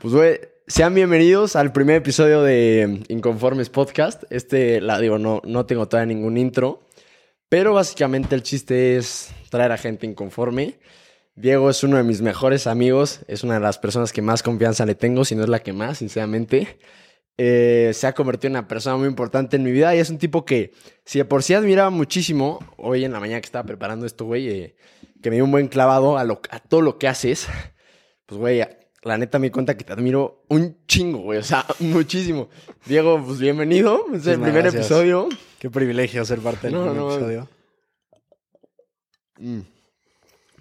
Pues, güey, sean bienvenidos al primer episodio de Inconformes Podcast. Este, la digo, no, no tengo todavía ningún intro, pero básicamente el chiste es traer a gente inconforme. Diego es uno de mis mejores amigos, es una de las personas que más confianza le tengo, si no es la que más, sinceramente. Eh, se ha convertido en una persona muy importante en mi vida y es un tipo que, si de por sí admiraba muchísimo, hoy en la mañana que estaba preparando esto, güey, eh, que me dio un buen clavado a, lo, a todo lo que haces, pues, güey, la neta me cuenta que te admiro un chingo, güey, o sea, muchísimo. Diego, pues bienvenido, es el primer gracias. episodio. Qué privilegio ser parte del primer no. episodio. Mm.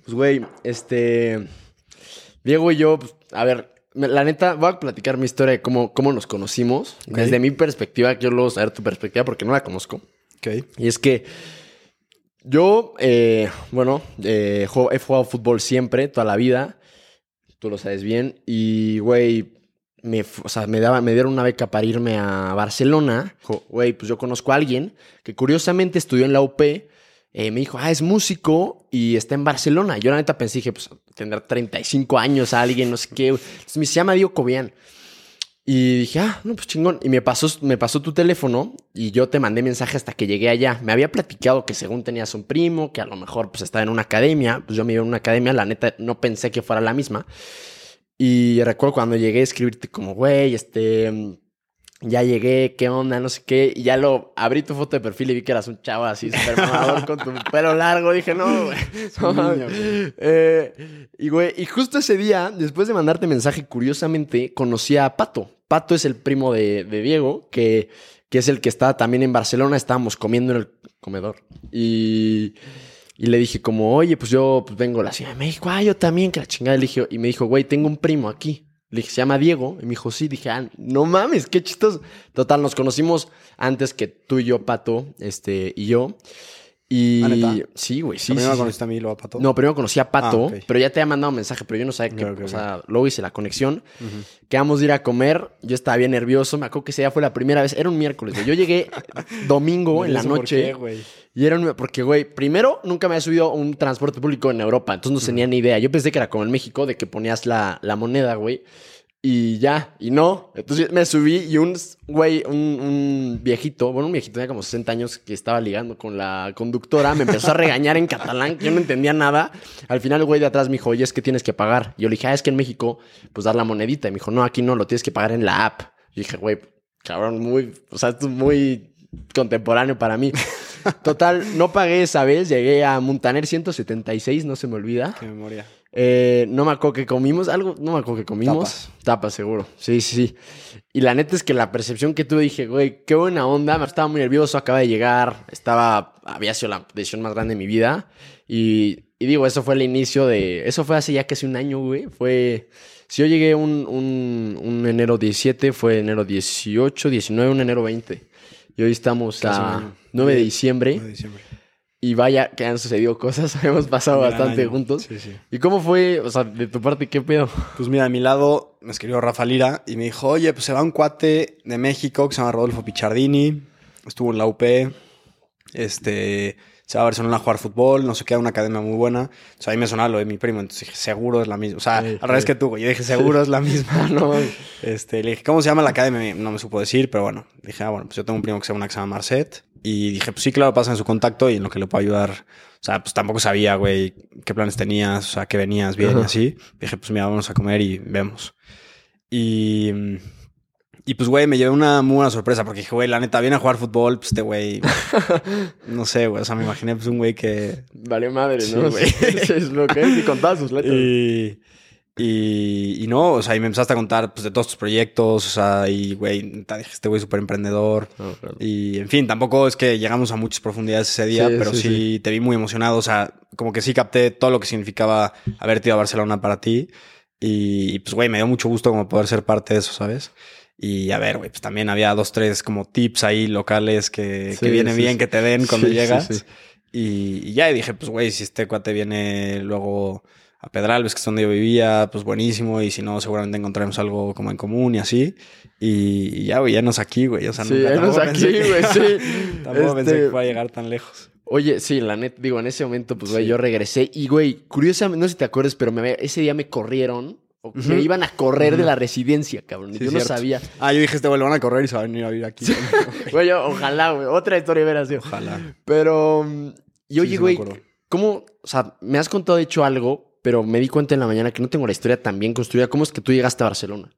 Pues, güey, este. Diego y yo, pues, a ver, la neta, voy a platicar mi historia de cómo, cómo nos conocimos. Desde mi perspectiva, quiero luego saber tu perspectiva porque no la conozco. Ok. Y es que yo, eh, bueno, eh, he jugado fútbol siempre, toda la vida. Tú lo sabes bien. Y, güey, me, o sea, me, daba, me dieron una beca para irme a Barcelona. Güey, pues yo conozco a alguien que curiosamente estudió en la UP. eh, me dijo, ah, es músico y está en Barcelona. Yo la neta pensé, dije, pues tendrá 35 años alguien, no sé qué. Entonces me se llama Diego Cobian. Y dije, ah, no, pues chingón. Y me pasó, me pasó tu teléfono y yo te mandé mensaje hasta que llegué allá. Me había platicado que según tenías un primo, que a lo mejor pues estaba en una academia. Pues yo me iba a una academia, la neta no pensé que fuera la misma. Y recuerdo cuando llegué a escribirte como, güey, este, ya llegué, qué onda, no sé qué. Y ya lo abrí tu foto de perfil y vi que eras un chavo así súper mamador con tu pelo largo. Dije, no, güey. un no niño, mames". Eh, y, güey, y justo ese día, después de mandarte mensaje, curiosamente, conocí a Pato. Pato es el primo de, de Diego, que, que es el que está también en Barcelona. Estábamos comiendo en el comedor. Y, y le dije como, oye, pues yo pues vengo a la Ciudad de México. Ah, yo también, que la chingada. Le dije, y me dijo, güey, tengo un primo aquí. Le dije, se llama Diego. Y me dijo, sí. Dije, ah, no mames, qué chistoso. Total, nos conocimos antes que tú y yo, Pato, este, y yo. Y ¿Ah, neta? sí, güey, sí. Primero sí, me sí. conociste a mí y luego a Pato. No, primero conocí a Pato, Ah, ok. pero ya te había mandado un mensaje, pero yo no sabía que, o sea, luego hice la conexión. Ujú. Quedamos de ir a comer, yo estaba bien nervioso, me acuerdo que ese día fue la primera vez, era un miércoles, güey. Yo llegué domingo en la Eso, ¿por noche qué, y era un, porque, güey, primero nunca me había subido un transporte público en Europa, entonces no tenía ni idea. Yo pensé que era como en México, de que ponías la, la moneda, güey. Y ya, y no. Entonces me subí y un güey, un, un viejito, bueno, un viejito tenía como 60 años que estaba ligando con la conductora, me empezó a regañar en catalán, que yo no entendía nada. Al final el güey de atrás me dijo, oye, es que tienes que pagar. Y yo le dije, ah, es que en México, pues dar la monedita. Y me dijo, no, aquí no, lo tienes que pagar en la app. Y dije, güey, cabrón, muy, o sea, esto es muy contemporáneo para mí. Total, no pagué esa vez, llegué a Montaner 176, no se me olvida. Qué memoria. Eh, no me acuerdo que comimos, algo, no me acuerdo que comimos. Tapas. seguro. Sí, sí, sí. Y la neta es que la percepción que tuve, dije, güey, qué buena onda. Estaba muy nervioso, acaba de llegar. Estaba, había sido la decisión más grande de mi vida. Y, y digo, eso fue el inicio de, eso fue hace ya casi un año, güey. Fue, si yo llegué un, un, un enero 17, fue enero 18, 19, un enero 20. Y hoy estamos Casi a año. 9 de diciembre. 9 de diciembre. Y vaya que han sucedido cosas, hemos pasado Gran bastante año. juntos. Sí, sí. ¿Y cómo fue, o sea, de tu parte, qué pedo? Pues mira, a mi lado me escribió Rafa Lira y me dijo, oye, pues se va un cuate de México que se llama Rodolfo Pichardini. Estuvo en la UP. Este... Se va a Barcelona a jugar fútbol, no sé qué, una academia muy buena. O sea, ahí me sonaba lo de mi primo, entonces dije, seguro es la misma. O sea, Sí, al revés que tú, güey. Yo dije, seguro es la misma. no, Este, le dije, ¿cómo se llama la academia? No me supo decir, pero bueno. Dije, ah, bueno, pues yo tengo un primo que se llama una que se llama Marcet. Y dije, pues sí, claro, pasa en su contacto y en lo que le puedo ayudar. O sea, pues tampoco sabía, güey, qué planes tenías, o sea, que venías bien y así. Dije, pues mira, vamos a comer y vemos. Y, y pues, güey, me llevé una muy buena sorpresa porque dije, güey, la neta, viene a jugar fútbol, pues este güey, no sé, güey, o sea, me imaginé pues un güey que, vale madre, Sí, ¿no? güey. Eso es lo que es y sus letras. Y, y, y no, o sea, y me empezaste a contar pues, de todos tus proyectos, o sea, y güey, este güey súper emprendedor. Claro. Y en fin, tampoco es que llegamos a muchas profundidades ese día, Sí, pero sí, sí, sí. te vi muy emocionado, o sea, como que sí capté todo lo que significaba haberte ido a Barcelona para ti. Y, y, pues, güey, me dio mucho gusto como poder ser parte de eso, ¿sabes? Y a ver, güey, pues también había dos, tres como tips ahí locales que, que viene sí, bien que te den cuando llegas. Y, y ya y dije, pues, güey, si este cuate viene luego a Pedralbes, que es donde yo vivía, pues buenísimo. Y si no, seguramente encontraremos algo como en común y así. Y, y ya, güey, ya nos aquí, güey. O sea, sí, nunca- enos tampoco aquí, güey, sí. Tampoco pensé Este, que fuera a llegar tan lejos. Oye, sí, la neta, digo, en ese momento, pues, güey, Sí. yo regresé y, güey, curiosamente, no sé si te acuerdas, pero me, ese día me corrieron, o que iban a correr de la residencia, cabrón. Sí, yo no sabía. Ah, yo dije, este güey lo van a correr y se va a venir a vivir aquí. Güey, ojalá, güey. Otra historia hubiera sido. Ojalá. Pero, mm, y oye, sí me güey. ¿cómo? O sea, me has contado, de hecho, algo, pero me di cuenta en la mañana que no tengo la historia tan bien construida. ¿Cómo es que tú llegaste a Barcelona?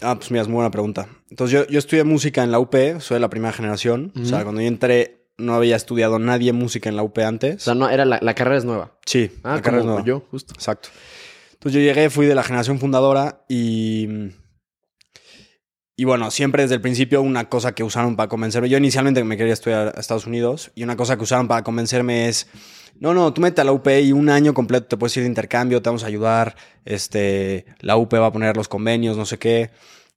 Ah, pues mira, es muy buena pregunta. Entonces, yo, yo estudié música en la UP, soy de la primera generación. O sea, cuando yo entré, no había estudiado nadie música en la UP antes. O sea, no, era la, la carrera es nueva. sí, Ah, la carrera es nueva. yo, justo. Exacto. Entonces yo llegué, fui de la generación fundadora y... Y bueno, siempre desde el principio una cosa que usaron para convencerme, yo inicialmente me quería estudiar a Estados Unidos y una cosa que usaron para convencerme es, no, no, tú mete a la UP y un año completo te puedes ir de intercambio, te vamos a ayudar, este, la UP va a poner los convenios, no sé qué.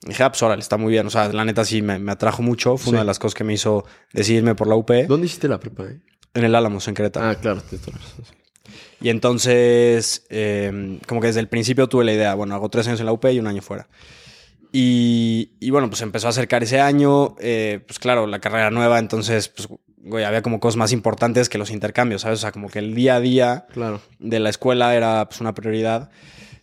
Y dije, ah, pues órale, está muy bien, o sea, la neta sí me, me atrajo mucho, fue una de las cosas que me hizo decidirme por la UP, ¿Dónde hiciste la prepa? eh? en el Álamos, en Querétaro. Ah, claro, sí. Y entonces, eh, como que desde el principio tuve la idea, bueno, hago tres años en la UP y un año fuera. Y, y bueno, pues empezó a acercar ese año, eh, pues claro, la carrera nueva, entonces, pues, güey, había como cosas más importantes que los intercambios, ¿sabes? O sea, como que el día a día Claro. de la escuela era pues una prioridad.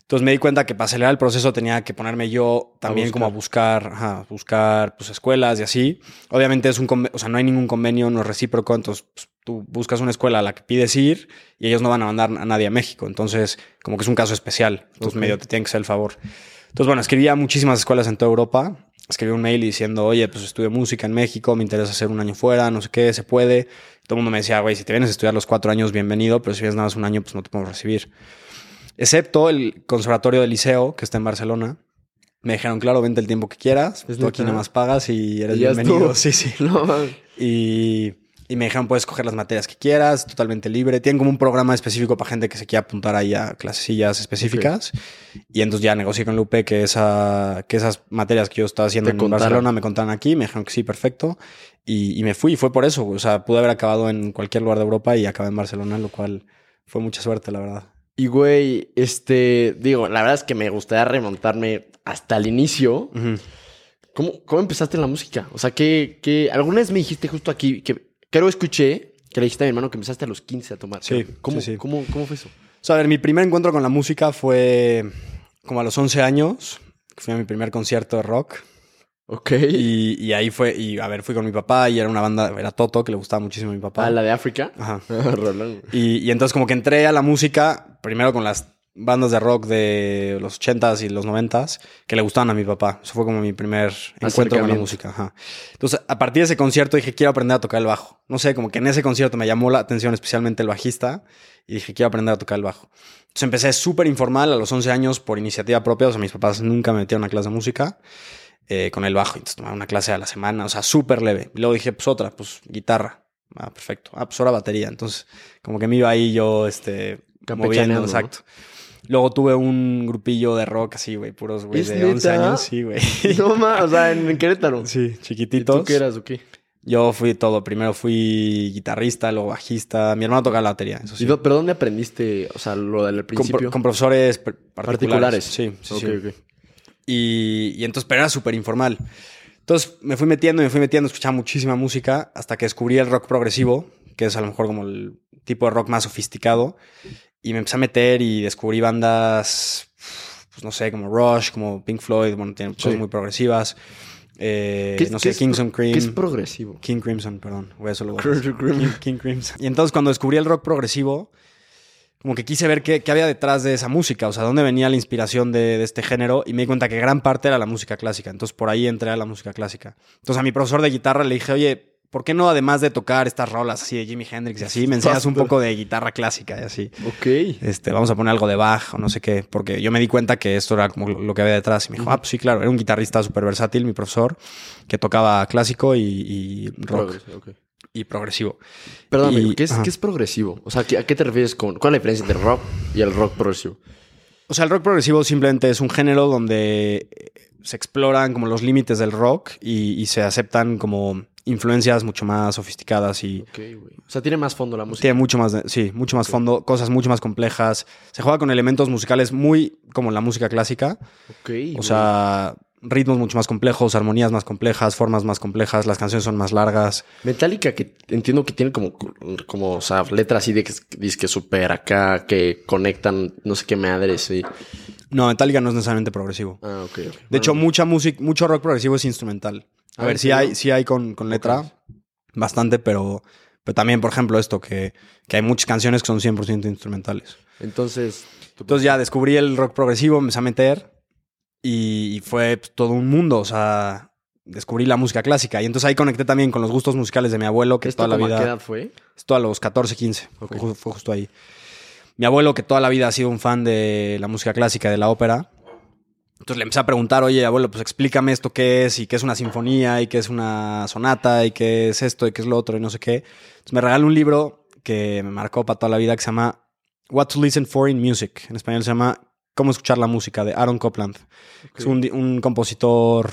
Entonces me di cuenta que para acelerar el proceso tenía que ponerme yo también como a buscar, ajá, buscar pues escuelas y así. Obviamente es un o sea, no hay ningún convenio, no es recíproco, entonces pues, tú buscas una escuela a la que pides ir y ellos no van a mandar a nadie a México. Entonces, como que es un caso especial. Entonces Ok. medio te tienen que hacer el favor. Entonces, bueno, escribí a muchísimas escuelas en toda Europa. Escribí un mail diciendo, oye, pues estudio música en México, me interesa hacer un año fuera, no sé qué, se puede. Todo el mundo me decía, güey, si te vienes a estudiar los cuatro años, bienvenido, pero si vienes nada más un año, pues no te podemos recibir. Excepto el Conservatorio del Liceo, que está en Barcelona. Me dijeron, claro, vente el tiempo que quieras. ¿Es Tú aquí nada más pagas y eres Y bienvenido. Sí, sí. No. Y, y me dijeron, puedes coger las materias que quieras, totalmente libre. Tienen como un programa específico para gente que se quiera apuntar ahí a clasesillas específicas. Y entonces ya negocié con Lupe que, esa, que esas materias que yo estaba haciendo en. Barcelona me contaran aquí. Me dijeron que sí, perfecto. Y, y me fui. Y fue por eso. O sea, pude haber acabado en cualquier lugar de Europa y acabé en Barcelona, lo cual fue mucha suerte, la verdad. Y güey, este, digo, la verdad es que me gustaría remontarme hasta el inicio. ¿Cómo, cómo empezaste en la música? O sea, que, que alguna vez me dijiste justo aquí, que creo escuché que le dijiste a mi hermano que empezaste a los 15 a tomar. Sí, ¿Cómo, sí, sí. ¿cómo, cómo fue eso? O sea, a ver, mi primer encuentro con la música fue como a los 11 años. Fui a mi primer concierto de rock. Ok. Y, y ahí fue, y a ver, fui con mi papá y era una banda, era Toto, que le gustaba muchísimo a mi papá. Ah, la de África. Ajá. Y entonces como que entré a la música, primero con las bandas de rock de los 80s y los 90s, que le gustaban a mi papá. Eso fue como mi primer encuentro con la música. Ajá. Entonces, a partir de ese concierto dije, quiero aprender a tocar el bajo. No sé, como que en ese concierto me llamó la atención especialmente el bajista y dije, quiero aprender a tocar el bajo. Entonces empecé súper informal a los 11 años por iniciativa propia. O sea, mis papás nunca me metieron a clase de música eh, con el bajo. Entonces tomaba una clase a la semana, o sea, súper leve. Y luego dije, pues otra, pues guitarra. Ah, perfecto. Ah, pues ahora batería. Entonces, como que me iba ahí yo, este, moviendo, ¿no? Luego tuve un grupillo de rock así, güey, puros güey ¿Es de 11 neta? años, sí, güey. No más, o sea, en, Querétaro. sí, ¿Y chiquititos. tú qué eras o qué? Yo fui todo. Primero fui guitarrista, luego bajista. Mi hermano tocaba la batería, eso sí. ¿Y dó- ¿Pero dónde aprendiste, o sea, lo del principio? con profesores Particulares. particulares. Sí, sí, sí. Y, y entonces, pero era súper informal. Entonces me fui metiendo, me fui metiendo, escuchaba muchísima música hasta que descubrí el rock progresivo, que es a lo mejor como el tipo de rock más sofisticado. Y me empecé a meter y descubrí bandas, pues no sé, como Rush, como Pink Floyd, bueno, tienen cosas Sí. muy progresivas. Eh, ¿Qué es- no qué sé, pro- Cream. ¿Qué es progresivo? King Crimson, perdón. Voy a solo Crimson. King, King Crimson. Y entonces cuando descubrí el rock progresivo, como que quise ver qué, qué había detrás de esa música, o sea, dónde venía la inspiración de, de este género y me di cuenta que gran parte era la música clásica. Entonces por ahí entré a la música clásica. Entonces a mi profesor de guitarra le dije, oye, ¿por qué no además de tocar estas rolas así de Jimi Hendrix y así, me enseñas un poco de guitarra clásica y así? Ok. Este, vamos a poner algo de Bach o no sé qué, porque yo me di cuenta que esto era como lo que había detrás. Y me dijo, ah, pues sí, claro, era un guitarrista súper versátil, mi profesor, que tocaba clásico y, y rock Progresivo, ok. y progresivo. Perdóname, Y- ¿qué, es. ¿qué es progresivo? O sea, ¿qué- ¿a qué te refieres con... ¿Cuál es la diferencia entre rock y el rock progresivo? O sea, el rock progresivo simplemente es un género donde eh, se exploran como los límites del rock y, y se aceptan como influencias mucho más sofisticadas y Ok, güey. O sea, tiene más fondo la música. tiene mucho más, de- sí, mucho más fondo, cosas mucho más complejas. Se juega con elementos musicales muy como la música clásica. Ok, güey. O sea, ritmos mucho más complejos, armonías más complejas, formas más complejas, las canciones son más largas. Metallica, que entiendo que tiene como, como o sea, letras así de que dice que super acá, que conectan no sé qué madres, sí. No, Metallica no es necesariamente progresivo. Ah, ok, ok. De hecho, mucha música, mucho rock progresivo es instrumental. A ver, ¿en sí hay, sí hay con, con letra, bastante, pero, pero también, por ejemplo, esto, que, que hay muchas canciones que son 100% instrumentales. Entonces, tú- Entonces ya descubrí el rock progresivo, me empecé a meter y, y fue pues, todo un mundo, o sea, descubrí la música clásica. Y entonces ahí conecté también con los gustos musicales de mi abuelo, que ¿esto toda la vida... qué edad fue? Esto a los 14, 15. Fue Ok. ju- Fue, justo ahí. Mi abuelo, que toda la vida ha sido un fan de la música clásica, de la ópera. Entonces le empecé a preguntar, oye, abuelo, pues explícame esto qué es, y qué es una sinfonía, y qué es una sonata, y qué es esto, y qué es lo otro, y no sé qué. Entonces me regaló un libro que me marcó para toda la vida, que se llama What to Listen for in Music. En español se llama Cómo escuchar la música, de Aaron Copland. Es un, un compositor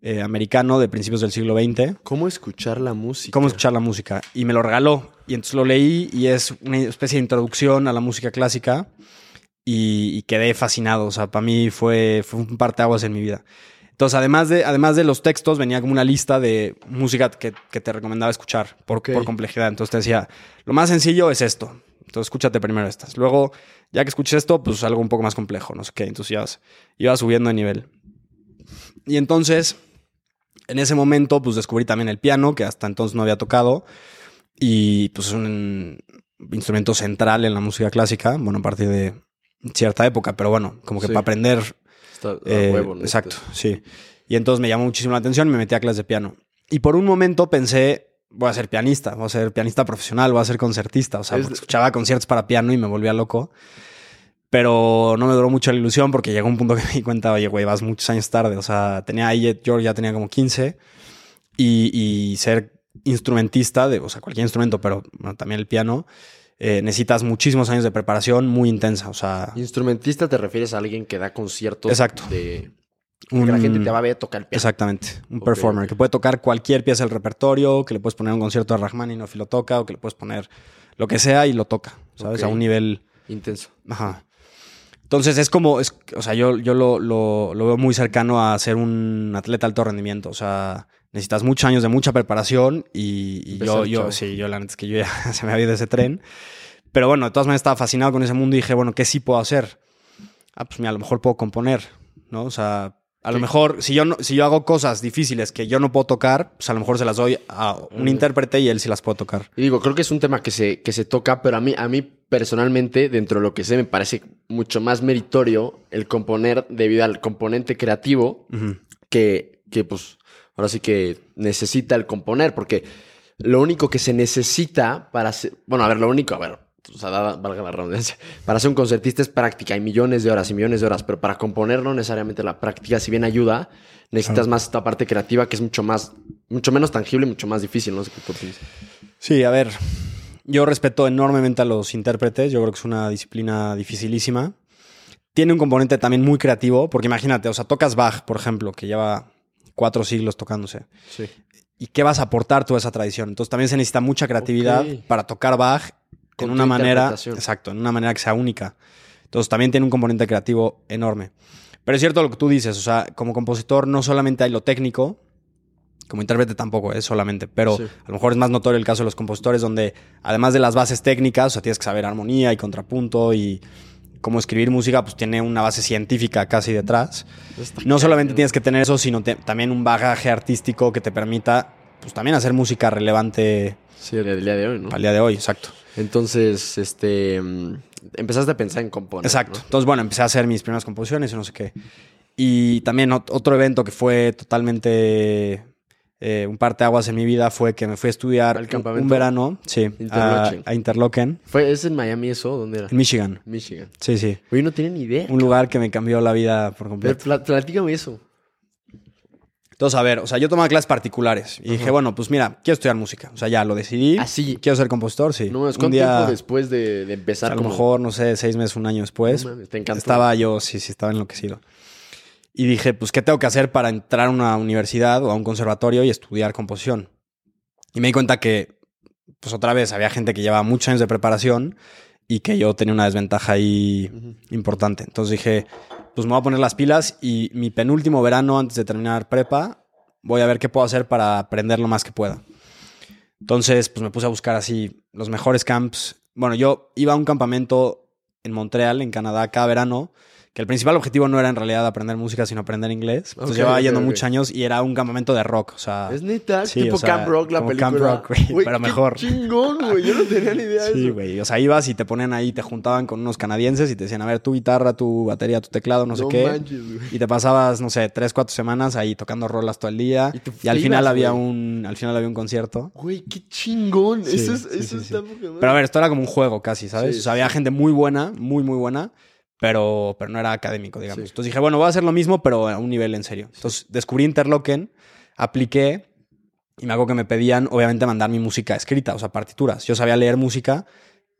eh, americano de principios del siglo XX. ¿Cómo escuchar la música? Cómo escuchar la música. Y me lo regaló. Y entonces lo leí y es una especie de introducción a la música clásica. Y, y quedé fascinado. O sea, para mí fue, fue un parteaguas en mi vida. Entonces, además de, además de los textos, venía como una lista de música que, que te recomendaba escuchar por, Ok. por complejidad. Entonces te decía, lo más sencillo es esto. Entonces escúchate primero estas. Luego, ya que escuches esto, pues algo un poco más complejo, no sé qué. Entonces ya iba subiendo de nivel. Y entonces, en ese momento, pues descubrí también el piano, que hasta entonces no había tocado. Y pues es un instrumento central en la música clásica, bueno, a partir de cierta época, pero bueno, como que Sí. para aprender Está eh, huevo, ¿no? exacto, sí. Y entonces me llamó muchísimo la atención y me metí a clases de piano. Y por un momento pensé, voy a ser pianista, voy a ser pianista profesional, voy a ser concertista. O sea, Es- escuchaba conciertos para piano y me volvía loco. Pero no me duró mucho la ilusión porque llegó un punto que me di cuenta, oye, güey, vas muchos años tarde. O sea, tenía ahí, yo ya tenía como 15 y, y ser instrumentista, de, o sea, cualquier instrumento, pero bueno, también el piano, eh, necesitas muchísimos años de preparación muy intensa. O sea, Instrumentista te refieres a alguien que da conciertos Exacto. de que un- la gente te va a ver tocar el piano. Exactamente, un performer que puede tocar cualquier pieza del repertorio, que le puedes poner un concierto de Rachmaninoff y lo toca, o que le puedes poner lo que sea y lo toca, ¿sabes? A un nivel... Intenso. Ajá. Entonces es como, es, o sea, yo, yo lo, lo- lo veo muy cercano a ser un atleta alto rendimiento, o sea, necesitas muchos años de mucha preparación y, y yo, yo, sí, yo la neta es que yo ya se me había ido ese tren, pero bueno, de todas maneras estaba fascinado con ese mundo y dije, bueno, ¿qué sí puedo hacer? Ah, pues mira, a lo mejor puedo componer, ¿no? O sea, a lo mejor si yo, no, si yo hago cosas difíciles que yo no puedo tocar, pues a lo mejor se las doy a un Mm. intérprete y él sí las puede tocar. Y digo, creo que es un tema que se, que se toca, pero a mí, a mí personalmente, dentro de lo que sé, me parece mucho más meritorio el componer debido al componente creativo que, que pues, ahora sí que necesita el componer, porque lo único que se necesita para ser, bueno, a ver, lo único, a ver, o sea, dada- valga la redundancia, para ser un concertista es práctica, hay millones de horas y millones de horas, pero para componer no necesariamente la práctica, si bien ayuda, necesitas más esta parte creativa que es mucho más, mucho menos tangible y mucho más difícil, no. Sí, a ver, yo respeto enormemente a los intérpretes, yo creo que es una disciplina dificilísima. Tiene un componente también muy creativo, porque imagínate, o sea, tocas Bach, por ejemplo, que lleva cuatro siglos tocándose. Sí. ¿Y qué vas a aportar tú a esa tradición? Entonces también se necesita mucha creatividad para tocar Bach Con en una manera, exacto, en una manera que sea única. Entonces también tiene un componente creativo enorme. Pero es cierto lo que tú dices, o sea, como compositor no solamente hay lo técnico, como intérprete tampoco es solamente, pero Sí. a lo mejor es más notorio el caso de los compositores donde además de las bases técnicas, o sea, tienes que saber armonía y contrapunto y cómo escribir música, pues tiene una base científica casi detrás. No solamente tienes que tener eso, sino te- también un bagaje artístico que te permita, pues también hacer música relevante Sí, el día de hoy, ¿no? al día de hoy, exacto. Entonces, este, mm, empezaste a pensar en componer. Exacto. ¿no? Entonces, bueno, empecé a hacer mis primeras composiciones y no sé qué. Y también ot- otro evento que fue totalmente eh, un parteaguas en mi vida fue que me fui a estudiar ¿Al un- campamento? un verano, sí, a, Interlochen. a Interlochen, ¿Fue, ¿Es en Miami eso? ¿Dónde era? en Michigan. Michigan. Sí, sí. Oye, no ni idea. Un lugar que me cambió la vida por Pero completo. pla- platícame eso. Entonces, a ver, o sea, yo tomaba clases particulares y dije, Ajá. bueno, pues mira, quiero estudiar música. O sea, ya lo decidí. Así. Quiero ser compositor, sí. No, es un ¿cuánto día, tiempo después de, de a empezar? lo como- mejor, no sé, seis meses, un año después. No mames, te encantó. Estaba yo, sí, sí, estaba enloquecido. Y dije, pues, ¿qué tengo que hacer para entrar a una universidad o a un conservatorio y estudiar composición? Y me di cuenta que, pues otra vez, había gente que llevaba muchos años de preparación y que yo tenía una desventaja ahí Ujú. importante. Entonces dije, pues me voy a poner las pilas y mi penúltimo verano antes de terminar prepa, voy a ver qué puedo hacer para aprender lo más que pueda. Entonces, pues me puse a buscar así los mejores camps. Bueno, yo iba a un campamento en Montreal, en Canadá, cada verano, que el principal objetivo no era en realidad aprender música, sino aprender inglés. Entonces llevaba yendo muchos años y era un campamento de rock, o sea... Es neta, Sí, tipo o sea, Camp Rock la película. Camp Rock, güey, pero qué mejor. chingón, güey. Yo no tenía ni idea de Sí, eso. güey. O sea, ibas y te ponían ahí, te juntaban con unos canadienses y te decían, a ver, tu guitarra, tu batería, tu teclado, no sé qué. manches. Y te pasabas, no sé, tres, cuatro semanas ahí tocando rolas todo el día. Y al final había un, al final había un concierto. Güey, qué chingón. Sí, eso es, sí, eso sí, sí. está. Pero a ver, esto era como un juego casi, ¿sabes? Sí, o sea, había sí. gente muy buena, muy, muy buena, pero, pero no era académico, digamos. Sí. Entonces dije, bueno, voy a hacer lo mismo, pero a un nivel en serio. Entonces descubrí Interlochen, apliqué y me hago que me pedían, obviamente, mandar mi música escrita, o sea, partituras. Yo sabía leer música,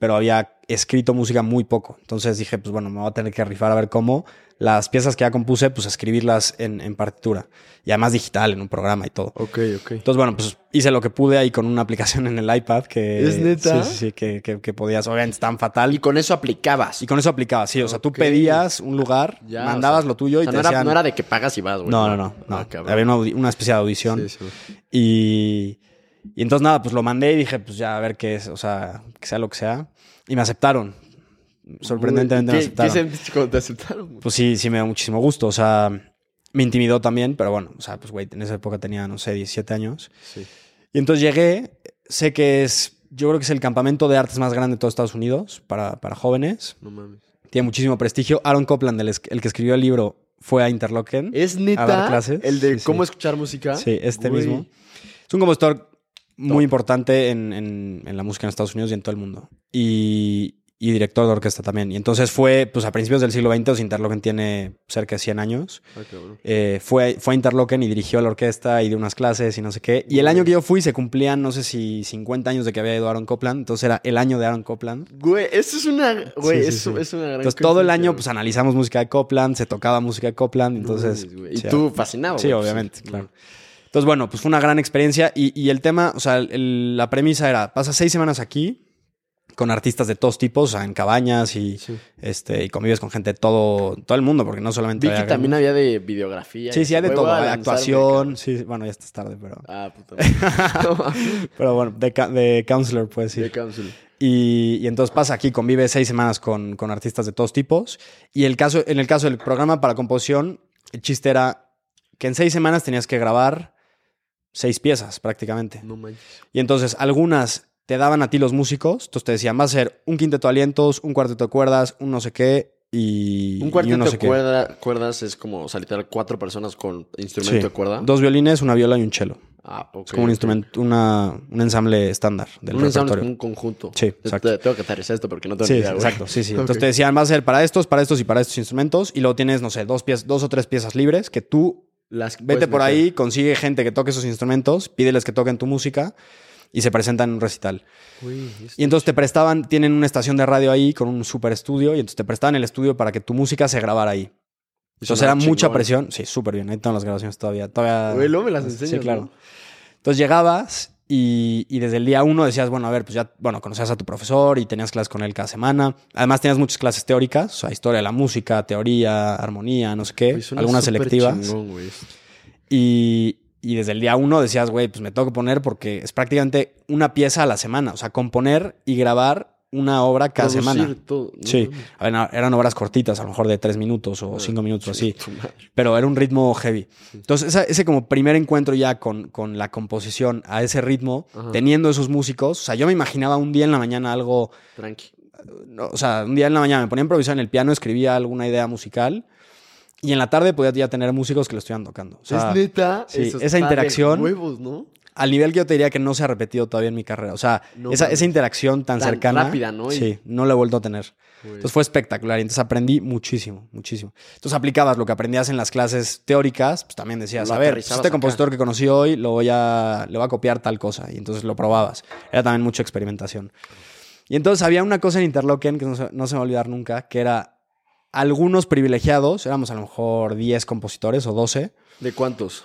pero había escrito música muy poco. Entonces dije, pues bueno, me voy a tener que rifar a ver cómo las piezas que ya compuse, pues escribirlas en, en partitura. Y además digital, en un programa y todo. Ok, ok. Entonces, bueno, pues hice lo que pude ahí con una aplicación en el iPad que... ¿Es neta? Sí, sí, sí, que, que, que podías, obviamente, tan fatal. Y con eso aplicabas. Y con eso aplicaba, sí. O sea, tú pedías un lugar, Ya, mandabas o sea, lo tuyo o y sea, te no, era, decían... no era de que pagas y vas, güey. no, no, no. no. Ah. Había una, una especie de audición. Sí, sí. Y, y entonces, nada, pues lo mandé y dije, pues ya, a ver qué es. O sea, que sea lo que sea. Y me aceptaron. Sorprendentemente me ¿Qué, aceptaron. ¿Qué cuando te aceptaron? Pues sí, sí me dio muchísimo gusto. O sea, me intimidó también, pero bueno, o sea, pues güey, en esa época tenía, no sé, 17 años. Sí. Y entonces llegué, sé que es, yo creo que es el campamento de artes más grande de todos Estados Unidos para, para jóvenes. No mames. Tiene muchísimo prestigio. Aaron Copland, el, el que escribió el libro, fue a Interlochen. ¿Es neta A dar clases. el de Sí, cómo sí. escuchar música? Sí, este Güey. mismo. Es un compositor muy importante en, en- en la música en Estados Unidos y en todo el mundo. Y, y director de orquesta también. Y entonces fue, pues a principios del siglo XX, o sea, Interlochen tiene cerca de 100 años. Ah, cabrón. Eh, fue, fue a Interlochen y dirigió la orquesta y dio unas clases y no sé qué. Y el año que yo fui se cumplían, no sé si 50 años de que había ido Aaron Copland. Entonces era el año de Aaron Copland. Güey, eso es una. Güey, Sí, eso sí. es una gran. Entonces todo el año pues analizamos música de Copland, se tocaba música de Copland. Entonces... güey. Y tú fascinado. Sí, güey, pues, obviamente, claro. Entonces, bueno, pues fue una gran experiencia y, y el tema, o sea, el- la premisa era, pasas seis semanas aquí con artistas de todos tipos, o sea, en cabañas y, Sí. este, y convives con gente de todo, todo el mundo, porque no solamente... Vi que también había de videografía. Sí, sí, hay de todo, lanzarme, actuación, sí, bueno, ya estás tarde, pero... Ah, puta. Pero bueno, de, de counselor, pues sí. De Council. Y, y entonces pasa aquí, convive seis semanas con, con artistas de todos tipos. Y el caso, en el caso del programa para composición, el chiste era que en seis semanas tenías que grabar seis piezas prácticamente. No manches. Y entonces algunas te daban a ti los músicos, entonces te decían, va a ser un quinteto de alientos, un cuarteto de cuerdas, un no sé qué y Un y cuarteto no de sé qué. cuerda- cuerdas es como, o sea, literal, cuatro personas con instrumento Sí. de cuerda. Dos violines, una viola y un cello. Ah, es como un instrumento, una, un ensamble estándar del Un ensamble repertorio. como un conjunto. Sí, exacto. te- Tengo que aterrizar esto porque no tengo Sí, ni idea, exacto, sí, sí. Entonces te decían, va a ser para estos, para estos y para estos instrumentos. Y luego tienes, no sé, dos, piezas, dos o tres piezas libres que tú Las vete por meter. ahí, consigue gente que toque esos instrumentos, pídeles que toquen tu música y se presentan en un recital. Y entonces te prestaban, tienen una estación de radio ahí con un super estudio y entonces te prestaban el estudio para que tu música se grabara ahí. Entonces era mucha presión. Sí, súper bien. Ahí están las grabaciones todavía. todavía Güey, luego me las Sí, enseñas, claro. ¿no? Entonces llegabas y, y desde el día uno decías, bueno, a ver, pues ya, bueno, conocías a tu profesor y tenías clases con él cada semana. Además tenías muchas clases teóricas, o sea, historia de la música, teoría, armonía, no sé qué, algunas selectivas. chingón. Y, y desde el día uno decías, güey, pues me tengo que poner porque es prácticamente una pieza a la semana. O sea, componer y grabar una obra cada semana. todo. No Sí, eran obras cortitas, a lo mejor de tres minutos o Ah, cinco minutos así, pero era un ritmo heavy. Entonces, ese como primer encuentro ya con, con la composición a ese ritmo, Ajá. teniendo esos músicos, o sea, yo me imaginaba un día en la mañana algo, Tranqui. o sea, un día en la mañana me ponía a improvisar en el piano, escribía alguna idea musical y en la tarde podía ya tener músicos que lo estuvieran tocando. O sea, es neta. sí, eso esa interacción- Huevos, ¿no? Al nivel que yo te diría que no se ha repetido todavía en mi carrera. O sea, No esa, interacción tan, Tan cercana. rápida, ¿no? Sí, no la he vuelto a tener. Entonces fue espectacular y entonces aprendí muchísimo, muchísimo. Entonces aplicabas lo que aprendías en las clases teóricas, pues también decías, Lo a ver, pues, este acá. compositor que conocí hoy lo voy a, le voy a copiar tal cosa y entonces lo probabas. Era también mucha experimentación. Y entonces había una cosa en Interlochen que no se, no se me va a olvidar nunca, que era algunos privilegiados, éramos a lo mejor 10 compositores o 12. ¿De cuántos?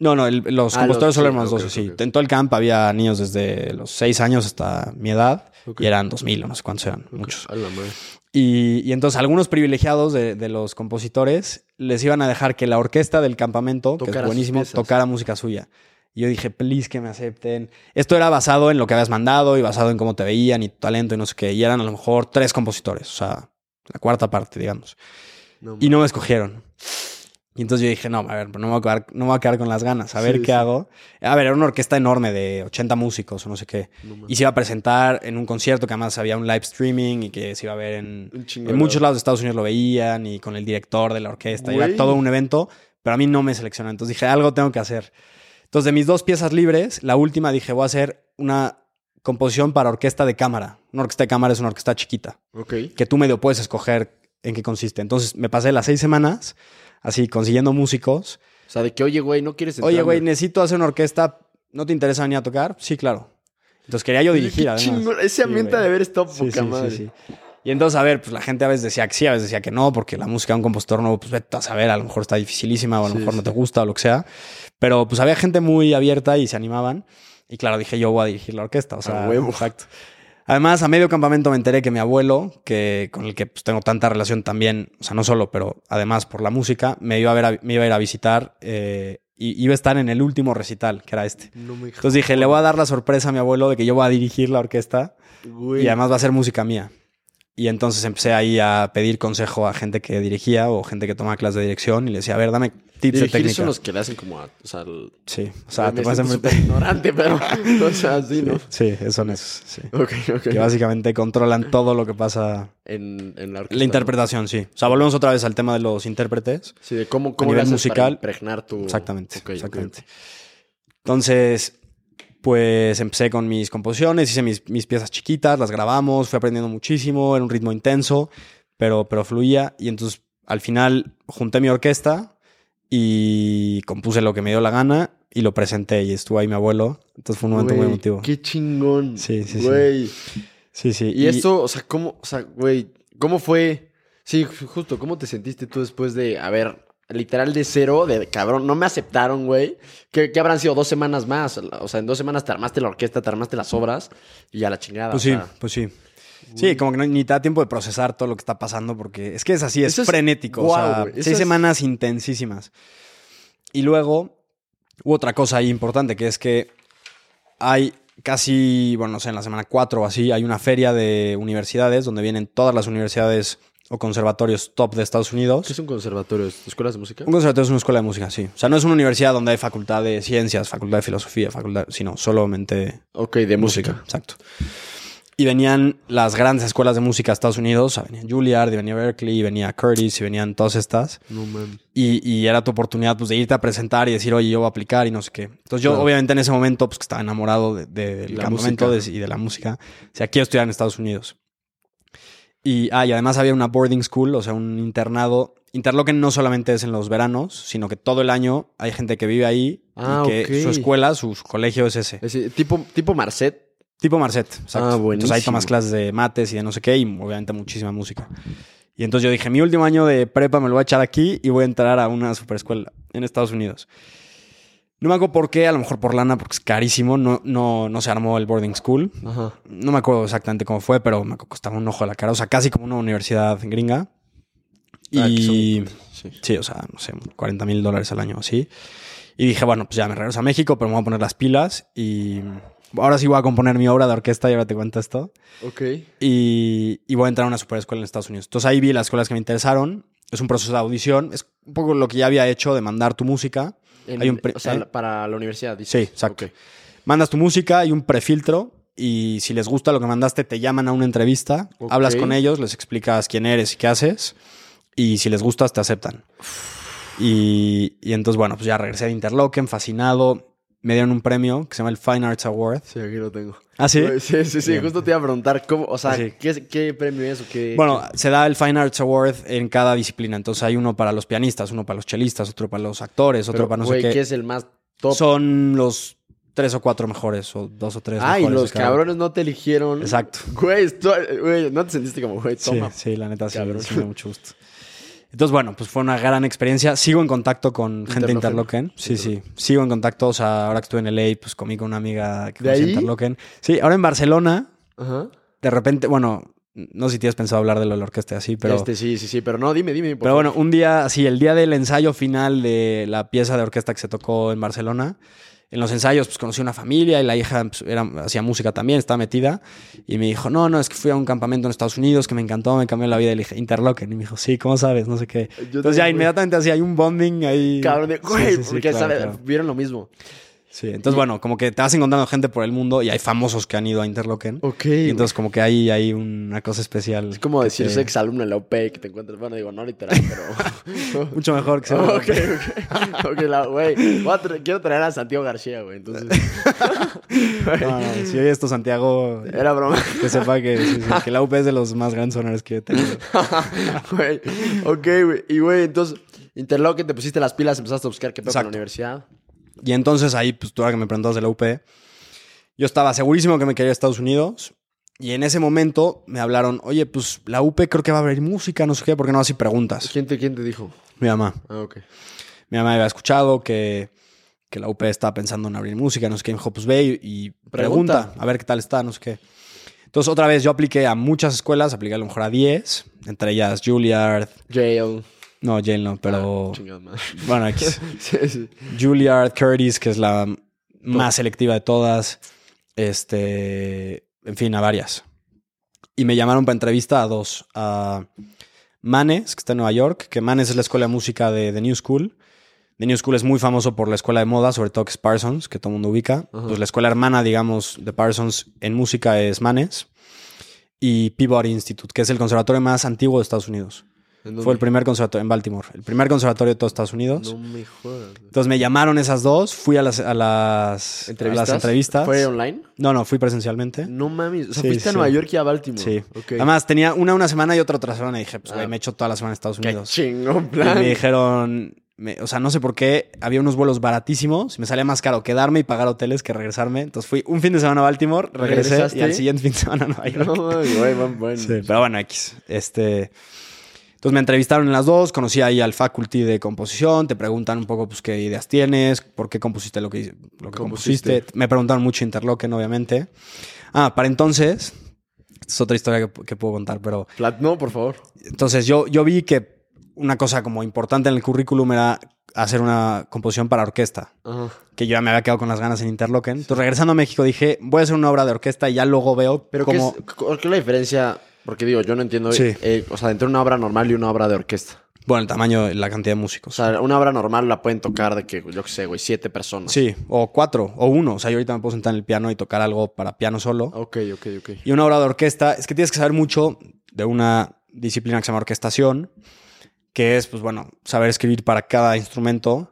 No, no, el- los Ah, compositores los- solo sí, éramos ok, 12, sí. En todo el camp había niños desde los 6 años hasta mi edad y eran 2000 o no sé cuántos eran, muchos. A la madre. Y, y entonces algunos privilegiados de, de los compositores les iban a dejar que la orquesta del campamento, que Tocara es sus buenísimo, tocara música suya. Y yo dije, please que me acepten. Esto era basado en lo que habías mandado y basado en cómo te veían y tu talento y no sé qué. Y eran a lo mejor tres compositores, o sea, la cuarta parte, digamos. No, Y no me escogieron. Y entonces yo dije, no, a ver, no me voy a quedar, no me voy a quedar con las ganas, a ver Sí, qué sí. hago. A ver, era una orquesta enorme de 80 músicos o no sé qué. no. Y se iba a presentar en un concierto que además había un live streaming y que se iba a ver en, en muchos lados. de Estados Unidos lo veían y con el director de la orquesta. Era todo un evento, pero a mí no me seleccionó. Entonces dije, algo tengo que hacer. Entonces, de mis dos piezas libres, la última dije, voy a hacer una composición para orquesta de cámara. Una orquesta de cámara es una orquesta chiquita, Ok. que tú medio puedes escoger en qué consiste. Entonces, me pasé las seis semanas así consiguiendo músicos. O sea, de que, oye, güey, ¿no quieres Oye, güey, necesito hacer una orquesta. ¿No te interesa venir a tocar? Sí, claro. Entonces quería yo dirigir, además. Ese ambiente de haber estado Sí, poca sí, madre. sí, sí. Y entonces, a ver, pues la gente a veces decía que sí, a veces decía que no, porque la música de un compositor nuevo, pues vete a saber, a lo mejor está dificilísima o a lo mejor no te gusta o lo que sea. Pero pues había gente muy abierta y se animaban. Y claro, dije, yo voy a dirigir la orquesta. O sea, huevo. exacto. Además, a medio campamento me enteré que mi abuelo, que con el que pues, tengo tanta relación también, o sea, no solo, pero además por la música, me iba a, ver a- me iba a ir a visitar eh, y iba a estar en el último recital, que era este. No me Entonces dije, le voy a dar la sorpresa a mi abuelo de que yo voy a dirigir la orquesta Güey. y además va a ser música mía. Y entonces empecé ahí a pedir consejo a gente que dirigía o gente que tomaba clases de dirección y le decía, a ver, dame tips de técnica. son los que le hacen como a... O sea, el- Sí, o sea, te enfrentar- súper ignorante, pero... o sea, sí, ¿no? Sí, son esos. sí. Ok, ok. Que básicamente controlan todo lo que pasa. En, en la orquesta. La interpretación, sí. O sea, volvemos otra vez al tema de los intérpretes. Sí, de cómo, cómo nivel le haces para musical. impregnar tu... Exactamente, exactamente. Entonces, pues empecé con mis composiciones, hice mis, mis piezas chiquitas, las grabamos, fui aprendiendo muchísimo, era un ritmo intenso, pero, pero fluía. Y entonces, al final, junté mi orquesta y compuse lo que me dio la gana y lo presenté y estuvo ahí mi abuelo. Entonces fue un momento muy emotivo. Qué chingón. Sí, sí, sí. Güey. Sí, sí. Y, esto, o sea, ¿cómo, o sea, güey, cómo fue? Sí, ju- justo, ¿cómo te sentiste tú después de, a ver, literal de cero, de cabrón, no me aceptaron, güey? ¿Qué, qué habrán sido dos semanas más? O sea, en dos semanas te armaste la orquesta, te armaste las obras y a la chingada. Pues sí, sea, pues sí. Sí, como que no, ni te da tiempo de procesar todo lo que está pasando porque es que es así, es, Eso es- frenético. o guau, sea, seis es- semanas intensísimas. Y luego hubo otra cosa ahí importante que es que hay casi, bueno, no sé, en la semana 4 o así, hay una feria de universidades donde vienen todas las universidades o conservatorios top de Estados Unidos. ¿Qué es un conservatorio? ¿Escuelas de música? Un conservatorio es una escuela de música, sí. O sea, no es una universidad donde hay facultad de ciencias, facultad de filosofía, facultad, sino solamente Ok, de música. Exacto. Y venían las grandes escuelas de música de Estados Unidos, o sea, venía Juilliard, y venía Berkeley, y venía Curtis, y venían todas estas. No mames. Y, y era tu oportunidad, pues, de irte a presentar y decir, oye, yo voy a aplicar y no sé qué. Entonces yo, Claro. obviamente, en ese momento, pues, que estaba enamorado de- de- del La campamento de- y de la música. O sea, quiero estudiar en Estados Unidos. Y, ah, y además había una boarding school, o sea, un internado. Interlochen no solamente es en los veranos, sino que todo el año hay gente que vive ahí Ah, y que ok. su escuela, su colegio es ese. Es decir, tipo, tipo Marcet. Tipo Marcet, exacto. Ah, Entonces ahí tomas clases de mates y de no sé qué, y obviamente muchísima música. Y entonces yo dije, mi último año de prepa me lo voy a echar aquí y voy a entrar a una superescuela en Estados Unidos. No me acuerdo por qué, a lo mejor por lana, porque es carísimo, no, no, no se armó el boarding school. Ajá. No me acuerdo exactamente cómo fue, pero me costaba un ojo a la cara, o sea, casi como una universidad gringa. Ah, Y... son- sí. Sí, o sea, no sé, 40 mil dólares al año así. Y dije, bueno, pues ya me regreso a México, pero me voy a poner las pilas y ahora sí voy a componer mi obra de orquesta y ahora te cuento esto. Ok. Y, y voy a entrar a una superescuela en Estados Unidos. Entonces ahí vi las escuelas que me interesaron. Es un proceso de audición. Es un poco lo que ya había hecho de mandar tu música. En- Hay un o sea, ¿eh? para la universidad, Sí, dices. exacto. Ok. Mandas tu música, hay un prefiltro y si les gusta lo que mandaste, te llaman a una entrevista, hablas con ellos, les explicas quién eres y qué haces y si les gustas, te aceptan. Y, y entonces, bueno, pues ya regresé de Interlochen, fascinado. Me dieron un premio que se llama el Fine Arts Award. Sí, aquí lo tengo. ¿Ah, sí? Sí, sí, sí. Bien. Justo te iba a preguntar cómo, o sea, Ah, sí. ¿qué, qué premio es o qué? Bueno, se da el Fine Arts Award en cada disciplina. Entonces hay uno para los pianistas, uno para los chelistas, otro para los actores, otro para no sé qué. ¿qué es el más top? Son los tres o cuatro mejores, o dos o tres Ay, mejores. de los cabrones no te eligieron. Exacto. Güey, no te sentiste como, güey, Sí, toma. sí, la neta sí, sí me da mucho gusto. Entonces, bueno, pues fue una gran experiencia. Sigo en contacto con gente de. Interlochen. Sí, sí. Sigo en contacto. O sea, ahora que estuve en LA, pues comí con una amiga que ¿De conocí ahí? Interlochen. Sí, ahora en Barcelona, Ajá. de repente, bueno, no sé si tienes pensado hablar de lo de la orquesta así, pero... Este, sí, sí, sí, pero no, dime, dime. por Pero favor. bueno, un día, así, el día del ensayo final de la pieza de orquesta que se tocó en Barcelona, en los ensayos, pues conocí una familia y la hija pues, era, hacía música también, estaba metida. Y me dijo, no, no, es que fui a un campamento en Estados Unidos que me encantó, me cambió la vida. Y le dije, Interlochen. Y me dijo, sí, ¿cómo sabes? No sé qué. Yo Entonces ya fui. inmediatamente así hay un bonding ahí. Cabrón, de, Sí, güey, sí, sí, porque claro, sabe- claro. vieron lo mismo. Sí, entonces bueno, como que te vas encontrando gente por el mundo y hay famosos que han ido a Interlochen. Ok. Y entonces como que ahí hay una cosa especial. Es como decir, te- soy exalumno en la UP que te encuentras. Bueno, digo, no literal, pero. Mucho mejor que sea. ok, ok. Ok, la- güey. tra- Quiero traer a Santiago García, güey. Entonces. No, no, si oye esto, Santiago, Era broma. que sepa que, sí, sí, que la UP es de los más grandes honores que he tenido. Güey. Ok, güey. Y, güey, entonces, Interloque, te pusiste las pilas, empezaste a buscar qué pedo con la universidad. Y entonces ahí, pues tú ahora que me preguntabas de la UP, yo estaba segurísimo que me quería a Estados Unidos. Y en ese momento me hablaron, oye, pues la UP creo que va a abrir música, no sé qué, ¿por qué no así preguntas? ¿Quién te, quién te dijo? Mi mamá. Ah, ok. Mi mamá había escuchado que, que la UP estaba pensando en abrir música, no sé qué. Dijo, pues ve y, pregunta, Pregunta. a ver qué tal está, no sé qué. Entonces, otra vez, yo apliqué a muchas escuelas, apliqué a lo mejor a 10, entre ellas Juilliard, Jail. No, Yale no, pero... Ah, chingada bueno, sí, sí. Juilliard, Curtis, que es la más selectiva de todas. Este, en fin, a varias. Y me llamaron para entrevista a dos. A Manes, que está en Nueva York, que Manes es la escuela de música de The New School. The New School es muy famoso por la escuela de moda, sobre todo que es Parsons, que todo el mundo ubica. Pues la escuela hermana, digamos, de Parsons en música es Manes. Y Peabody Institute, que es el conservatorio más antiguo de Estados Unidos. ¿En Fue el primer conservatorio en Baltimore. El primer conservatorio de todos Estados Unidos. No me jodas. Entonces me llamaron esas dos, fui a las, a las, ¿Entrevistas? a las entrevistas. ¿Fue online? No, no, fui presencialmente. No mames. O sea, Sí, fuiste a. Nueva York y a Baltimore. Sí. Ok. Además, tenía una una semana y otra otra semana. Y dije, pues, güey, Ah. me he hecho toda la semana en Estados Qué Unidos. chingón Y plan. me dijeron, me- o sea, no sé por qué, había unos vuelos baratísimos. y Me salía más caro quedarme y pagar hoteles que regresarme. Entonces fui un fin de semana a Baltimore, regresé ¿Regresaste? y al siguiente fin de semana a Nueva York. No güey, van bueno. Sí, pero bueno, X. Este. Entonces me entrevistaron en las dos, conocí ahí al faculty de composición, te preguntan un poco pues qué ideas tienes, por qué compusiste lo que, lo que Compusiste. compusiste. Me preguntaron mucho Interlochen, obviamente. Ah, para entonces, esta es otra historia que, que puedo contar, pero Plat- no, por favor. entonces yo, yo vi que una cosa como importante en el currículum era hacer una composición para orquesta, Ajá. que yo ya me había quedado con las ganas en Interlochen. Entonces regresando a México dije, voy a hacer una obra de orquesta y ya luego veo Pero ¿qué cómo... es, cu- ¿qué es la diferencia? Porque digo, yo no entiendo. Sí. eh, o sea, entre una obra normal y una obra de orquesta. Bueno, el tamaño, la cantidad de O músicos. sea, una obra normal la pueden tocar de que, yo qué sé, güey, siete personas. Sí, o cuatro, o uno. O sea, yo ahorita me puedo sentar en el piano y tocar algo para piano solo. Ok, ok, ok. Y una obra de orquesta, es que tienes que saber mucho de una disciplina que se llama orquestación, que es, pues bueno, saber escribir para cada instrumento. O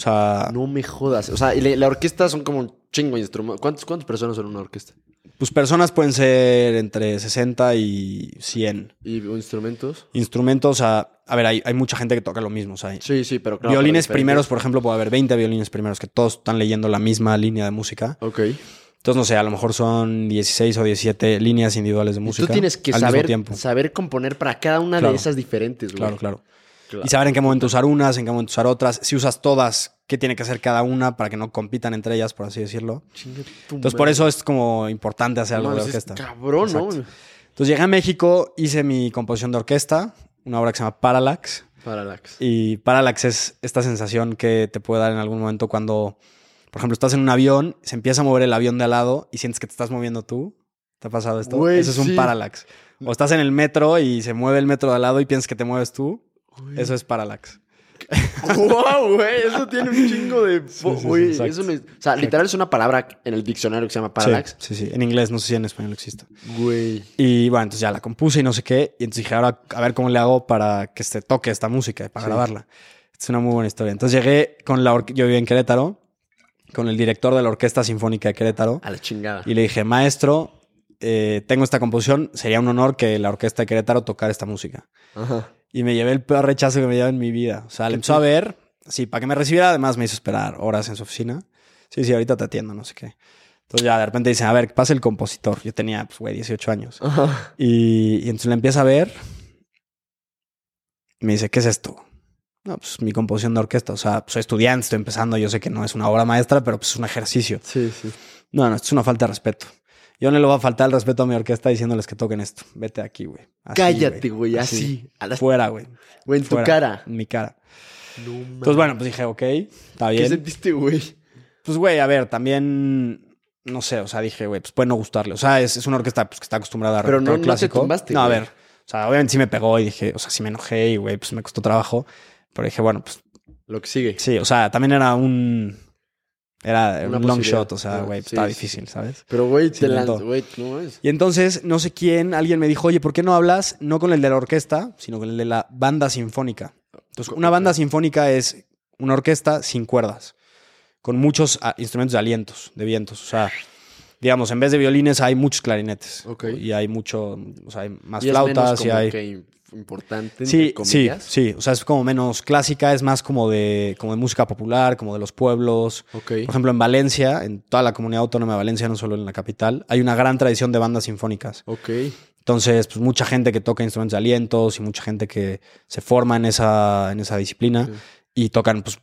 sea, No me jodas. O sea, y la, la orquesta son como un chingo de instrumentos. ¿Cuántas, ¿Cuántas personas son en una orquesta? Pues personas pueden ser entre 60 y 100. ¿Y instrumentos? Instrumentos, o sea, a ver, hay, hay mucha gente que toca lo mismo. O sea, Sí, sí, pero claro. violines pero primeros, por ejemplo, puede haber 20 violines primeros que todos están leyendo la misma línea de música. Ok. Entonces, no sé, a lo mejor son 16 o 17 líneas individuales de Y música. tú tienes que al saber, saber componer para cada una Claro. de esas diferentes, güey. Claro, claro. Claro. Y saber en qué momento usar unas, en qué momento usar otras. Si usas todas, qué tiene que hacer cada una para que no compitan entre ellas, por así decirlo. Entonces, por eso es como importante hacer algo de orquesta. Cabrón, ¿no? Entonces, llegué a México, hice mi composición de orquesta, una obra que se llama Parallax. Parallax. Y Parallax es esta sensación que te puede dar en algún momento cuando, por ejemplo, estás en un avión, se empieza a mover el avión de al lado y sientes que te estás moviendo tú. ¿Te ha pasado esto? Güey, Eso es un sí. Parallax. O estás en el metro y se mueve el metro de al lado y piensas que te mueves tú. Güey. Eso es Parallax. ¡Wow, güey! Eso tiene un chingo de... sí, exacto. eso O sea, literal es una palabra en el diccionario que se llama parallax. Sí, sí. En inglés, no sé si en español existe. Güey. Y bueno, entonces ya la compuse y no sé qué. Y entonces dije, ahora a ver cómo le hago para que se toque esta música, para grabarla. Es una muy buena historia. Entonces llegué con la yo vivía en Querétaro, con el director de la Orquesta Sinfónica de Querétaro. A la chingada. Y le dije, maestro, eh, tengo esta composición, sería un honor que la Orquesta de Querétaro tocara esta música. Ajá. Y me llevé el peor rechazo que me llevé en mi vida. O sea, le empezó a ver, sí, para que me recibiera, además me hizo esperar horas en su oficina. Sí, sí, ahorita te atiendo, no sé qué. Entonces ya de repente dicen, a ver, pasa el compositor. Yo tenía, pues, güey, 18 años. Ajá. Y, y entonces le empieza a ver. Y me dice, ¿qué es esto? No, pues mi composición de orquesta. O sea, soy estudiante, estoy empezando. Yo sé que no es una obra maestra, pero pues es un ejercicio. Sí, sí. No, no, esto es una falta de respeto. Yo no le voy a faltar el respeto a mi orquesta diciéndoles que toquen esto. Vete aquí, güey. Así, Cállate, güey, así. A las- Fuera, güey. Güey, en tu cara. En mi cara. No Entonces, bueno, pues dije, ok, está ¿Qué bien. sentiste, güey? Pues, güey, a ver, también, no sé, o sea, dije, güey, pues puede no gustarle. O sea, es, es una orquesta pues, que está acostumbrada a Pero no- rock no te clásico. tumbaste, No, a ver, o sea, obviamente sí me pegó y dije, o sea, sí me enojé y, güey, pues me costó trabajo. Pero dije, bueno, pues Lo que sigue. sí, o sea, también era un, era Una un long shot, o sea, Ah, güey, sí, estaba sí, difícil, ¿sabes? Pero, güey, te lanzas, güey, no es. Y entonces, no sé quién, alguien me dijo, oye, ¿por qué no hablas no con el de la orquesta, sino con el de la banda sinfónica? Entonces, una banda sinfónica es una orquesta sin cuerdas, con muchos ah, instrumentos de alientos, de vientos. O sea, digamos, en vez de violines hay muchos clarinetes. Ok. Y hay mucho, o sea, hay más Y flautas y hay... que importante, Sí, sí, sí. O sea, es como menos clásica, es más como de, como de música popular, como de los pueblos. Ok. Por ejemplo, en Valencia, en toda la comunidad autónoma de Valencia, no solo en la capital, hay una gran tradición de bandas sinfónicas. Ok. Entonces, pues mucha gente que toca instrumentos de alientos y mucha gente que se forma en esa, en esa disciplina Sí. y tocan pues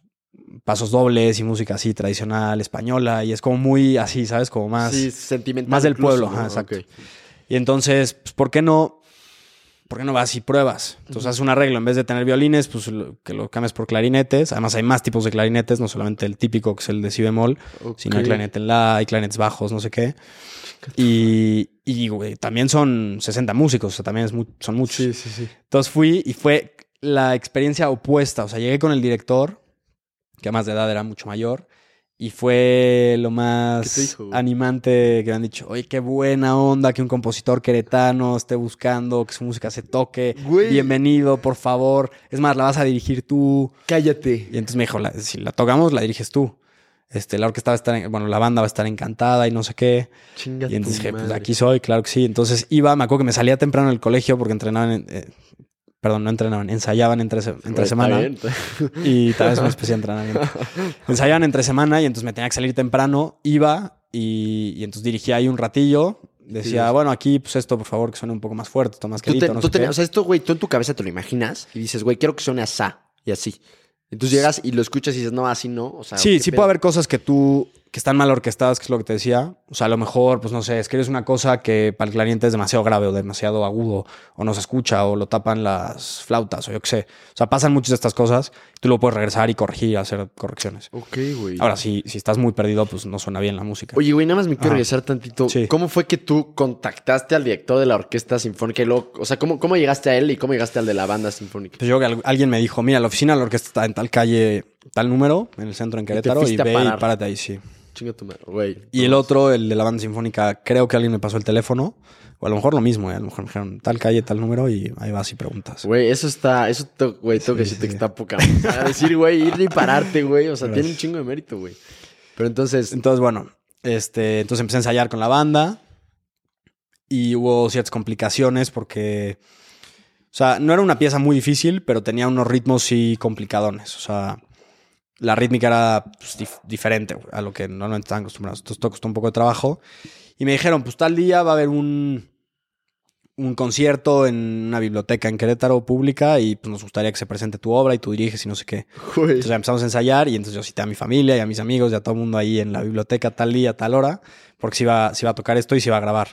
pasos dobles y música así tradicional española y es como muy así, ¿sabes? Como más... sí, sentimental. más del incluso, pueblo, ¿no? ajá, exacto. Y entonces, pues, ¿por qué no? ¿Por qué no vas y pruebas? Entonces haces un arreglo, en vez de tener violines, pues lo- que lo cambies por clarinetes. Además hay más tipos de clarinetes, no solamente el típico que es el de si bemol, sino hay clarinete en la, hay clarinetes bajos, no sé qué. Y, también son 60 músicos, o sea, también es mu- son muchos. Sí, sí, sí. Entonces fui y fue la experiencia opuesta. O sea, llegué con el director, que además de edad era mucho mayor, y fue lo ¿Qué te más dijo, animante que me han dicho. Oye, qué buena onda que un compositor queretano esté buscando que su música se toque. Güey. Bienvenido, por favor. Es más, la vas a dirigir tú. Cállate. Y entonces me dijo, la- si la tocamos, la diriges tú. Este, la orquesta va a estar, en- bueno, la banda va a estar encantada y no sé qué. Chinga Y entonces dije, pues aquí soy, claro que sí. Entonces iba, me acuerdo que me salía temprano del colegio porque entrenaban, en- eh, perdón, no entrenaban, ensayaban entre, entre semana. bien, Y tal vez una especie de entrenamiento. Ensayaban entre semana y entonces me tenía que salir temprano, iba y, y entonces dirigía ahí un ratillo. Decía, Sí. bueno, aquí pues esto, por favor, que suene un poco más fuerte, esto más Tú, te- no tú sé o sea, esto, güey, tú en tu cabeza te lo imaginas y dices, güey, quiero que suene asá y así. Entonces llegas y lo escuchas y dices, no, así no. O sea, Sí, ¿qué sí pedo? puede haber cosas que tú, que están mal orquestadas, que es lo que te decía. O sea, a lo mejor, pues no sé, escribes una cosa que para el clarinete es demasiado grave o demasiado agudo, o no se escucha, o lo tapan las flautas, o yo qué sé. O sea, pasan muchas de estas cosas. Tú lo puedes regresar y corregir y hacer correcciones. Ok, güey. Ahora, si, si estás muy perdido, pues no suena bien la música. Oye, güey, nada más me quiero Ajá. regresar tantito. Sí. ¿Cómo fue que tú contactaste al director de la orquesta sinfónica y luego, o sea, ¿cómo, cómo llegaste a él y cómo llegaste al de la banda sinfónica? Pues yo que al- alguien me dijo, mira, la oficina de la orquesta está en tal calle, tal número, en el centro en Querétaro, y, a ve parar. y párate ahí, sí. Chinga tu madre, güey. Y el otro, el de la banda sinfónica, creo que alguien me pasó el teléfono. O a lo mejor lo mismo, ¿eh? A lo mejor me dijeron tal calle, tal número y ahí vas y preguntas. Güey, eso está, eso, güey, tengo que decirte que está poca. sea, decir, güey, ir y pararte, güey. O sea, Gracias. tiene un chingo de mérito, güey. Pero entonces, Entonces, bueno, este, entonces empecé a ensayar con la banda y hubo ciertas complicaciones porque, o sea, no era una pieza muy difícil, pero tenía unos ritmos sí complicadones. O sea, la rítmica era pues, dif- diferente a lo que normalmente estaban acostumbrados. Entonces, esto costó un poco de trabajo. Y me dijeron, pues tal día va a haber un, un concierto en una biblioteca en Querétaro pública y pues nos gustaría que se presente tu obra y tú diriges y no sé qué. güey. Entonces ya empezamos a ensayar y entonces yo cité a mi familia y a mis amigos y a todo el mundo ahí en la biblioteca tal día, tal hora, porque se iba, se iba a tocar esto y se iba a grabar.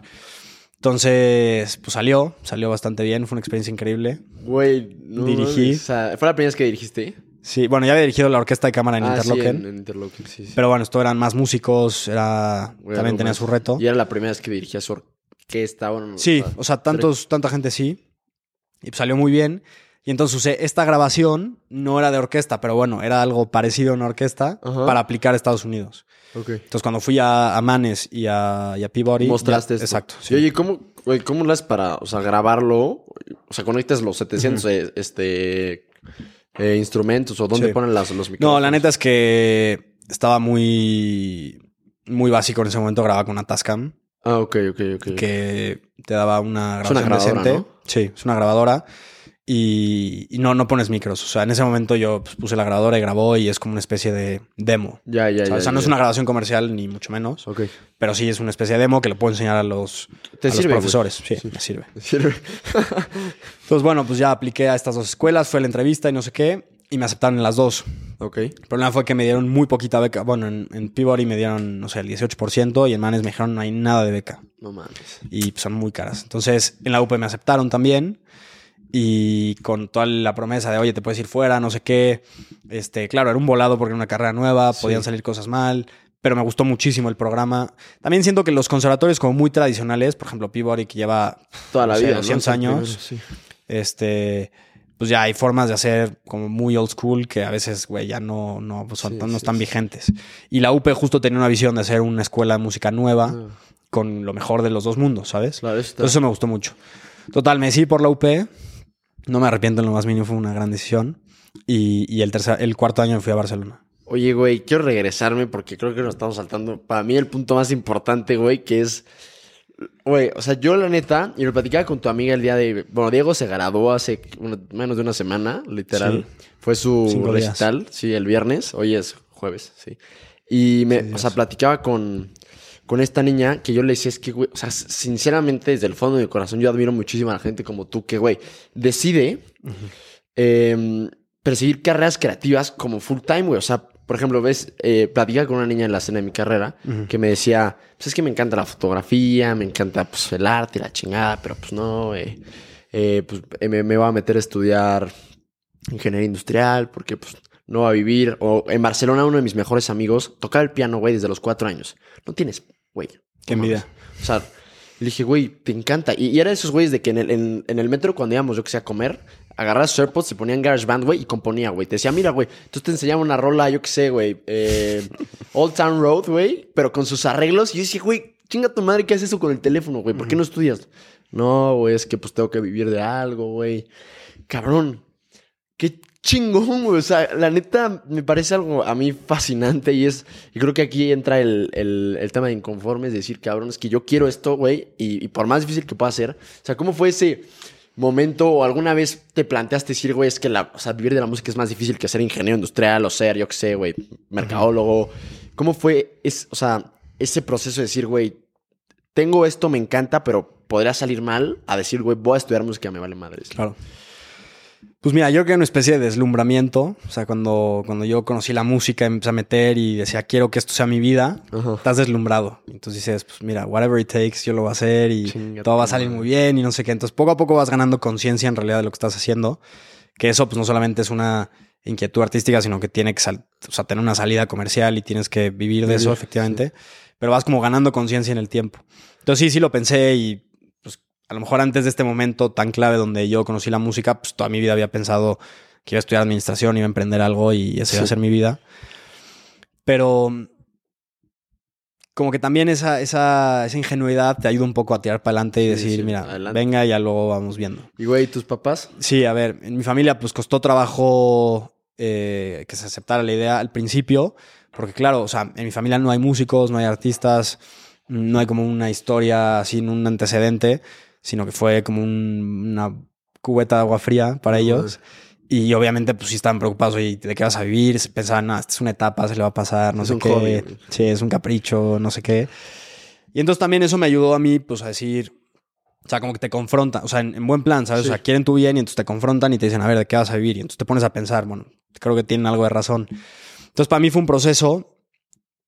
Entonces, pues salió, salió bastante bien, fue una experiencia increíble. Güey, no Dirigí. mames, O sea, ¿fue la primera vez que dirigiste? Sí, bueno, ya había dirigido la orquesta de cámara en ah, sí, en, en Interlochen, sí, sí. pero bueno, esto eran más músicos, era también tenía más. su reto. Y era la primera vez que dirigías su orquesta. Bueno, Sí, o sea, tantos, tanta gente sí. Y pues salió muy bien. Y entonces usé esta grabación, no era de orquesta, pero bueno, era algo parecido a una orquesta Ajá. para aplicar a Estados Unidos. ok. Entonces, cuando fui a, a Manes y a, y a Peabody. Mostraste ya- esto. Exacto. Y oye, ¿cómo, ¿cómo lo haces para, o sea, grabarlo? O sea, conectas los 700 eh, este, eh, instrumentos o dónde Sí. ponen las, los micrófonos. no, la neta es que estaba muy. Muy básico en ese momento. Grababa con una Tascam Ah, ok, ok, ok. que te daba una Es una grabación grabadora, decente. ¿no? Sí, es una grabadora. Y, y no, no pones micros. O sea, en ese momento yo pues, puse la grabadora y grabó y es como una especie de demo. Ya, ya, ya. o sea, no ya. es una grabación comercial ni mucho menos. Ok. Pero sí es una especie de demo que le puedo enseñar a los, Te a sirve, profesores. Sí, me sirve. Sirve. Entonces, bueno, pues ya apliqué a estas dos escuelas, fue la entrevista y no sé qué, y me aceptaron en las dos. Ok. El problema fue que me dieron muy poquita beca. Bueno, en, en Peabody me dieron, no sé, el 18% y en Manes me dijeron no hay nada de beca. No mames. y son muy caras. Entonces, en la UP me aceptaron también y con toda la promesa de, oye, te puedes ir fuera, no sé qué. Este, claro, era un volado porque era una carrera nueva, podían salir cosas mal, pero me gustó muchísimo el programa. También siento que los conservatorios como muy tradicionales, por ejemplo, Peabody que lleva Toda la no vida. 200 ¿no? años. Sí. este pues ya hay formas de hacer como muy old school que a veces, güey, ya no, no, pues, Sí, no están vigentes. Y la UP justo tenía una visión de hacer una escuela de música nueva Ah. con lo mejor de los dos mundos, ¿sabes? Claro, Entonces eso me gustó mucho. Total, me decidí por la UP. No me arrepiento en lo más mínimo, fue una gran decisión. Y, y el, tercer, el cuarto año me fui a Barcelona. Oye, güey, quiero regresarme porque creo que nos estamos saltando. Para mí el punto más importante, güey, que es... Güey, o sea, yo la neta, y lo platicaba con tu amiga el día de... Bueno, Diego se graduó hace una- menos de una semana, literal. Fue su Cinco días. recital, sí, el viernes. Hoy es jueves, sí. Y me, o sea, platicaba con, con esta niña que yo le decía, es que, güey, o sea, sinceramente, desde el fondo de mi corazón, yo admiro muchísimo a la gente como tú que, güey, decide eh, perseguir carreras creativas como full time, güey. O sea, por ejemplo, ves, eh, platicaba con una niña en la escena de mi carrera que me decía, pues es que me encanta la fotografía, me encanta pues, el arte y la chingada, pero pues no, eh, eh, pues eh, me, me voy a meter a estudiar ingeniería industrial porque pues no va a vivir. O en Barcelona uno de mis mejores amigos tocaba el piano, güey, desde los cuatro años. No tienes, güey. Qué envidia. O sea, le dije, güey, te encanta. Y, y era de esos güeyes de que en el, en, en el metro cuando íbamos, yo que sé, a comer, agarraba sus AirPods, se ponían GarageBand, güey, y componía, güey. Te decía, mira, güey, entonces te enseñaba una rola, yo que sé, güey, eh, Old Town Road, güey, pero con sus arreglos. Y yo decía, güey, chinga tu madre, ¿qué haces eso con el teléfono, güey? ¿Por qué no estudias? No, güey, es que pues tengo que vivir de algo, güey. Cabrón, qué chingón, güey. O sea, la neta me parece algo a mí fascinante y es. Y creo que aquí entra el, el, tema de inconformes, decir, cabrón, es que yo quiero esto, güey, y, y por más difícil que pueda ser. O sea, ¿cómo fue ese momento o alguna vez te planteaste decir, güey, es que la, o sea, vivir de la música es más difícil que ser ingeniero industrial o ser, yo qué sé, güey, mercadólogo? ¿Cómo fue, es, o sea, ese proceso de decir, güey, tengo esto, me encanta, pero podría salir mal a decir, güey, voy a estudiar música, me vale madres. Claro. Pues mira, yo creo que una especie de deslumbramiento. O sea, cuando, cuando yo conocí la música, empecé a meter y decía, quiero que esto sea mi vida, Ajá. estás deslumbrado. Entonces dices, pues mira, whatever it takes, yo lo voy a hacer y todo va a salir muy bien y no sé qué. Entonces, poco a poco vas ganando conciencia en realidad de lo que estás haciendo. Que eso, pues no solamente es una inquietud artística, sino que tiene que sal- o sea, tener una salida comercial y tienes que vivir de eso, efectivamente. Pero vas como ganando conciencia en el tiempo. Entonces, sí, sí lo pensé y a lo mejor antes de este momento tan clave donde yo conocí la música, pues toda mi vida había pensado que iba a estudiar administración, iba a emprender algo y esa iba a Sí. ser mi vida. Pero como que también esa, esa, esa ingenuidad te ayuda un poco a tirar para adelante y Sí, decir, sí, mira, adelante. venga, ya luego vamos viendo. Y, güey, ¿tus papás? Sí, a ver, en mi familia pues costó trabajo eh, que se aceptara la idea al principio, porque claro, o sea, en mi familia no hay músicos, no hay artistas, no hay como una historia sin un antecedente, sino que fue como un- una cubeta de agua fría para ellos. Y obviamente, pues sí estaban preocupados, oye, ¿de qué vas a vivir? Pensaban, no, esta es una etapa, se le va a pasar, no Es sé qué. hobby, sí, es un capricho, no sé qué. Y entonces también eso me ayudó a mí, pues a decir, o sea, como que te confrontan, o sea, en, en buen plan, ¿sabes? Sí. O sea, quieren tu bien y entonces te confrontan y te dicen, a ver, ¿de qué vas a vivir? Y entonces te pones a pensar, bueno, creo que tienen algo de razón. Entonces, para mí fue un proceso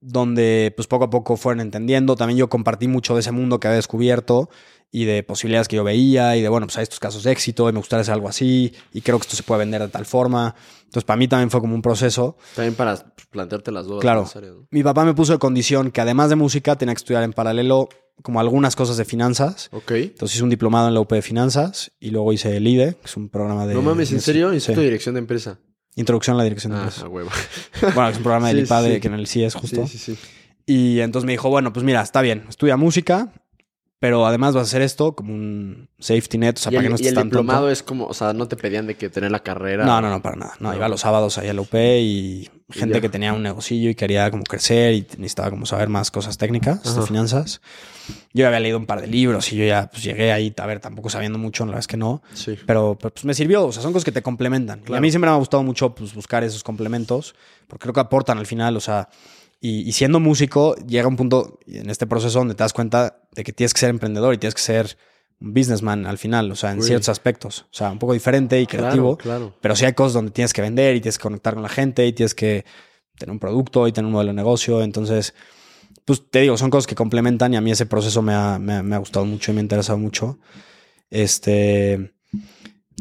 donde, pues poco a poco fueron entendiendo. También yo compartí mucho de ese mundo que había descubierto y de posibilidades que yo veía y de, bueno, pues hay estos casos de éxito y me gustaría hacer algo así y creo que esto se puede vender de tal forma. Entonces, para mí también fue como un proceso. También para plantearte las dudas. Claro. Mi papá me puso de condición que además de música tenía que estudiar en paralelo como algunas cosas de finanzas. Ok. Entonces hice un diplomado en la UP de Finanzas y luego hice el IDE, que es un programa de... no mames, ¿en serio? Sí. Instituto de Dirección de Empresa. Introducción a la dirección de Ah, empresas. a huevo. Bueno, es un programa del Sí, IPAD sí. que en el sí es justo. Sí, sí, sí. Y entonces me dijo, bueno, pues mira, está bien, estudia música, pero además vas a hacer esto como un safety net, o sea, y para el, que no y estés el tan diplomado tonto. es como, o sea, no te pedían de que tener la carrera. No, no, no, para nada. No, No. iba los sábados ahí a la UP y gente ya. que tenía un negocillo y quería como crecer y necesitaba como saber más cosas técnicas de Ajá. finanzas. Yo había leído un par de libros y yo ya pues, llegué ahí, a ver, tampoco sabiendo mucho, la verdad es que no. Sí. Pero, pero, pues me sirvió, o sea, son cosas que te complementan. Y a Claro. mí siempre me ha gustado mucho pues, buscar esos complementos, porque creo que aportan al final, o sea, y, y siendo músico llega un punto en este proceso donde te das cuenta de que tienes que ser emprendedor y tienes que ser un businessman al final, o sea, en ciertos aspectos. O sea, un poco diferente y creativo. Claro, claro. Pero sí hay cosas donde tienes que vender y tienes que conectar con la gente y tienes que tener un producto y tener un modelo de negocio. Entonces, pues te digo, son cosas que complementan y a mí ese proceso me ha, me ha- me ha gustado mucho y me ha interesado mucho. Este.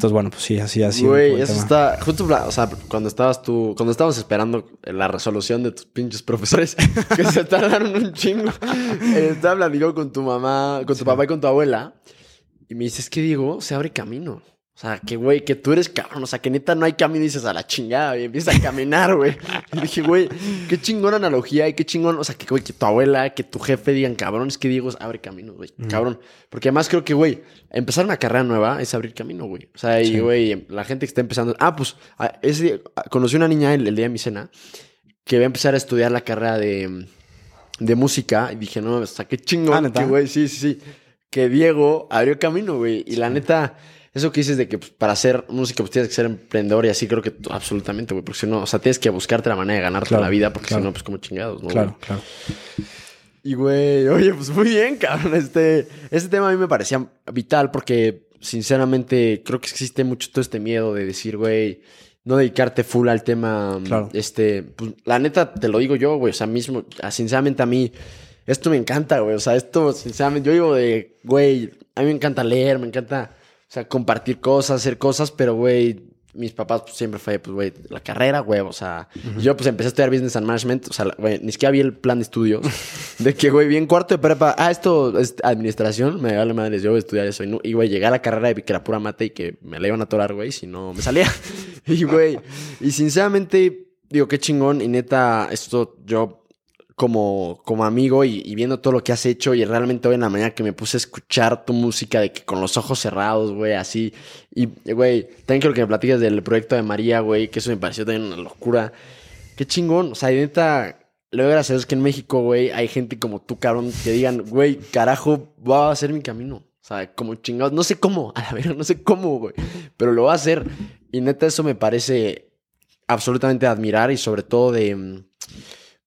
Entonces, bueno, pues sí, así, así. Güey, eso tema. está. Justo, o sea, cuando estabas tú. Cuando estábamos esperando la resolución de tus pinches profesores, que se tardaron un chingo. estaba platicando con tu mamá, con tu papá y con tu abuela. Y me dices, ¿qué digo? Se abre camino. O sea, que güey, que tú eres cabrón. O sea, que neta no hay camino y dices a la chingada y empiezas a caminar, güey. Y dije, güey, qué chingón analogía y qué chingón. O sea, que güey, que tu abuela, que tu jefe digan, cabrón, es que Diego abre camino, güey. Cabrón. Porque además creo que, güey, empezar una carrera nueva es abrir camino, güey. O sea, y güey, la gente que está empezando. Ah, pues, ese día- conocí una niña el, el día de mi cena que va a empezar a estudiar la carrera de, de música. Y dije, no, o sea, qué chingón, Ah, güey, sí, sí, sí. Que Diego abrió camino, güey. Y la neta, eso que dices de que pues, para ser músico pues tienes que ser emprendedor y así, creo que absolutamente, güey. Porque si no, o sea, tienes que buscarte la manera de ganarte Claro, la vida, porque claro. si no, pues como chingados, ¿no? Claro, güey? claro. Y güey, oye, pues muy bien, cabrón. Este, este tema a mí me parecía vital porque, sinceramente, creo que existe mucho todo este miedo de decir, güey, no dedicarte full al tema. Claro. Este, pues la neta, te lo digo yo, güey. O sea, mismo, ah, sinceramente a mí, esto me encanta, güey. O sea, esto, sinceramente, yo digo de, güey, a mí me encanta leer, me encanta, o sea, compartir cosas, hacer cosas, pero, güey. Mis papás pues, siempre fue, pues, güey, la carrera, güey, o sea, yo pues empecé a estudiar Business and Management, o sea, güey, ni siquiera vi el plan de estudios, de que, güey, bien cuarto de prepa, ah, esto es administración, me vale madres, yo voy a estudiar eso. Y, no- y, güey, llegué a la carrera y vi que era pura mate y que me la iban a atorar, güey, si no me salía. y, güey, y sinceramente, digo, qué chingón. Y neta, esto yo como, como amigo y, viendo todo lo que has hecho y realmente hoy en la mañana que me puse a escuchar tu música de que con los ojos cerrados, güey, así. Y, güey, también quiero que me platiques del proyecto de María, güey, que eso me pareció también una locura. Qué chingón. O sea, y neta, le doy gracias a que en México, güey, hay gente como tú, cabrón, que digan, güey, carajo, va a ser mi camino. O sea, como chingados. No sé cómo, a la verdad, no sé cómo, güey. Pero lo va a hacer. Y neta, eso me parece absolutamente admirar y sobre todo de.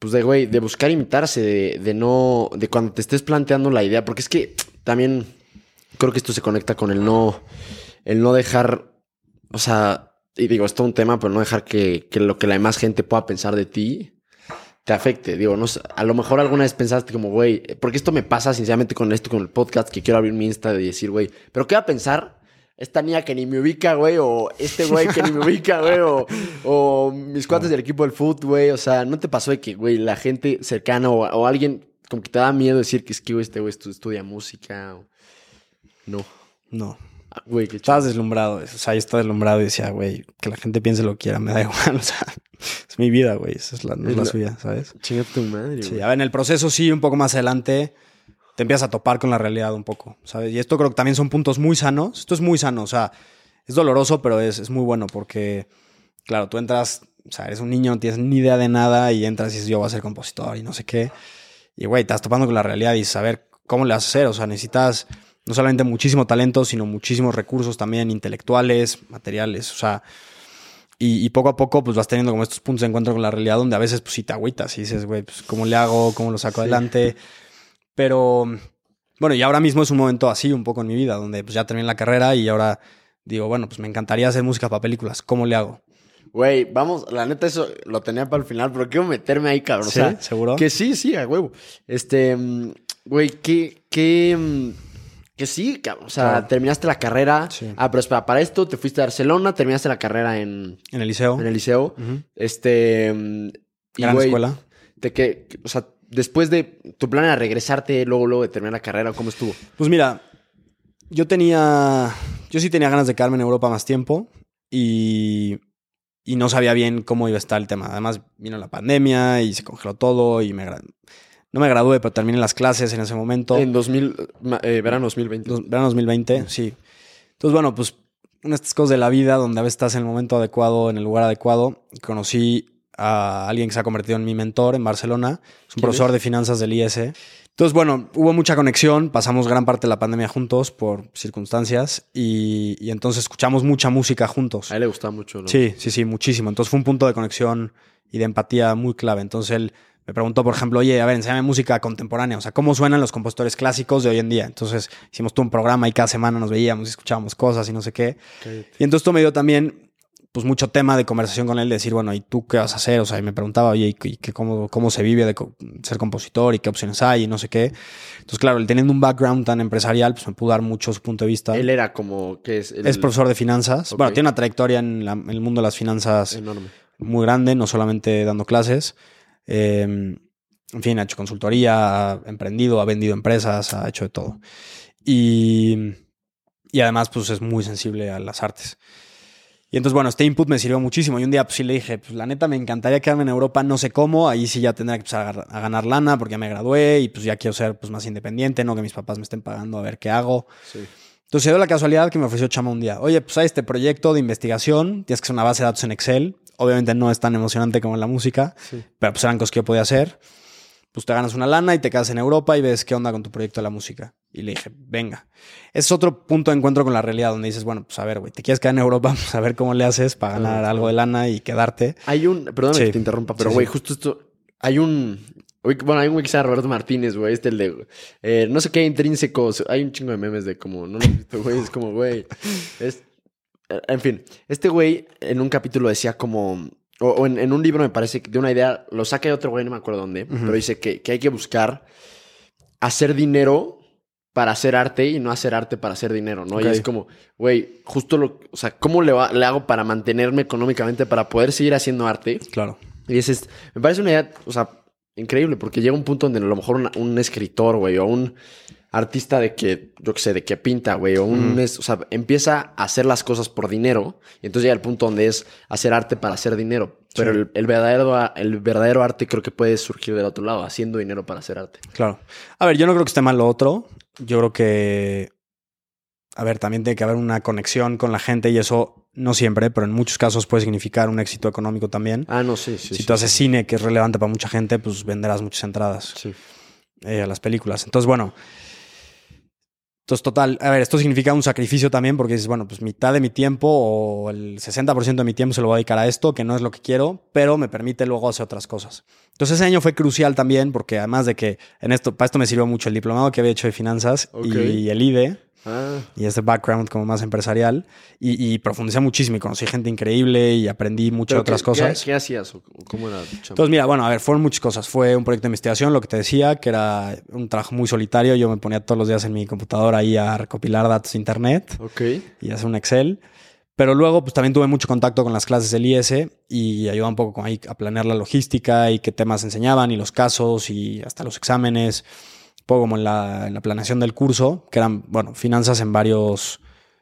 Pues de, güey, de buscar imitarse, de, no. De cuando te estés planteando la idea. Porque es que también creo que esto se conecta con el no. El no dejar. O sea, y digo, es todo un tema, pero no dejar que, que lo que la demás gente pueda pensar de ti te afecte. Digo, no a lo mejor alguna vez pensaste como, güey, porque esto me pasa sinceramente con esto, con el podcast, que quiero abrir mi Insta y decir, güey, pero ¿qué va a pensar? Esta niña que ni me ubica, güey, o este güey que ni me ubica, güey, o, o mis cuates del equipo del foot, güey. O sea, ¿no te pasó de que, güey, la gente cercana o, o alguien como que te da miedo decir que es que, güey, este güey estu- estudia música? o- No. No. Ah, Güey, qué Estabas deslumbrado. O sea, yo estaba deslumbrado y decía, güey, que la gente piense lo que quiera, me da igual. O sea, es mi vida, güey. Esa es la, no es Es la la- suya, ¿sabes? Chinga tu madre, Sí, güey. a ver, en el proceso sí, un poco más adelante, te empiezas a topar con la realidad un poco, ¿sabes? Y esto creo que también son puntos muy sanos. Esto es muy sano, o sea, es doloroso, pero es, es muy bueno porque, claro, tú entras, o sea, eres un niño, no tienes ni idea de nada y entras y dices, yo voy a ser compositor y no sé qué. Y, güey, te estás topando con la realidad y ver, ¿cómo le vas a hacer? O sea, necesitas no solamente muchísimo talento, sino muchísimos recursos también intelectuales, materiales, o sea... Y, y poco a poco, pues vas teniendo como estos puntos de encuentro con la realidad donde a veces, pues sí te agüitas y dices, güey, pues cómo le hago, cómo lo saco Sí. adelante. Pero, bueno, y ahora mismo es un momento así un poco en mi vida, donde pues ya terminé la carrera y ahora digo, bueno, pues me encantaría hacer música para películas, ¿cómo le hago? Güey, vamos, la neta eso lo tenía para el final, pero quiero meterme ahí, cabrón. ¿Sí? O sea, ¿Seguro? Que sí, sí, a huevo. Este, güey, que, que, que sí, cabrón. O sea, Claro. terminaste la carrera. Sí. Ah, pero espera, para esto te fuiste a Barcelona, terminaste la carrera en, En el liceo. en el liceo. Este, y, Gran güey, escuela. De que, o sea, después de, tu plan era regresarte luego, luego de terminar la carrera, ¿cómo estuvo? Pues mira, yo tenía. Yo sí tenía ganas de quedarme en Europa más tiempo y, y no sabía bien cómo iba a estar el tema. Además, vino la pandemia y se congeló todo y me no me gradué, pero terminé las clases en ese momento. En 2000, ma- eh, verano 2020. Dos- verano 2020, sí. Entonces, bueno, pues una de estas cosas de la vida donde a veces estás en el momento adecuado, en el lugar adecuado. Conocí a alguien que se ha convertido en mi mentor en Barcelona. Es un ¿Quién profesor es? de finanzas del IS. Entonces, bueno, hubo mucha conexión. Pasamos gran parte de la pandemia juntos por circunstancias y, y entonces escuchamos mucha música juntos. A él le gustaba mucho. ¿no? Sí, sí, sí, muchísimo. Entonces fue un punto de conexión y de empatía muy clave. Entonces él me preguntó, por ejemplo, oye, a ver, enséñame música contemporánea, o sea, ¿cómo suenan los compositores clásicos de hoy en día? Entonces hicimos todo un programa y cada semana nos veíamos y escuchábamos cosas y no sé qué. Y entonces esto me dio también pues mucho tema de conversación con él, de decir, bueno, ¿y tú qué vas a hacer? O sea, y me preguntaba, oye, ¿y, qué, cómo, cómo se vive de ser compositor y qué opciones hay y no sé qué? Entonces, claro, él teniendo un background tan empresarial, pues me pudo dar mucho su punto de vista. Él era como, ¿qué es? Es profesor de finanzas. Bueno, tiene una trayectoria en, el mundo de las finanzas Enorme. muy grande, no solamente dando clases. Em, en fin, ha hecho consultoría, ha emprendido, ha vendido empresas, ha hecho de todo. Y, y además, pues es muy sensible a las artes. Y entonces, bueno, este input me sirvió muchísimo. Y un día pues sí le dije, pues la neta me encantaría quedarme en Europa, no sé cómo, ahí sí ya tendría que empezar a, ganar lana porque ya me gradué y pues ya quiero ser pues más independiente, no que mis papás me estén pagando a ver qué hago. Entonces se dio la casualidad que me ofreció Chama un día, oye, pues hay este proyecto de investigación, tienes que hacer una base de datos en Excel. Obviamente no es tan emocionante como en la música, pero pues eran cosas que yo podía hacer pues te ganas una lana y te quedas en Europa y ves qué onda con tu proyecto de la música. Y le dije, venga. Es otro punto de encuentro con la realidad donde dices, bueno, pues a ver, güey, te quieres quedar en Europa, pues a ver cómo le haces para ganar algo de lana y quedarte. Hay un, perdón que te interrumpa, pero güey, justo esto, hay un, bueno, hay un güey que se llama Roberto Martínez, güey, este el de, eh, no sé qué, intrínsecos, hay un chingo de memes de como, no lo he visto, güey, es como, güey, es, en fin, este güey en un capítulo decía como, o, en, un libro me parece que de una idea, lo saca de otro güey, no me acuerdo dónde, pero dice que, hay que buscar hacer dinero para hacer arte y no hacer arte para hacer dinero, ¿no? Y es como, güey, justo lo, o sea, ¿cómo le, le hago para mantenerme económicamente para poder seguir haciendo arte? Claro. Y es, me parece una idea, o sea, increíble, porque llega un punto donde a lo mejor un escritor, güey, o un artista de que, yo qué sé, de que pinta, güey, o un, o sea, empieza a hacer las cosas por dinero, y entonces llega el punto donde es hacer arte para hacer dinero. Pero el, verdadero, el verdadero arte creo que puede surgir del otro lado, haciendo dinero para hacer arte. Claro. A ver, yo no creo que esté mal lo otro. Yo creo que, a ver, también tiene que haber una conexión con la gente y eso no siempre, pero en muchos casos puede significar un éxito económico también. Ah, no, sí, sí. Si tú haces cine, que es relevante para mucha gente, pues venderás muchas entradas eh, a las películas. Entonces, bueno, entonces, total, a ver, esto significa un sacrificio también porque dices, bueno, pues mitad de mi tiempo o el 60% de mi tiempo se lo voy a dedicar a esto, que no es lo que quiero, pero me permite luego hacer otras cosas. Entonces, ese año fue crucial también porque además de que en esto, para esto me sirvió mucho el diplomado que había hecho de finanzas y el IDE, Ah. Y este background como más empresarial. Y, y, profundicé muchísimo y conocí gente increíble y aprendí muchas otras cosas. ¿qué, hacías? ¿Cómo era? Entonces, mira, bueno, a ver, fueron muchas cosas. Fue un proyecto de investigación, lo que te decía, que era un trabajo muy solitario. Yo me ponía todos los días en mi computadora ahí a recopilar datos de internet. Ok. Y hacer un Excel. Pero luego, pues también tuve mucho contacto con las clases del IS y ayudaba un poco con ahí a planear la logística y qué temas enseñaban y los casos y hasta los exámenes poco como en la, en la planeación del curso, que eran, bueno, finanzas en varios,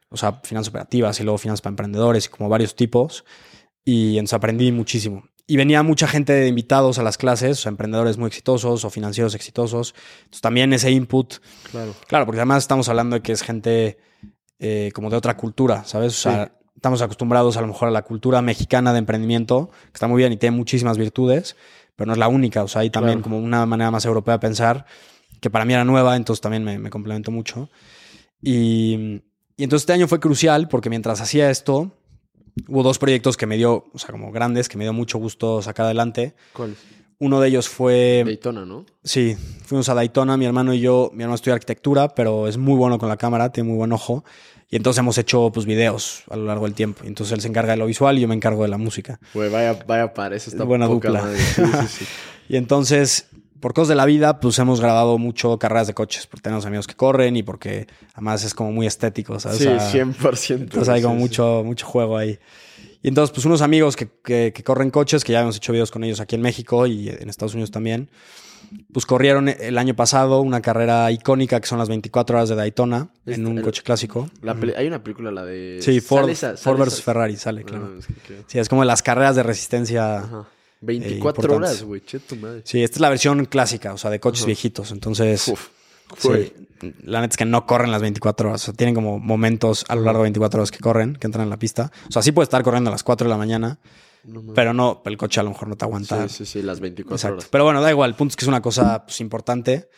o sea, finanzas operativas y luego finanzas para emprendedores y como varios tipos. Y entonces aprendí muchísimo. Y venía mucha gente de invitados a las clases, o sea, emprendedores muy exitosos o financieros exitosos. Entonces también ese input. Claro. Claro, porque además estamos hablando de que es gente eh, como de otra cultura, ¿sabes? O sea, estamos acostumbrados a lo mejor a la cultura mexicana de emprendimiento, que está muy bien y tiene muchísimas virtudes, pero no es la única. O sea, hay también como una manera más europea de pensar que para mí era nueva, entonces también me, complementó mucho. Y, entonces este año fue crucial porque mientras hacía esto, hubo dos proyectos que me dio, o sea, como grandes, que me dio mucho gusto sacar adelante. ¿Cuáles? Uno de ellos fue... Daytona, ¿no? Sí, fuimos a Daytona, mi hermano y yo. Mi hermano estudia arquitectura, pero es muy bueno con la cámara, tiene muy buen ojo. Y entonces hemos hecho pues videos a lo largo del tiempo. Entonces él se encarga de lo visual y yo me encargo de la música. Güey, vaya, vaya para eso está buena dupla. Sí, sí, sí. y entonces por cosas de la vida, pues hemos grabado mucho carreras de coches, porque tenemos amigos que corren y porque además es como muy estético, ¿sabes? Sí, 100%. Entonces hay como mucho, mucho juego ahí. Y entonces, pues unos amigos que, que, corren coches, que ya hemos hecho videos con ellos aquí en México y en Estados Unidos también, pues corrieron el año pasado una carrera icónica que son las 24 horas de Daytona en un coche clásico. hay una película, la de... Sí, Ford, Ford versus Ferrari, sale, claro. Sí, es como las carreras de resistencia. Ajá 24 horas, güey, che tu madre. Sí, esta es la versión clásica, o sea, de coches viejitos. Entonces, Uf, la neta es que no corren las 24 horas. O sea, tienen como momentos a lo largo de 24 horas que corren, que entran en la pista. O sea, sí puede estar corriendo a las 4 de la mañana, pero no, el coche a lo mejor no te aguanta. Sí, sí, sí, las 24 horas. Pero bueno, da igual. El punto es que es una cosa pues, importante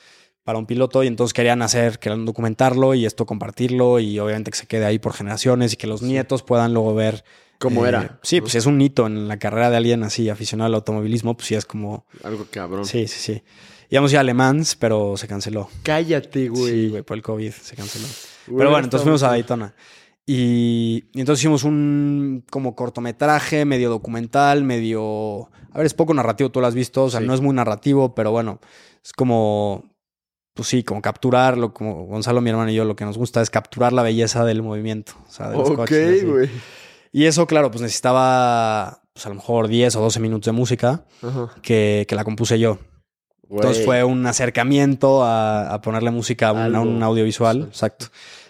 para un piloto y entonces querían hacer, querían documentarlo y esto compartirlo y obviamente que se quede ahí por generaciones y que los nietos puedan luego ver ¿Cómo Eh, era? Sí, pues es un hito en la carrera de alguien así, aficionado al automovilismo, pues sí es como... Algo cabrón. Sí, sí, sí. Íbamos a ir a Le Mans, pero se canceló. Cállate, güey. Sí, güey, por el COVID se canceló. Güey, Pero bueno, entonces fuimos a Daytona. Y, y entonces hicimos un como cortometraje, medio documental, medio... A ver, es poco narrativo, tú lo has visto, o sea, Sí. no es muy narrativo, pero bueno, es como... Pues sí, como capturarlo, como Gonzalo, mi hermano y yo, lo que nos gusta es capturar la belleza del movimiento. O sea, de los Ok, güey. Y eso, claro, pues necesitaba, pues a lo mejor 10 o 12 minutos de música Ajá. que, que la compuse yo. Entonces fue un acercamiento a, a ponerle música a un, a audiovisual. Sí. Exacto.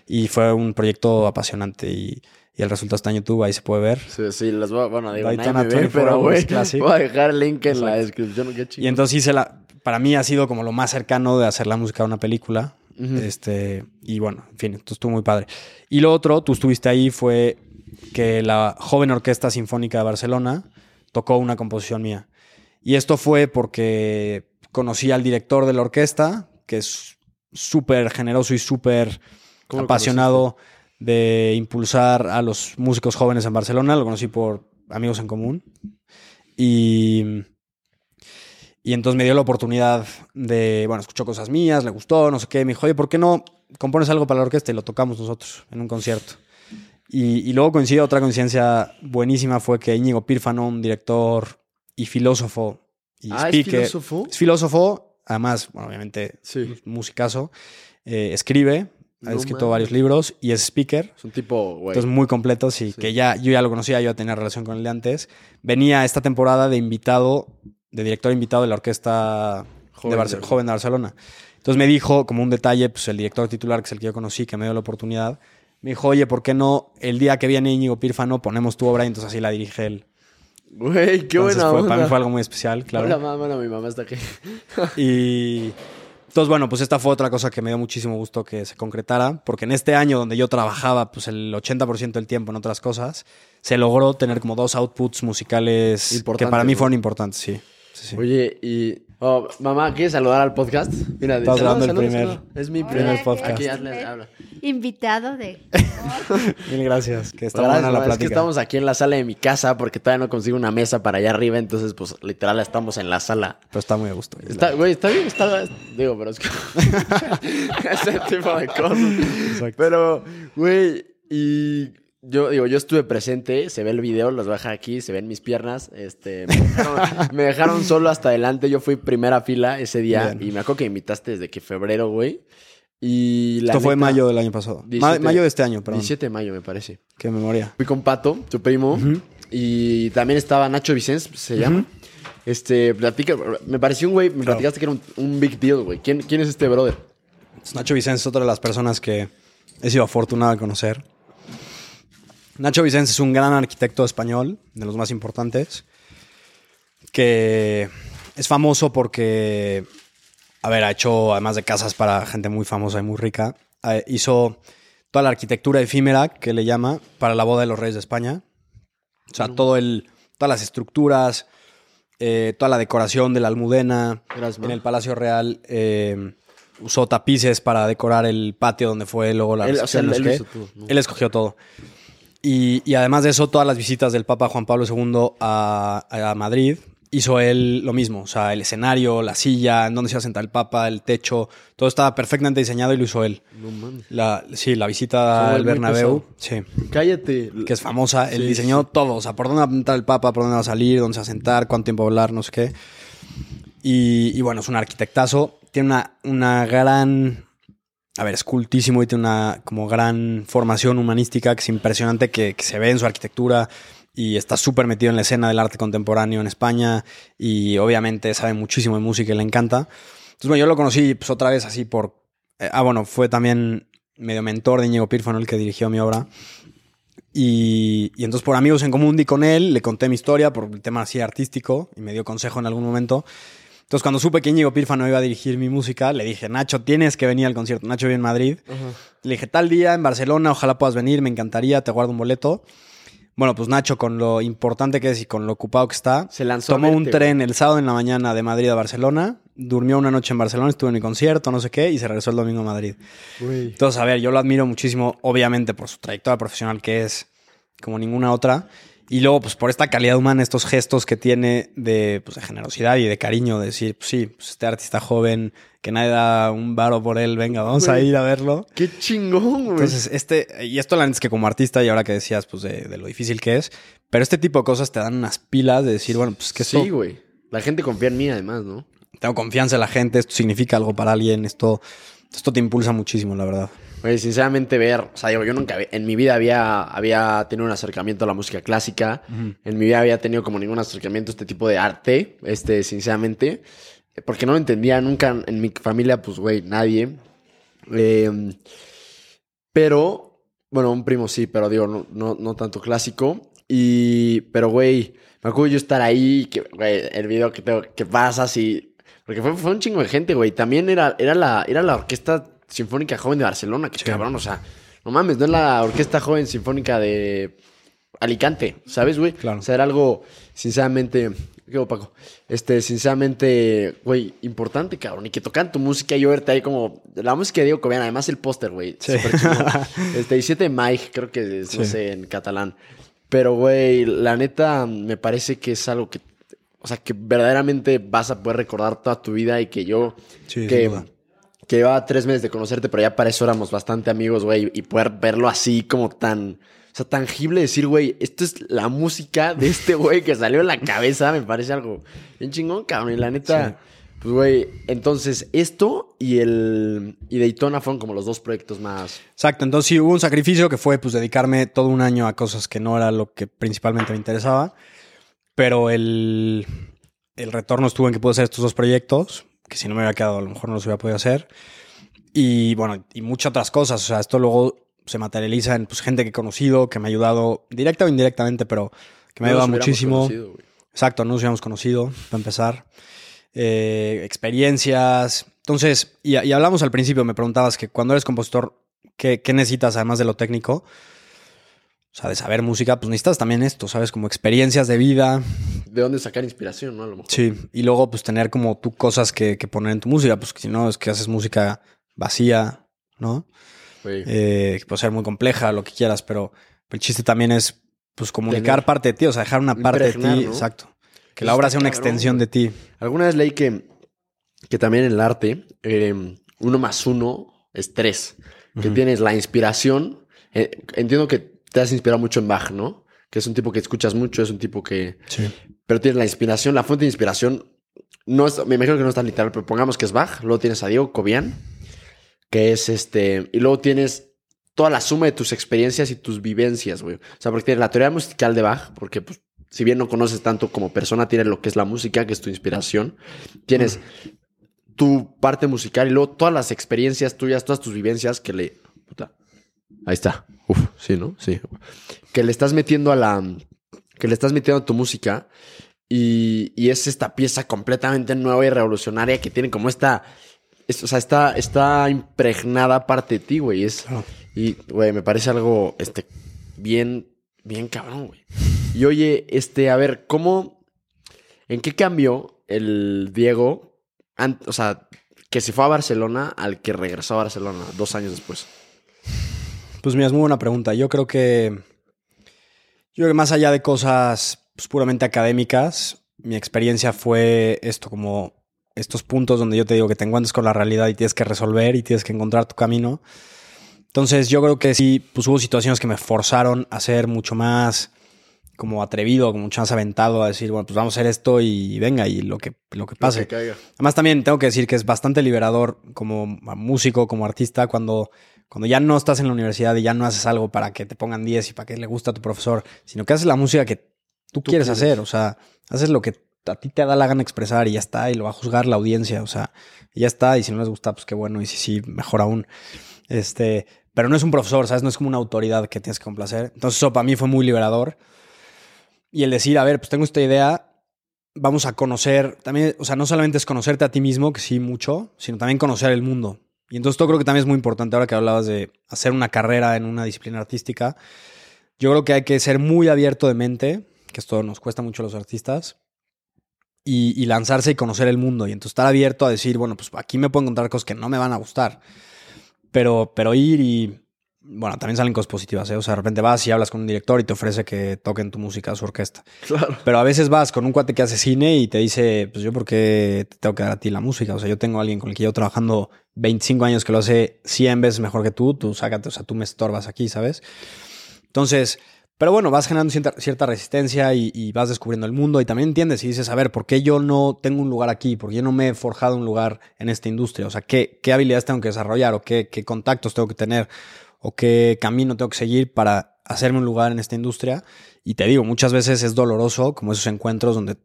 Y fue un proyecto apasionante y, y el resultado está en YouTube, ahí se puede ver. Sí, sí, las voy a... Bueno, digo, nadie me ve, 24 pero, güey, voy a dejar el link en la descripción. Qué chido. Y entonces hice la, para mí ha sido como lo más cercano de hacer la música de una película. Este, y bueno, en fin, entonces estuvo muy padre. Y lo otro, tú estuviste ahí, fue que la joven Orquesta Sinfónica de Barcelona tocó una composición mía. Y esto fue porque conocí al director de la orquesta, que es súper generoso y súper ¿Cómo lo apasionado de impulsar a los músicos jóvenes en Barcelona. Lo conocí por amigos en común. Y, y entonces me dio la oportunidad de, bueno, escuchó cosas mías, le gustó, no sé qué. Me dijo, oye, ¿por qué no compones algo para la orquesta y lo tocamos nosotros en un concierto? Y, y luego coincidió otra coincidencia buenísima, fue que Íñigo Pírfano, un director y filósofo y Ah, ¿es speaker, filósofo? es filósofo, además, bueno, obviamente, Sí. musicazo, eh, escribe, ha No escrito mames. varios libros y es speaker. Es un tipo, güey. Entonces, muy completos y Sí. que ya, yo ya lo conocía, yo ya tenía relación con él de antes. Venía esta temporada de invitado, de director invitado de la orquesta Joven de Barce- de- joven de Barcelona. Entonces me dijo, como un detalle, pues el director titular, que es el que yo conocí, que me dio la oportunidad, me dijo, oye, ¿por qué no el día que viene Íñigo Pírfano ponemos tu obra? Y entonces así la dirige él. Güey, qué Entonces buena fue- onda. Para mí fue algo muy especial, claro. Hola, mamá. Bueno, mi mamá está aquí. Y entonces, bueno, pues esta fue otra cosa que me dio muchísimo gusto que se concretara, porque en este año donde yo trabajaba pues el 80% del tiempo en otras cosas, se logró tener como dos outputs musicales que para mí fueron importantes, sí. sí, sí. Oye, y... oh, mamá, ¿quieres saludar al podcast? Mira, Estás grabando el primer-. Es mi Hola, primer podcast. Aquí, ¿qué hazle, tal? habla. Invitado de... Mil gracias, que está Gracias, buena la mamá, es que plática. estamos aquí en la sala de mi casa porque todavía no consigo una mesa para allá arriba, entonces pues literal estamos en la sala. Pero está muy a gusto. Está, güey, está bien, está... Digo, pero es que... Ese tipo de cosas. Exacto. Pero, güey, y... Yo digo, yo estuve presente, se ve el video, los voy a dejar aquí, se ven mis piernas. Este, me dejaron, me dejaron solo hasta adelante. Yo fui primera fila ese día Bien. y me acuerdo que me invitaste desde que febrero, güey. Y la Esto fue mayo del año pasado. Ma- 17 mayo de este año, perdón. 17 de mayo, me parece. Qué memoria. Fui con Pato, tu primo, y también estaba Nacho Vicens, se llama. Este, platica, me pareció un güey, me Claro. platicaste que era un, un big deal, güey. ¿Quién, ¿Quién es este brother? Pues Nacho Vicens es otra de las personas que he sido afortunado de conocer. Nacho Vicens es un gran arquitecto español, de los más importantes, que es famoso porque, a ver, ha hecho, además de casas para gente muy famosa y muy rica, hizo toda la arquitectura efímera, que le llama, para la boda de los reyes de España. O sea, todo el, todas las estructuras, eh, toda la decoración de la almudena, Gracias, en el Palacio Real eh, usó tapices para decorar el patio donde fue luego la Él, o sea. Él escogió todo. Y, y además de eso, todas las visitas del Papa Juan Pablo II a, a Madrid, hizo él lo mismo. O sea, el escenario, la silla, en donde se iba a sentar el Papa, el techo, todo estaba perfectamente diseñado y lo hizo él. No mames. La, sí, la visita al Bernabéu, sí, Cállate. que es famosa. Él Sí, diseñó sí. todo. O sea, por dónde va a entrar el Papa, por dónde va a salir, dónde se va a sentar, cuánto tiempo va a hablar, no sé qué. Y, y bueno, es un arquitectazo. Tiene una, una gran. A ver, es cultísimo y tiene una como gran formación humanística que es impresionante que, que se ve en su arquitectura y está súper metido en la escena del arte contemporáneo en España y obviamente sabe muchísimo de música y le encanta. Entonces, bueno, yo lo conocí pues otra vez así por... eh, ah, bueno, fue también medio mentor de Íñigo Pírfano el que dirigió mi obra. Y, y entonces por amigos en común di con él, le conté mi historia por el tema así artístico y me dio consejo en algún momento. Entonces cuando supe que Íñigo Pírfano iba a dirigir mi música, le dije, Nacho, tienes que venir al concierto. Nacho vive en Madrid. Le dije, tal día en Barcelona, ojalá puedas venir, me encantaría, te guardo un boleto. Bueno, pues Nacho, con lo importante que es y con lo ocupado que está, Se lanzó tomó un tren el sábado en la mañana de Madrid a Barcelona, durmió una noche en Barcelona, estuvo en mi concierto, no sé qué, y se regresó el domingo a Madrid. Entonces, a ver, yo lo admiro muchísimo, obviamente, por su trayectoria profesional que es como ninguna otra. Y luego, pues por esta calidad humana, estos gestos que tiene de, pues, de generosidad y de cariño, de decir, pues sí, pues este artista joven, que nadie da un varo por él, venga, vamos a ir a verlo. Qué chingón, güey. Entonces, este, y esto la neta es que como artista, y ahora que decías, pues de, de lo difícil que es, pero este tipo de cosas te dan unas pilas de decir, bueno, pues que esto, sí, güey. La gente confía en mí, además, ¿no? tengo confianza en la gente, esto significa algo para alguien, esto, esto te impulsa muchísimo, la verdad. Güey, sinceramente ver, o sea, digo, yo nunca, había- en mi vida había, había tenido un acercamiento a la música clásica, en mi vida había tenido como ningún acercamiento a este tipo de arte, este, sinceramente, porque no lo entendía nunca en mi familia, pues, güey, nadie. Eh, pero, bueno, un primo sí, pero digo, no, no, no tanto clásico. Y, pero, güey, me acuerdo yo estar ahí, que, güey, el video que, tengo, que pasa así, porque fue, fue un chingo de gente, güey. También era, era, la, era la Orquesta Sinfónica Joven de Barcelona, que Sí. cabrón, o sea, no mames, no es la Orquesta Joven Sinfónica de Alicante, ¿sabes, güey? Claro. O sea, era algo, sinceramente, qué opaco, este, sinceramente, güey, importante, cabrón, y que tocan tu música y yo verte ahí como, la música de Diego Cobian, además el póster, güey, Sí. Este, 17 de Mike, creo que es, no Sí. sé, en catalán. Pero, güey, la neta, me parece que es algo que, o sea, que verdaderamente vas a poder recordar toda tu vida y que yo, Sí, que. Que llevaba tres meses de conocerte, pero ya para eso éramos bastante amigos, güey, y poder verlo así como tan, o sea, tangible, decir, güey, esto es la música de este güey que salió en la cabeza, me parece algo bien chingón, cabrón, y la neta... Sí. Pues, güey, entonces esto y el y Daytona fueron como los dos proyectos más. Exacto, entonces sí hubo un sacrificio que fue pues dedicarme todo un año a cosas que no era lo que principalmente me interesaba, pero el, el retorno estuvo en que pude hacer estos dos proyectos, que si no me hubiera quedado a lo mejor no los hubiera podido hacer, y bueno, y muchas otras cosas, o sea, esto luego se materializa en pues, gente que he conocido, que me ha ayudado directa o indirectamente, pero que me ha No ayudado hubiéramos muchísimo. conocido. Exacto, no nos habíamos conocido, para empezar. Eh, experiencias. Entonces, y, y hablamos al principio, me preguntabas que cuando eres compositor, ¿qué, qué necesitas además de lo técnico? O sea, de saber música, pues necesitas también esto, ¿sabes? Como experiencias de vida. de dónde sacar inspiración, ¿no? A lo mejor. Sí. Y luego, pues tener como tú cosas que, que poner en tu música, pues que si no, es que haces música vacía, ¿no? Güey. Eh, que puede ser muy compleja, lo que quieras, pero el chiste también es, pues, comunicar Tener- parte de ti, o sea, dejar una parte de ti. ¿no? Exacto. Que Eso la obra sea una cabrón, extensión güey. de ti. Alguna vez leí que, que también en el arte, eh, uno más uno es tres. Que tienes la inspiración. eh, entiendo que te has inspirado mucho en Bach, ¿no? Que es un tipo que escuchas mucho, es un tipo que. Sí. Pero tienes la inspiración, la fuente de inspiración. No es, me imagino que no es tan literal, pero pongamos que es Bach. Luego tienes a Diego Cobian, que es este. Y luego tienes toda la suma de tus experiencias y tus vivencias, güey. O sea, porque tienes la teoría musical de Bach, porque pues, si bien no conoces tanto como persona, tienes lo que es la música, que es tu inspiración. Tienes tu parte musical y luego todas las experiencias tuyas, todas tus vivencias que le. Puta. Ahí está. Uf, sí, ¿no? Sí. Que le estás metiendo a la. Que le estás metiendo a tu música. Y, y es esta pieza completamente nueva y revolucionaria que tiene como esta. es- o sea, está, está impregnada parte de ti, güey. Es, y, güey, me parece algo este, bien, bien cabrón, güey. Y oye, este, a ver, ¿cómo. ¿En qué cambió el Diego? o sea, que se fue a Barcelona al que regresó a Barcelona dos años después. Pues mira, es muy buena pregunta. Yo creo que. Yo creo que más allá de cosas pues, puramente académicas, mi experiencia fue esto, como estos puntos donde yo te digo que te encuentras con la realidad y tienes que resolver y tienes que encontrar tu camino. Entonces, yo creo que sí, pues hubo situaciones que me forzaron a ser mucho más como atrevido, como mucho más aventado a decir, bueno, pues vamos a hacer esto y venga, y lo que, lo que pase. Lo que caiga. Además, también tengo que decir que es bastante liberador como músico, como artista, cuando, cuando ya no estás en la universidad y ya no haces algo para que te pongan 10 y para que le guste a tu profesor, sino que haces la música que tú, Tú quieres quieres. hacer. O sea, haces lo que a ti te da la gana expresar y ya está, y lo va a juzgar la audiencia. O sea, y ya está, y si no les gusta, pues qué bueno, y si sí, mejor aún. Este, pero no es un profesor, ¿sabes? No es como una autoridad que tienes que complacer. Entonces, eso para mí fue muy liberador. Y el decir, a ver, pues tengo esta idea, vamos a conocer, también, o sea, no solamente es conocerte a ti mismo, que sí mucho, sino también conocer el mundo. Y entonces yo creo que también es muy importante ahora que hablabas de hacer una carrera en una disciplina artística. Yo creo que hay que ser muy abierto de mente, que esto nos cuesta mucho a los artistas, y, y lanzarse y conocer el mundo. Y entonces estar abierto a decir, bueno, pues aquí me puedo encontrar cosas que no me van a gustar, pero, pero ir y, bueno, también salen cosas positivas, ¿eh? O sea, de repente vas y hablas con un director y te ofrece que toquen tu música a su orquesta. Claro. Pero a veces vas con un cuate que hace cine y te dice, pues yo por qué te tengo que dar a ti la música. O sea, yo tengo a alguien con el que llevo trabajando 25 años que lo hace 100 veces mejor que tú, tú sácate, o sea, tú me estorbas aquí, ¿sabes? Entonces, pero bueno, vas generando cierta, cierta resistencia y, y, vas descubriendo el mundo y también entiendes y dices, a ver, ¿por qué yo no tengo un lugar aquí? ¿Por qué yo no me he forjado un lugar en esta industria? O sea, ¿qué, qué habilidades tengo que desarrollar o qué, qué contactos tengo que tener? O qué camino tengo que seguir para hacerme un lugar en esta industria. Y te digo, muchas veces es doloroso, como esos encuentros donde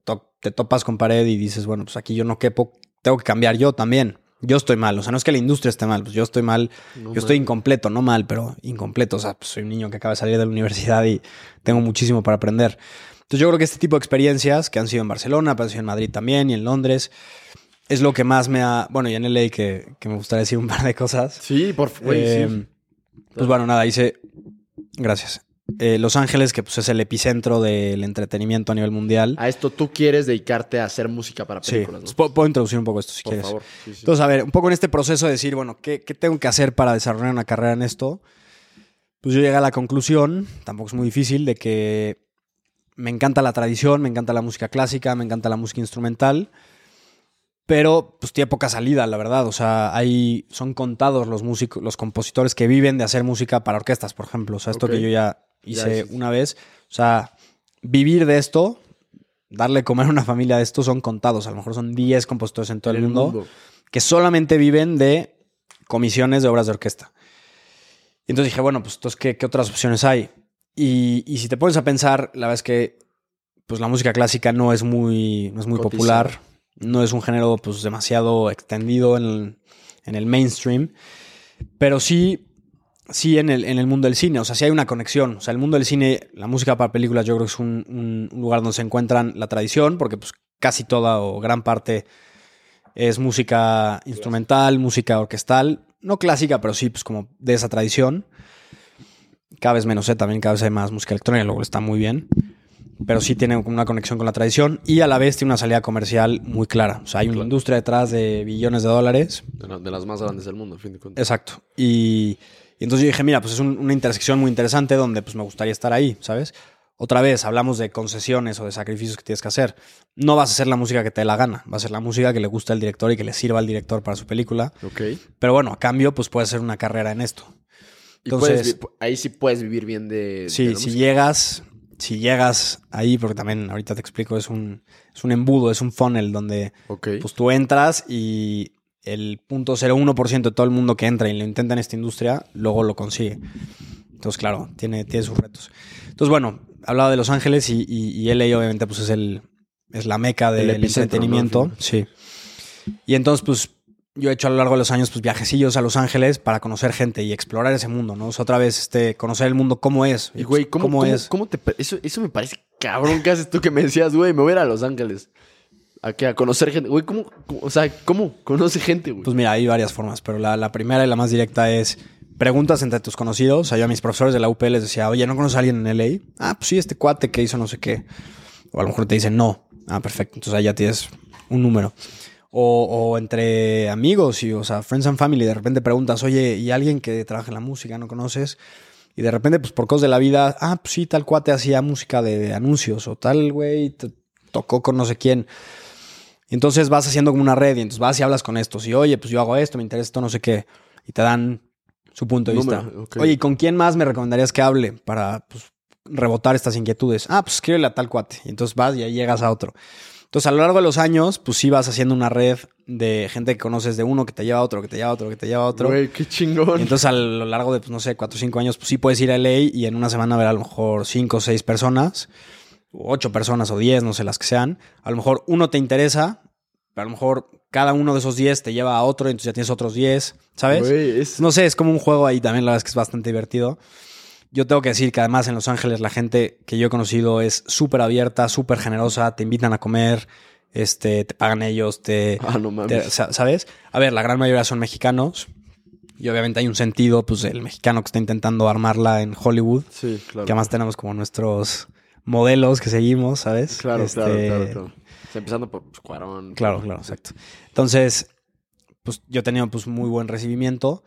te topas con pared y dices, bueno, pues aquí yo no quepo, tengo que cambiar yo también. Yo estoy mal, o sea, no es que la industria esté mal, pues yo estoy mal, no yo estoy incompleto, no mal, pero incompleto, o sea, pues soy un niño que acaba de salir de la universidad y tengo muchísimo para aprender. Entonces yo creo que este tipo de experiencias que han sido en Barcelona, pero han sido en Madrid también y en Londres, es lo que más me ha, bueno, y en LA que, que me gustaría decir un par de cosas. Sí, por favor. Eh, sí. Pues bueno, nada, hice. Gracias. Eh, Los Ángeles, que pues es el epicentro del entretenimiento a nivel mundial. A esto tú quieres dedicarte a hacer música para películas, sí. ¿no? Puedo introducir un poco esto si Por quieres. favor. Sí, sí. Entonces, a ver, un poco en este proceso de decir, bueno, ¿qué, ¿qué, tengo que hacer para desarrollar una carrera en esto? Pues yo llegué a la conclusión, tampoco es muy difícil, de que me encanta la tradición, me encanta la música clásica, me encanta la música instrumental pero pues tiene poca salida, la verdad. O sea, hay, son contados los músicos, los compositores que viven de hacer música para orquestas, por ejemplo. O sea, esto que yo ya hice Ya, una vez. O sea, vivir de esto, darle comer a una familia de esto son contados. A lo mejor son 10 compositores en todo el, mundo, que solamente viven de comisiones de obras de orquesta. Y entonces dije, bueno, pues entonces, ¿qué, qué otras opciones hay? Y, y si te pones a pensar, la verdad es que pues la música clásica no es muy, no es muy popular, no es un género pues demasiado extendido en el, en el mainstream, pero sí, sí en el, en el mundo del cine, o sea, sí hay una conexión, o sea, el mundo del cine, la música para películas yo creo que es un, un- lugar donde se encuentran la tradición, porque pues casi toda o gran parte es música instrumental, música orquestal, no clásica, pero sí pues como de esa tradición. Cada vez menos, también cada vez hay más música electrónica, cual está muy bien. Pero sí tiene una conexión con la tradición y a la vez tiene una salida comercial muy clara. O sea, hay una Claro. industria detrás de billones de dólares. De, la- de las más grandes del mundo, a fin de cuentas. Exacto. Y, y entonces yo dije, mira, pues es un- una intersección muy interesante donde pues me gustaría estar ahí, ¿sabes? Otra vez, hablamos de concesiones o de sacrificios que tienes que hacer. No vas a hacer la música que te dé la gana, va a ser la música que le gusta al director y que le sirva al director para su película. Ok. Pero bueno, a cambio, pues puedes hacer una carrera en esto. Y Entonces- puedes ahí sí puedes vivir bien de. de Sí, la si música. llegas, si llegas ahí, porque también ahorita te explico, es un, es un embudo, es un funnel donde pues tú entras y el 0.01% de todo el mundo que entra y lo intenta en esta industria, luego lo consigue. Entonces, claro, tiene, tiene sus retos. Entonces, bueno, hablaba de Los Ángeles y, y, y LA obviamente pues es el es la meca del entretenimiento. ¿no? Sí. Y entonces, pues, yo he hecho a lo largo de los años pues viajecillos a Los Ángeles para conocer gente y explorar ese mundo, ¿no? O sea, otra vez, este, conocer el mundo cómo es. Y güey, ¿cómo, cómo, es? cómo te. Eso, eso me parece cabrón que haces tú que me decías, güey, me voy a ir a Los Ángeles. ¿A qué? A conocer gente. Güey, ¿cómo, cómo- O sea, ¿cómo conoce gente, güey? Pues mira, hay varias formas, pero la, la primera y la más directa es preguntas entre tus conocidos. O sea, yo a mis profesores de la UP les decía, oye, ¿no conoces a alguien en LA? Ah, pues sí, este cuate que hizo no sé qué. O a lo mejor te dicen no. Ah, perfecto. Entonces ahí ya tienes un número. O, o entre amigos y, o sea, friends and family, de repente preguntas, oye, ¿y alguien que trabaja en la música no conoces? Y de repente, pues por cosas de la vida, ah, pues sí, tal cuate hacía música de anuncios, o tal güey tocó con no sé quién. Y entonces vas haciendo como una red y entonces vas y hablas con estos y oye, pues yo hago esto, me interesa esto, no sé qué. Y te dan su punto de Número, vista. Oye, ¿y con quién más me recomendarías que hable para pues, rebotar estas inquietudes? Ah, pues escríbele a tal cuate. Y entonces vas y ahí llegas a otro. Entonces a lo largo de los años, pues sí vas haciendo una red de gente que conoces de uno que te lleva a otro, que te lleva a otro, que te lleva a otro. Güey, qué chingón. Y entonces a lo largo de, pues, no sé, cuatro o cinco años, pues sí puedes ir a LA y en una semana ver a lo mejor cinco o seis personas, o ocho personas o diez, no sé, las que sean. A lo mejor uno te interesa, pero a lo mejor cada uno de esos diez te lleva a otro y entonces ya tienes otros diez, ¿sabes? Güey, es. No sé, es como un juego ahí también, la verdad es que es bastante divertido. Yo tengo que decir que además en Los Ángeles la gente que yo he conocido es súper abierta, súper generosa, te invitan a comer, este, te pagan ellos, te, Ah, no mames. sa- ¿Sabes? A ver, la gran mayoría son mexicanos. Y obviamente hay un sentido, pues, el mexicano que está intentando armarla en Hollywood. Sí, claro. Que además tenemos como nuestros modelos que seguimos, ¿sabes? Claro, claro, Este, claro, claro. O sea, empezando por pues, Cuarón. Claro, claro, exacto. Entonces, pues yo he tenido pues muy buen recibimiento.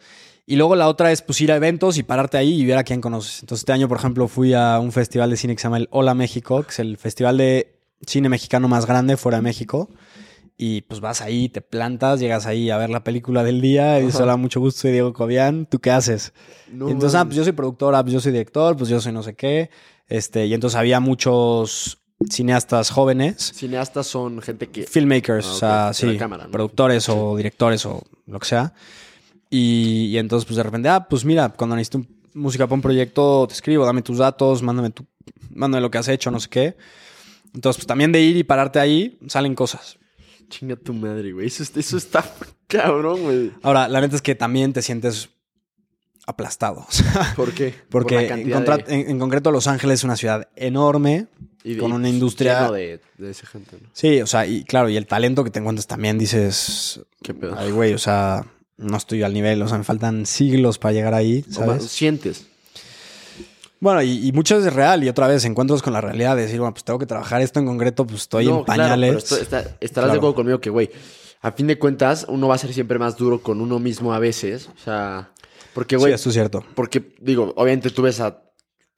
Y luego la otra es pues ir a eventos y pararte ahí y ver a quién conoces. Entonces este año, por ejemplo, fui a un festival de cine que se llama el Hola México, que es el festival de cine mexicano más grande fuera de México. Y pues vas ahí, te plantas, llegas ahí a ver la película del día y dices, hola, mucho gusto, soy Diego Cobian, ¿tú qué haces? No y entonces, ah, pues yo soy productor, ah, pues yo soy director, pues yo soy no sé qué. Este, y entonces había muchos cineastas jóvenes, Cineastas son gente que. filmmakers, Ah, o ok, sea, sí, cámara, ¿no? productores o directores o lo que sea. Y, y entonces, pues de repente, ah, pues mira, cuando necesito un- música para un proyecto, te escribo, dame tus datos, mándame, tu, mándame lo que has hecho, no sé qué. Entonces, pues también de ir y pararte ahí, salen cosas. Chinga tu madre, güey. Eso, eso está cabrón, güey. Ahora, la neta es que también te sientes aplastado. o sea, ¿Por qué? Porque Por en, cantidad contra- de- en- en concreto Los Ángeles es una ciudad enorme, y de- con una pues, industria... lleno de, de esa gente, ¿no? Sí, o sea, y claro, y el talento que te encuentras también dices, ¿Qué pedo? ay, güey, o sea, no estoy al nivel, o sea, me faltan siglos para llegar ahí, ¿sabes? sientes. Bueno, y, y mucho es real, y otra vez encuentros con la realidad de decir, bueno, pues tengo que trabajar esto en concreto, pues estoy No, en claro, pañales. esto- está- estarás Claro. de acuerdo conmigo que, güey, a fin de cuentas, uno va a ser siempre más duro con uno mismo a veces. O sea, porque, sí, güey, esto es cierto. porque, digo, obviamente tú ves a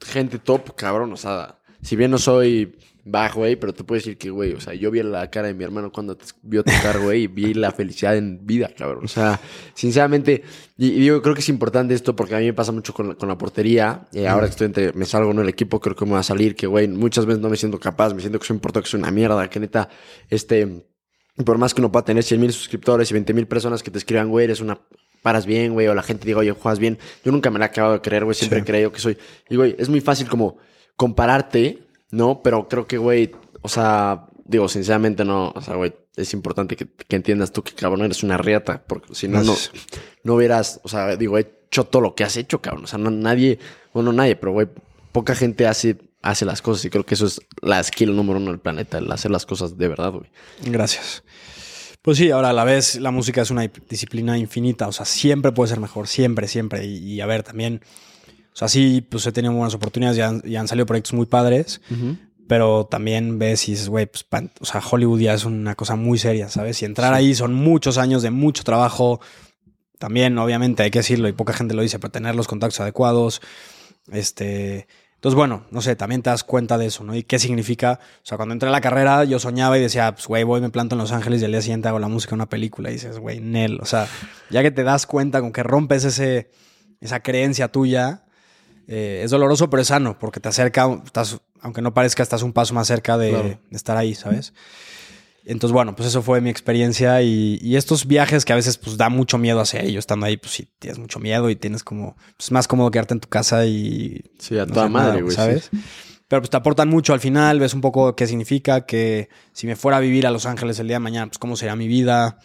gente top, cabrón, o sea, si bien no soy bajo, güey, pero te puedo decir que, güey, o sea, yo vi la cara de mi hermano cuando te vio tocar, güey, y vi la felicidad en vida, cabrón. O sea, sinceramente, y, y digo, creo que es importante esto porque a mí me pasa mucho con la, con la portería. y ahora que estoy entre, me salgo en el equipo, creo que me va a salir, que, güey, muchas veces no me siento capaz, me siento que soy un portero, que soy una mierda, que neta, este, por más que uno pueda tener 100 mil suscriptores y 20 mil personas que te escriban, güey, eres una. Paras bien, güey, o la gente diga, oye, juegas bien. Yo nunca me la he acabado de creer, güey, siempre Sí. he creído que soy. Y, güey, es muy fácil como compararte, ¿no? Pero creo que, güey, o sea, digo, sinceramente no, o sea, güey, es importante que, que entiendas tú que, cabrón, eres una riata, porque si no, no, no hubieras, o sea, digo, he hecho todo lo que has hecho, cabrón. O sea, no, nadie, bueno, nadie, pero, güey, poca gente hace, hace las cosas y creo que eso es la skill número uno del planeta, el hacer las cosas de verdad, güey. Gracias. Pues sí, ahora a la vez la música es una disciplina infinita, o sea, siempre puede ser mejor, siempre, siempre. Y, y a ver, también, o sea, sí, pues he tenido buenas oportunidades, ya han, ya han salido proyectos muy padres, pero también ves y dices, güey, pues, pan- o sea, Hollywood ya es una cosa muy seria, ¿sabes? Y entrar ahí son muchos años de mucho trabajo. También, obviamente, hay que decirlo, y poca gente lo dice, pero tener los contactos adecuados. Este. Entonces, bueno, no sé, también te das cuenta de eso, ¿no? Y qué significa. O sea, cuando entré a la carrera, yo soñaba y decía, pues, güey, voy, me planto en Los Ángeles y al día siguiente hago la música de una película. Y dices, güey, Nel. O sea, ya que te das cuenta con que rompes ese, esa creencia tuya, eh, es doloroso, pero es sano, porque te acerca, estás, aunque no parezca, estás un paso más cerca de, Claro. de estar ahí, ¿sabes? Entonces, bueno, pues eso fue mi experiencia y, y estos viajes que a veces pues da mucho miedo hacer. Y yo estando ahí, pues sí, tienes mucho miedo y tienes como, pues más cómodo quedarte en tu casa y... Sí, a no toda madre, nada, güey. ¿Sabes? sí. Pero pues te aportan mucho al final, ves un poco qué significa, que si me fuera a vivir a Los Ángeles el día de mañana, pues cómo sería mi vida.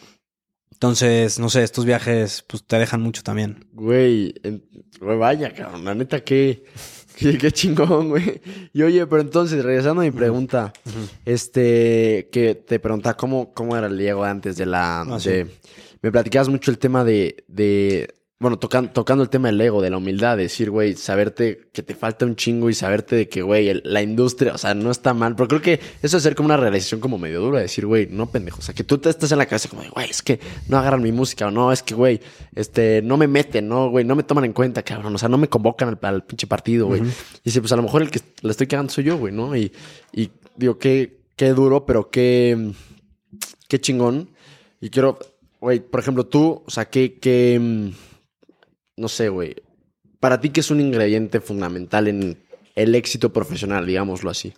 Entonces, no sé, estos viajes pues te dejan mucho también. Güey, en- güey, vaya, cabrón, la neta, qué, qué, qué chingón, güey. Y oye, pero entonces, regresando a mi pregunta, este, que te preguntaba cómo, cómo era el Diego antes de la... Ah, de- Me platicabas mucho el tema de, de bueno, tocan- tocando el tema del ego, de la humildad, de decir, güey, saberte que te falta un chingo y saberte de que, güey, la industria, o sea, no está mal, pero creo que eso es ser como una realización como medio dura, decir, güey, no pendejo, o sea, que tú te estás en la cabeza como güey, es que no agarran mi música, o no, es que, güey, este, no me meten, no, güey, no me toman en cuenta, cabrón, o sea, no me convocan al, al pinche partido, güey. Y dice, pues a lo mejor el que la estoy cagando soy yo, güey, ¿no? Y, y digo, qué, qué duro, pero qué, qué chingón. Y quiero, güey, por ejemplo, tú, o sea, qué, qué, no sé, güey, para ti, ¿qué es un ingrediente fundamental en el éxito profesional, digámoslo así?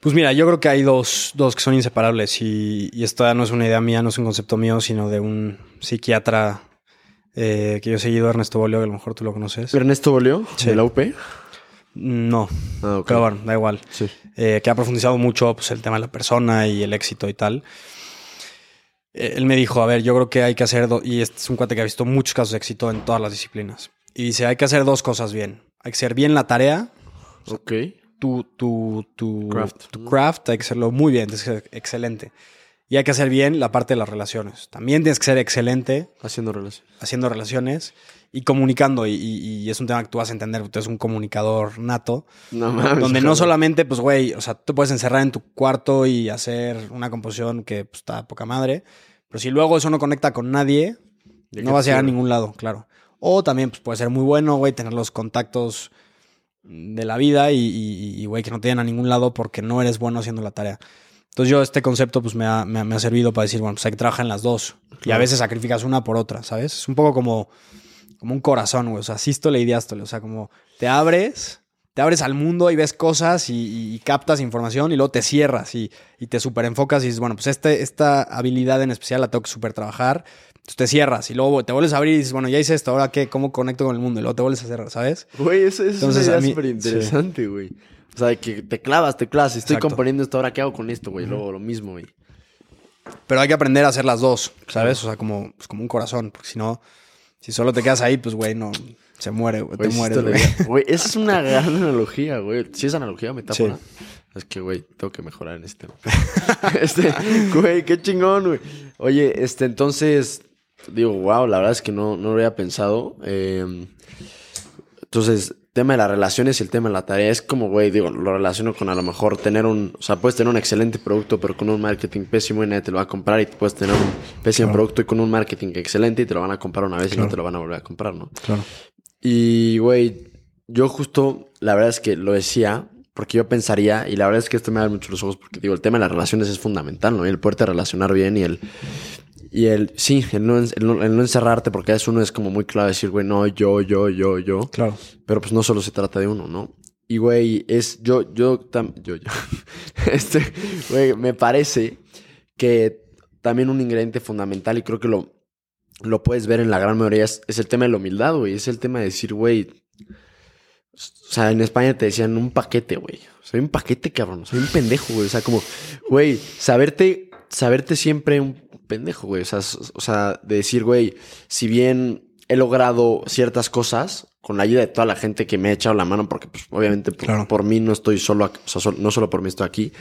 Pues mira, yo creo que hay dos, dos que son inseparables y, y esto ya no es una idea mía, no es un concepto mío, sino de un psiquiatra eh, que yo he seguido, Ernesto Bolio, que a lo mejor tú lo conoces. ¿Ernesto Bolio? Sí. ¿De la UP? No, Ah, pero bueno, da igual. Sí. Eh, que ha profundizado mucho pues, el tema de la persona y el éxito y tal. Eh, él me dijo, a ver, yo creo que hay que hacer, y este es un cuate que ha visto muchos casos de éxito en todas las disciplinas. Y dice, hay que hacer dos cosas bien. Hay que hacer bien la tarea, Ok. tu, tu, tu, Craft. tu craft, hay que hacerlo muy bien, tienes que ser excelente. Y hay que hacer bien la parte de las relaciones. También tienes que ser excelente Haciendo relación. haciendo relaciones y comunicando. Y, y- y es un tema que tú vas a entender, tú eres un comunicador nato. No mames. donde no solamente, pues, güey, o sea, tú te puedes encerrar en tu cuarto y hacer una composición que pues, está poca madre, Pero si luego eso no conecta con nadie, ¿De no vas a llegar a ningún lado, claro. O también pues, puede ser muy bueno, güey, tener los contactos de la vida y, güey, que no te llegan a ningún lado porque no eres bueno haciendo la tarea. Entonces yo este concepto pues me ha, me ha- me ha servido para decir, bueno, pues hay que trabajar en las dos. Y a veces sacrificas una por otra, ¿sabes? Es un poco como, como un corazón, güey. O sea, sístole y diástole. O sea, como te abres, te abres al mundo y ves cosas y, y- y captas información y luego te cierras y, y te super enfocas y dices, bueno, pues este, esta habilidad en especial la tengo que super trabajar. Entonces te cierras y luego te vuelves a abrir y dices, bueno, ya hice esto, ahora qué, cómo conecto con el mundo y luego te vuelves a cerrar, ¿sabes? Güey, eso, eso Entonces, es una idea súper interesante, güey. O sea, que te clavas, te clavas. Estoy Exacto. componiendo esto, ahora qué hago con esto, güey. Luego lo mismo, güey. Pero hay que aprender a hacer las dos, ¿sabes? O sea, como, pues, como un corazón, porque si no, si solo te quedas ahí, pues, güey, no, se muere, güey, te sí mueres, güey. esa es una gran analogía, güey. Si es analogía o metáfora. Sí. Es que, güey, tengo que mejorar en este tema. este, güey, qué chingón, güey. Oye, este, entonces, digo, wow, la verdad es que no, no lo había pensado. Eh, entonces, tema de las relaciones y el tema de la tarea es como, güey, digo, lo relaciono con a lo mejor tener un, o sea, puedes tener un excelente producto, pero con un marketing pésimo y nadie te lo va a comprar y puedes tener un pésimo Claro. producto y con un marketing excelente y te lo van a comprar una vez y no te lo van a volver a comprar, ¿no? Claro. Y, güey, yo justo, la verdad es que lo decía, porque yo pensaría, y la verdad es que esto me da mucho los ojos, porque digo, el tema de las relaciones es fundamental, ¿no? Y el poderte relacionar bien y el, y el, sí, el no, el no, el no encerrarte, porque veces uno es como muy claro decir, güey, no, yo, yo, yo, yo, Claro. pero pues no solo se trata de uno, ¿no? Y, güey, es, yo, yo, tam- yo, yo, este, güey, me parece que también un ingrediente fundamental, y creo que lo, lo puedes ver en la gran mayoría, es, es el tema de la humildad, güey. Es el tema de decir, güey. O sea, en España te decían un paquete, güey. Soy un paquete, cabrón. Soy un pendejo, güey. O sea, como, güey, saberte, saberte siempre un pendejo, güey. O sea, o sea, de decir, güey, si bien he logrado ciertas cosas con la ayuda de toda la gente que me ha echado la mano, porque pues obviamente por, Claro. por mí no estoy solo, o sea, no solo por mí estoy aquí.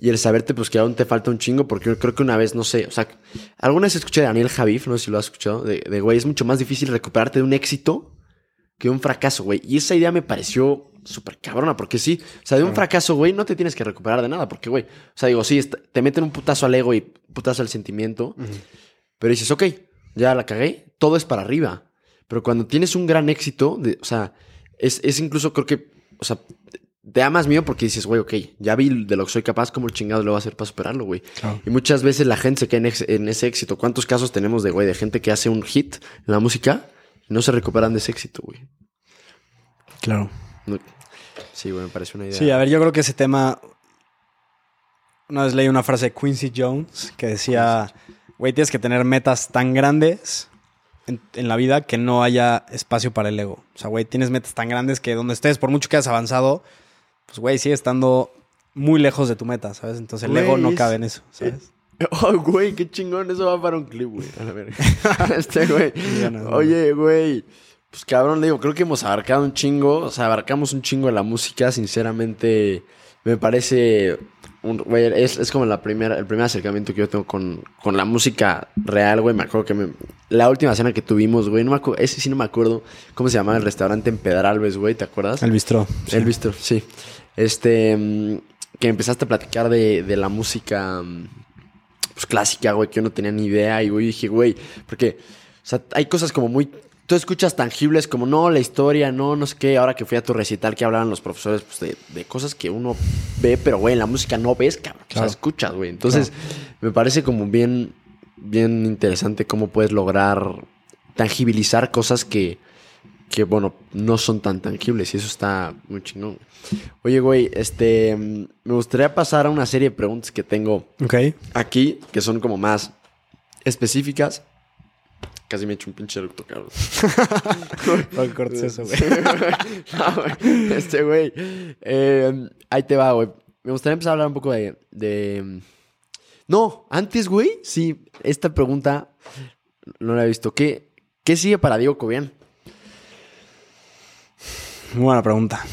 Y el saberte, pues que aún te falta un chingo, porque yo creo que una vez, no sé, o sea, alguna vez escuché a Daniel Javif, no sé si lo has escuchado, de, de, güey, es mucho más difícil recuperarte de un éxito que un fracaso, güey. Y esa idea me pareció súper cabrona, porque sí, o sea, de un fracaso, güey, no te tienes que recuperar de nada, porque, güey, o sea, digo, sí, te meten un putazo al ego y putazo al sentimiento, pero dices, ok, ya la cagué, todo es para arriba. Pero cuando tienes un gran éxito, de- o sea, es, es incluso, creo que, o sea, te da más miedo porque dices, güey, ok, ya vi de lo que soy capaz, ¿cómo el chingado lo voy a hacer para superarlo, güey? Claro. Y muchas veces la gente se queda en, ex- en ese éxito. ¿Cuántos casos tenemos de, güey, de gente que hace un hit en la música no se recuperan de ese éxito, güey? Claro. No- Sí, güey, me parece una idea. Sí, a ver, yo creo que ese tema. Una vez leí una frase de Quincy Jones que decía: Güey, tienes que tener metas tan grandes en, en la vida que no haya espacio para el ego. O sea, güey, tienes metas tan grandes que donde estés, por mucho que hayas avanzado, pues, güey, sigue estando muy lejos de tu meta, ¿sabes? Entonces el Güey, ego no cabe en eso, ¿sabes? Oh, güey, qué chingón. Eso va para un clip, güey. A la verga. este, güey. Oye, güey. Pues cabrón, le digo, creo que hemos abarcado un chingo. O sea, abarcamos un chingo de la música. Sinceramente, me parece. un- güey, es, es como la primera, el primer acercamiento que yo tengo con, con la música real, güey. Me acuerdo que me- la última cena que tuvimos, güey. No me acuerdo, ese sí no me acuerdo cómo se llamaba el restaurante en Pedralbes, güey. ¿Te acuerdas? El bistro. sí. El visto, sí. Este, mm, que empezaste a platicar de, de la música mm, pues, clásica, güey, que yo no tenía ni idea. Y, güey, dije, güey, porque, o sea, hay cosas como muy. Tú escuchas tangibles como, no, la historia, no, no sé qué. Ahora que fui a tu recital, que hablaban los profesores, pues, de, de cosas que uno ve, pero, güey, en la música no ves, cabrón. O sea, escuchas, güey. Entonces, me parece como bien, bien interesante cómo puedes lograr tangibilizar cosas que, que, bueno, no son tan tangibles y eso está muy chingón. Oye, güey, este, me gustaría pasar a una serie de preguntas que tengo Ok. aquí, que son como más específicas. Casi me he hecho un pinche eructo, cabrón. Eso, güey. No. Este, güey. eh, ahí te va, güey. Me gustaría empezar a hablar un poco de. de- No, antes, güey. Sí, esta pregunta no la he visto. ¿Qué, qué sigue para Diego Cobian? Muy buena pregunta.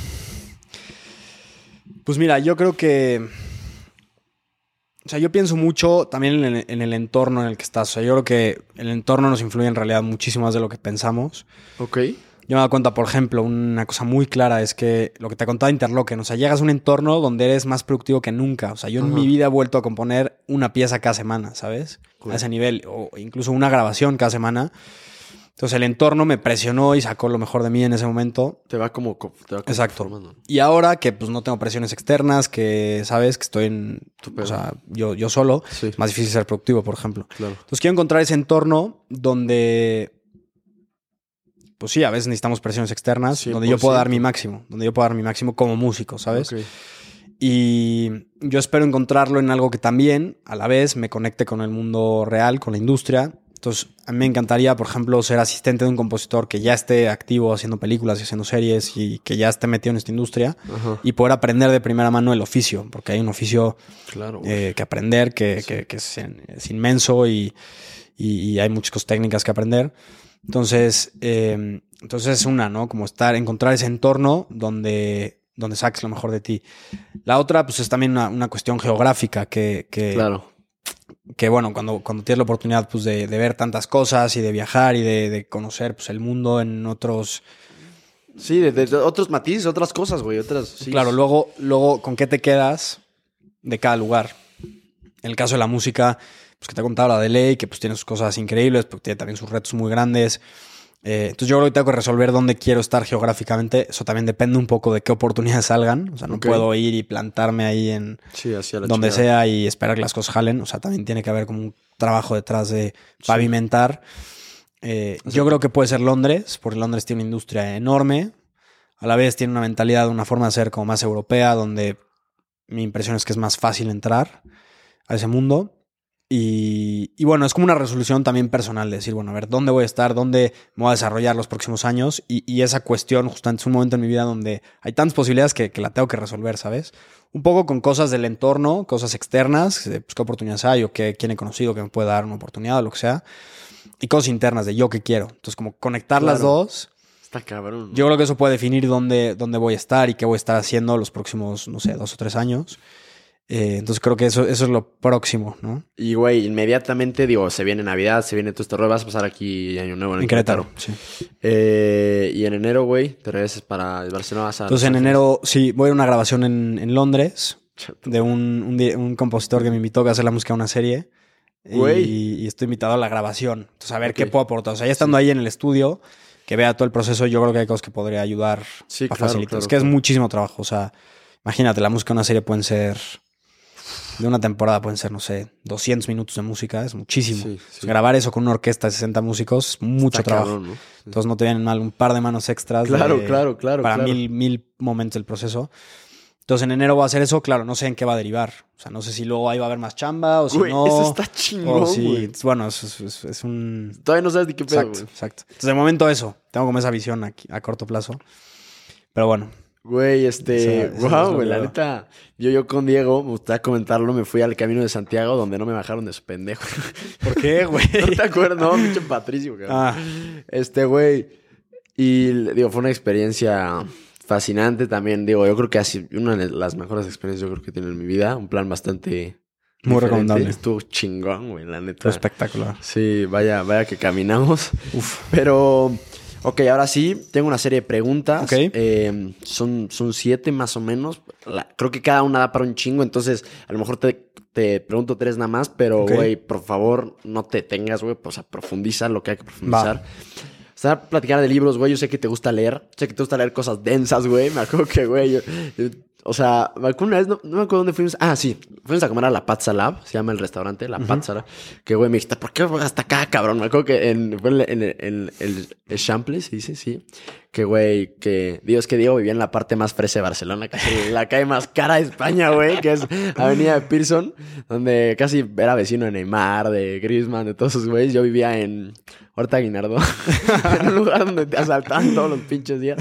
Pues mira, yo creo que. O sea, yo pienso mucho también en el, en el entorno en el que estás. O sea, yo creo que el entorno nos influye en realidad muchísimo más de lo que pensamos. Ok. Yo me he dado cuenta, por ejemplo, una cosa muy clara es que lo que te contaba Interlocken, o sea, llegas a un entorno donde eres más productivo que nunca. O sea, yo en mi vida he vuelto a componer una pieza cada semana, ¿sabes? Cool. A ese nivel, o incluso una grabación cada semana. Entonces el entorno me presionó y sacó lo mejor de mí en ese momento. Te va como... co- Te va como Exacto. formando. Y ahora que pues no tengo presiones externas, que sabes que estoy en, o sea, yo, yo solo, Sí. es más difícil ser productivo, por ejemplo. Claro. Entonces quiero encontrar ese entorno donde, pues sí, a veces necesitamos presiones externas, donde yo puedo dar 100%. mi máximo, donde yo puedo dar mi máximo como músico, ¿sabes? Ok. Y yo espero encontrarlo en algo que también, a la vez, me conecte con el mundo real, con la industria. Entonces, a mí me encantaría, por ejemplo, ser asistente de un compositor que ya esté activo haciendo películas y haciendo series y que ya esté metido en esta industria Ajá. y poder aprender de primera mano el oficio, porque hay un oficio Claro. eh, que aprender, que, que- que es, es inmenso y, y- y hay muchas cosas técnicas que aprender. Entonces, eh, entonces es una, ¿no? Como estar, encontrar ese entorno donde, donde saques lo mejor de ti. La otra, pues es también una, una cuestión geográfica que, que, claro. Que, bueno, cuando, cuando tienes la oportunidad pues, de, de ver tantas cosas y de viajar y de, de conocer pues, el mundo en otros... Sí, de, otros matices, otras cosas, güey. Otras... Sí. Claro, luego, luego, ¿con qué te quedas de cada lugar? En el caso de la música, pues que te he contado la de ley, que pues tiene sus cosas increíbles, porque tiene también sus retos muy grandes. Eh, entonces yo creo que tengo que resolver dónde quiero estar geográficamente. Eso también depende un poco de qué oportunidades salgan. O sea, no puedo ir y plantarme ahí en Sí, la donde sea y esperar que las cosas jalen. O sea, también tiene que haber como un trabajo detrás de pavimentar. Eh, yo creo que puede ser Londres, porque Londres tiene una industria enorme. A la vez tiene una mentalidad, una forma de ser como más europea, donde mi impresión es que es más fácil entrar a ese mundo. Y, y bueno, es como una resolución también personal de decir, bueno, a ver, ¿dónde voy a estar? ¿Dónde me voy a desarrollar los próximos años? Y, y esa cuestión justamente es un momento en mi vida donde hay tantas posibilidades que, que la tengo que resolver, ¿sabes? Un poco con cosas del entorno, cosas externas, pues, qué oportunidades hay o qué, quién he conocido que me puede dar una oportunidad o lo que sea. Y cosas internas de yo que quiero. Entonces, como conectar las dos. Está cabrón. Yo creo que eso puede definir dónde, dónde voy a estar y qué voy a estar haciendo los próximos, no sé, dos o tres años. Eh, entonces creo que eso, eso es lo próximo, ¿no? Y, güey, inmediatamente, digo, se viene Navidad, se viene todo este rollo. Vas a pasar aquí Año Nuevo en, En Querétaro. Sí. Eh, y en enero, güey, te regresas para Barcelona. Vas a Entonces en enero, sí, voy a una grabación en, en Londres de un, un, compositor que me invitó a hacer la música a una serie. Güey. Y, y estoy invitado a la grabación. Entonces, a ver qué puedo aportar. O sea, ya estando ahí en el estudio, que vea todo el proceso, yo creo que hay cosas que podría ayudar Sí, a claro, facilitar. claro, es que es muchísimo trabajo. O sea, imagínate, la música de una serie pueden ser. De una temporada pueden ser, no sé, 200 minutos de música, es muchísimo. Sí, sí. Grabar eso con una orquesta de 60 músicos mucho Está trabajo. cabrón, ¿no? Entonces no te vienen mal un par de manos extras. Claro, de- claro, claro, Para claro. mil, mil momentos del proceso. Entonces en enero voy a hacer eso, claro, no sé en qué va a derivar. O sea, no sé si luego ahí va a haber más chamba o si Güey, no. eso está chingón, o si- güey. Bueno, eso es, es- es un... Todavía no sabes de qué pedo, Exacto, güey. exacto. Entonces de momento eso. Tengo como esa visión aquí, a corto plazo. Pero bueno, Güey, este, es wow, güey, la neta, yo, yo con Diego, me gustaría comentarlo, me fui al Camino de Santiago donde no me bajaron de su pendejo. ¿por qué, güey? ¿No te acuerdas? No, pinche Patricio, cabrón. ah, Este, güey, y digo, fue una experiencia fascinante también, digo, yo creo que así, una de las mejores experiencias yo creo que he tenido en mi vida, un plan bastante... Muy diferente. recomendable. Estuvo chingón, güey, la neta. espectacular. Sí, vaya, vaya que caminamos. Uf. Pero, ok, ahora sí, tengo una serie de preguntas. Ok. Eh, son, son siete más o menos. La- creo que cada una da para un chingo, entonces a lo mejor te, te pregunto tres nada más, pero, güey, por favor, no te tengas, güey, pues, o sea, profundiza lo que hay que profundizar. Va. O sea, platicar de libros, güey, yo sé que te gusta leer, sé que te gusta leer cosas densas, güey, me acuerdo que, güey, yo- o sea, una vez, no, no me acuerdo dónde fuimos, ah, sí, fuimos a comer a la Pazza Lab, se llama el restaurante, la Pazza Lab, que, güey, me dijiste, ¿por qué hasta acá, cabrón? Me acuerdo que en, en, en- en- el, Chample, se dice, sí, que, güey, que, Dios, que Diego vivía en la parte más fresa de Barcelona, es la calle más cara de España, güey, que es Avenida de Pearson, donde casi era vecino de Neymar, de Griezmann, de todos esos güeyes, yo vivía en... Horta Guinardo. en un lugar donde te asaltaban todos los pinches días.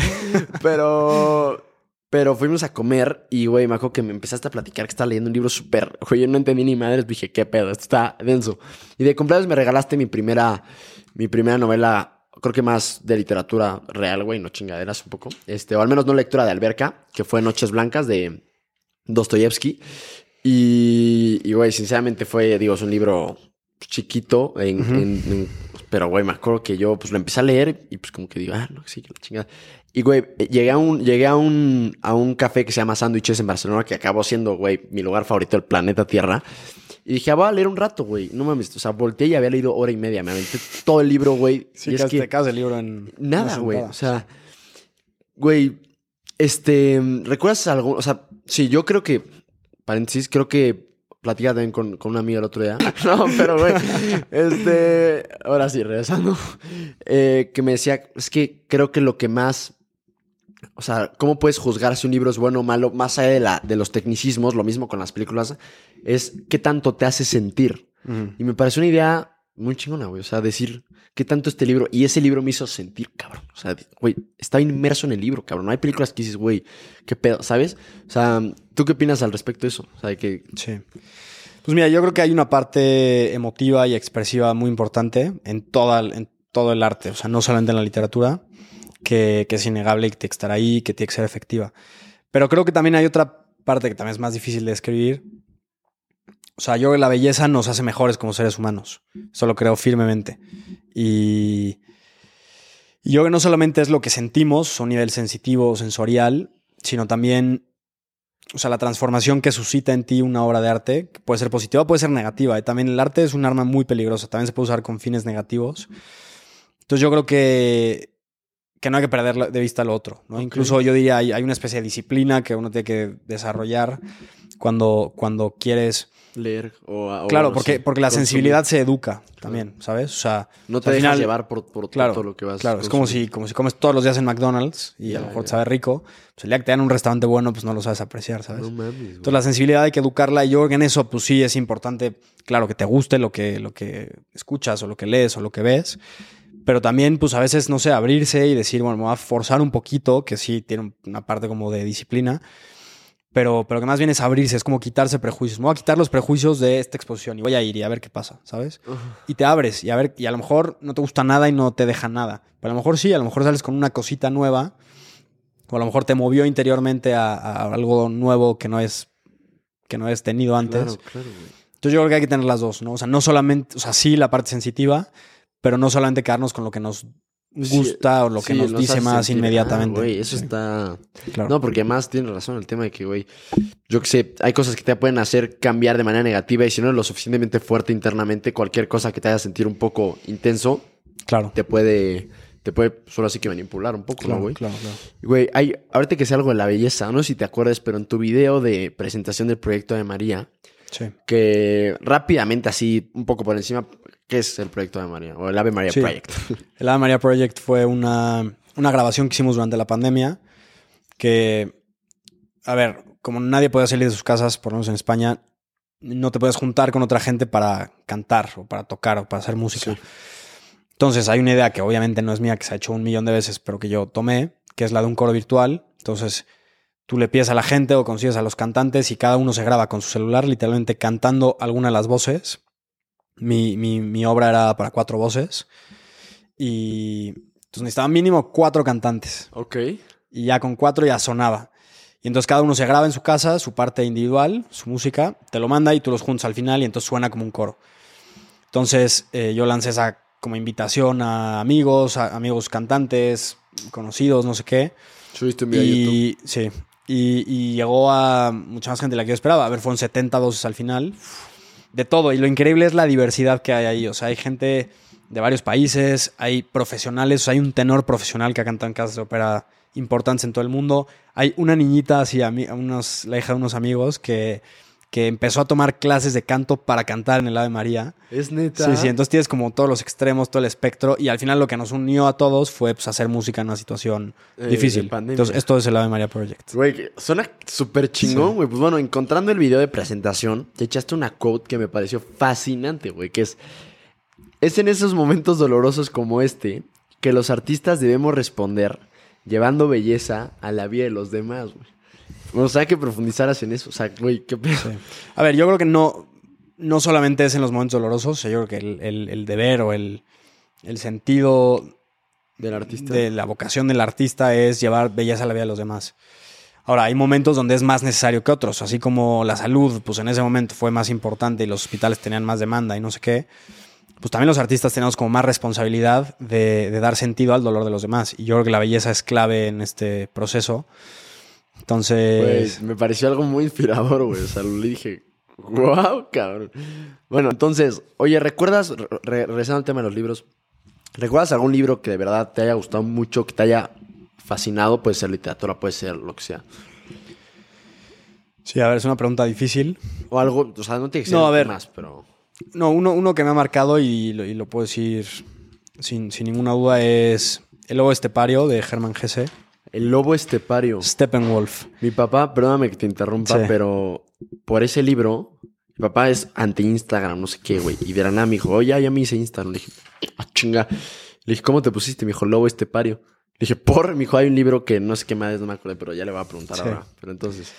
Pero. Pero fuimos a comer y, güey, me acuerdo que me empezaste a platicar que estaba leyendo un libro súper. Güey, yo no entendí ni madres. Dije, ¿qué pedo? Esto está denso. Y de cumpleaños me regalaste mi primera. Mi primera novela. Creo que más de literatura real, güey, no chingaderas un poco. Este, o al menos no lectura de alberca, que fue Noches Blancas de Dostoyevsky. Y, y, güey, sinceramente fue, digo, es un libro chiquito en, Ujú. en- en Pero, güey, me acuerdo que yo, pues, lo empecé a leer y, pues, como que digo, ah, no, sí, que la chingada. Y, güey, llegué a un, llegué a un, a un café que se llama Sándwiches en Barcelona, que acabó siendo, güey, mi lugar favorito del planeta Tierra. Y dije, ah, voy a leer un rato, güey. No mames, o sea, volteé y había leído hora y media. Me aventé todo el libro, güey. Sí, y es que te acabas el libro en. nada, güey. O sea, güey, este, ¿recuerdas algo? O sea, sí, yo creo que, paréntesis, creo que platicaba también con, con una amiga el otro día. no, pero, güey, este, ahora sí, regresando, eh, que me decía, es que creo que lo que más, o sea, ¿cómo puedes juzgar si un libro es bueno o malo, más allá de, la, de los tecnicismos, lo mismo con las películas, es qué tanto te hace sentir. Y me pareció una idea muy chingona, güey. O sea, decir qué tanto este libro. Y ese libro me hizo sentir, cabrón. O sea, güey, estaba inmerso en el libro, cabrón. No hay películas que dices, güey, qué pedo, ¿sabes? O sea, ¿tú qué opinas al respecto de eso? O sea, de que. Sí. Pues mira, yo creo que hay una parte emotiva y expresiva muy importante en, toda, en todo el arte, o sea, no solamente en la literatura, que, que es innegable y que tiene que estar ahí, que tiene que ser efectiva. Pero creo que también hay otra parte que también es más difícil de describir. O sea, yo que la belleza nos hace mejores como seres humanos. Eso lo creo firmemente. Y, y yo que no solamente es lo que sentimos a un nivel sensitivo o sensorial, sino también o sea, la transformación que suscita en ti una obra de arte que puede ser positiva, puede ser negativa. Y también el arte es un arma muy peligrosa. También se puede usar con fines negativos. Entonces yo creo que, que no hay que perder de vista lo otro. ¿no? Ok. Incluso yo diría, hay, hay una especie de disciplina que uno tiene que desarrollar cuando, cuando quieres... Leer o. o, claro, bueno, porque, sí, porque la consumir. sensibilidad se educa también, ¿sabes? O sea, No te al dejas final- llevar por, por Claro, todo lo que vas Claro, es como si, como si comes todos los días en McDonald's y Ya, a lo mejor ya. te sabe rico. Pues el día que te dan un restaurante bueno, pues no lo sabes apreciar, ¿sabes? No mames. Entonces la sensibilidad hay que educarla y yo creo que en eso pues sí es importante, claro, que te guste lo que, lo que escuchas o lo que lees o lo que ves, pero también pues a veces, no sé, abrirse y decir, bueno, me voy a forzar un poquito, que sí tiene una parte como de disciplina, pero, pero que más bien es abrirse, es como quitarse prejuicios. Me voy a quitar los prejuicios de esta exposición y voy a ir y a ver qué pasa, ¿sabes? Ajá. Y te abres y a ver, y a lo mejor no te gusta nada y no te deja nada, pero a lo mejor sí, a lo mejor sales con una cosita nueva o a lo mejor te movió interiormente a, a algo nuevo que no es que no has tenido antes. Claro, claro, güey. Entonces yo creo que hay que tener las dos, ¿no? O sea, no solamente, o sea, sí la parte sensitiva, pero no solamente quedarnos con lo que nos gusta o lo que Sí, nos dice más sentir, inmediatamente. ah, güey, eso Sí, está. claro. No, porque además tienes razón el tema de que, güey, yo que sé, hay cosas que te pueden hacer cambiar de manera negativa y si no eres lo suficientemente fuerte internamente, cualquier cosa que te haga sentir un poco intenso claro. te puede, te puede solo así que manipular un poco, ¿no, Claro, güey? claro, claro. Güey, hay, ahorita que sea algo de la belleza, no sé si te acuerdas, pero en tu video de presentación del proyecto de María, Sí. que rápidamente así, un poco por encima, ¿qué es el proyecto de María? O el Ave María Sí. Project. El Ave María Project fue una, una grabación que hicimos durante la pandemia que, a ver, como nadie podía salir de sus casas, por lo menos en España, no te puedes juntar con otra gente para cantar o para tocar o para hacer música. Sí. Entonces hay una idea que obviamente no es mía, que se ha hecho un millón de veces, pero que yo tomé, que es la de un coro virtual. Entonces tú le pides a la gente o consigues a los cantantes y cada uno se graba con su celular, literalmente cantando alguna de las voces. Mi, mi, mi obra era para cuatro voces. Y entonces necesitaba mínimo cuatro cantantes. ok. Y ya con cuatro ya sonaba. Y entonces cada uno se graba en su casa, su parte individual, su música, te lo manda y tú los juntas al final y entonces suena como un coro. Entonces eh, yo lancé esa como invitación a amigos, a amigos cantantes, conocidos, no sé qué. Subiste un video YouTube. Y sí. Y, y llegó a mucha más gente de la que yo esperaba. A ver, fueron 70 voces al final. De todo. Y lo increíble es la diversidad que hay ahí. O sea, hay gente de varios países, hay profesionales, o hay un tenor profesional que ha cantado en casas de ópera importantes en todo el mundo. Hay una niñita así, ami- unos, la hija de unos amigos, que, que empezó a tomar clases de canto para cantar en el Ave María. Es neta. Sí, sí, entonces tienes como todos los extremos, todo el espectro, y al final lo que nos unió a todos fue pues, hacer música en una situación Eh, difícil. Entonces, esto es el Ave María Project. Güey, suena súper chingón, Sí. güey. Pues bueno, encontrando el video de presentación, te echaste una quote que me pareció fascinante, güey, que es... Es en esos momentos dolorosos como este que los artistas debemos responder llevando belleza a la vida de los demás, güey. O sea, que profundizaras en eso. O sea, güey, qué pedo. Sí. A ver, yo creo que no, no solamente es en los momentos dolorosos, o sea, yo creo que el, el- el deber o el, el sentido Del artista. de la vocación del artista es llevar belleza a la vida de los demás. Ahora, hay momentos donde es más necesario que otros, así como la salud, pues en ese momento fue más importante y los hospitales tenían más demanda y no sé qué. pues también los artistas tenemos como más responsabilidad de, de dar sentido al dolor de los demás. Y yo creo que la belleza es clave en este proceso. Entonces... Güey, me pareció algo muy inspirador, güey. O sea, lo dije, wow, cabrón. Bueno, entonces, oye, ¿recuerdas, re- re- regresando al tema de los libros, ¿recuerdas algún libro que de verdad te haya gustado mucho, que te haya fascinado? Puede ser literatura, puede ser lo que sea. Sí, a ver, es una pregunta difícil. O algo, o sea, no tiene que ser No, a ver. más, pero... No, uno, uno que me ha marcado y lo, y lo puedo decir sin, sin ninguna duda es El lobo estepario de Hermann Hesse. El lobo estepario. Steppenwolf. Mi papá, perdóname que te interrumpa, Sí. pero por ese libro, mi papá es anti-Instagram, no sé qué, güey. Y de la nada me dijo, oye, ya me hice Instagram. Le dije, ah, chinga. Le dije, ¿cómo te pusiste? Me dijo, lobo estepario. Le dije, por, me dijo, hay un libro que no sé qué más, no me acuerdo, pero ya le voy a preguntar Sí. ahora. Pero entonces,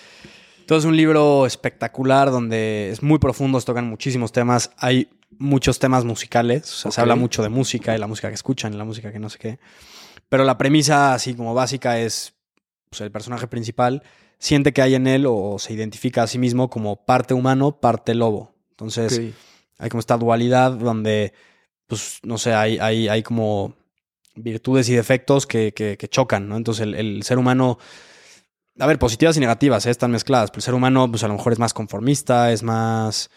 Entonces, un libro espectacular donde es muy profundo, se tocan muchísimos temas. Hay muchos temas musicales, o sea, se habla mucho de música y la música que escuchan y la música que no sé qué. Pero la premisa, así como básica, es pues, el personaje principal siente que hay en él o se identifica a sí mismo como parte humano, parte lobo. Entonces, hay como esta dualidad donde, pues, no sé, hay, hay, hay como virtudes y defectos que, que- que chocan, ¿no? Entonces, el, el ser humano, a ver, positivas y negativas, ¿eh? están mezcladas, pero el ser humano, pues, a lo mejor es más conformista, es más,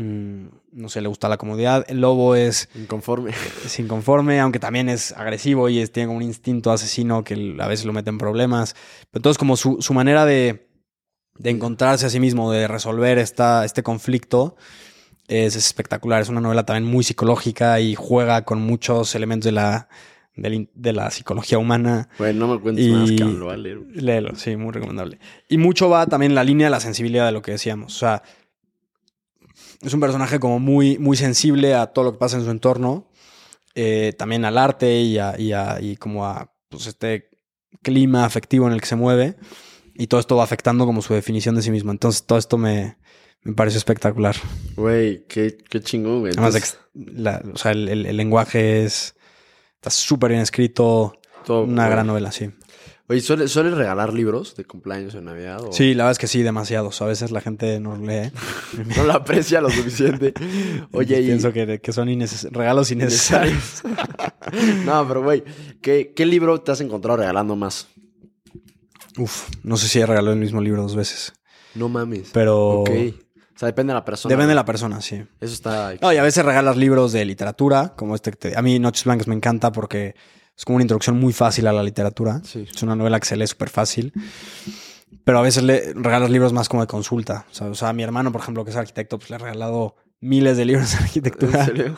mm, no sé, le gusta la comodidad. El lobo es, inconforme. es inconforme, aunque también es agresivo y es- tiene como un instinto asesino que a veces lo mete en problemas. Pero entonces, como su, su manera de, de encontrarse a sí mismo, de resolver esta, este conflicto, es, espectacular. Es una novela también muy psicológica y juega con muchos elementos de la, de la psicología humana. Güey, no me cuentes Y- más, cabrón, lo voy a leer. Léelo, sí, muy recomendable. Y mucho va también en la línea de la sensibilidad de lo que decíamos. O sea, es un personaje como muy, muy sensible a todo lo que pasa en su entorno, eh, también al arte y, a, y, a- y como a pues, este clima afectivo en el que se mueve. Y todo esto va afectando como su definición de sí mismo. Entonces, todo esto me, me pareció espectacular. Güey, qué, qué chingón, güey. Además, la- o sea, el, el- el lenguaje es. Está súper bien escrito. Una güey. gran novela, sí. Oye, ¿sueles, sueles regalar libros de cumpleaños en Navidad? o- Sí, la verdad es que sí, demasiados. A veces la gente no lee. No la aprecia lo suficiente. Oye, y... pienso que, que son inneces- regalos innecesarios. no, pero güey, ¿qué, ¿qué libro te has encontrado regalando más? Uf, no sé si he regalado el mismo libro dos veces. No mames. Pero Ok. O sea, depende de la persona. depende de la persona, sí. Eso está... No, y a veces regalas libros de literatura, como este que te- A mí Noches Blancas me encanta porque es como una introducción muy fácil a la literatura. Sí. Es una novela que se lee súper fácil. Pero a veces le regalas libros más como de consulta. O sea, o sea, a mi hermano, por ejemplo, que es arquitecto, pues le he regalado miles de libros de ¿En arquitectura. serio?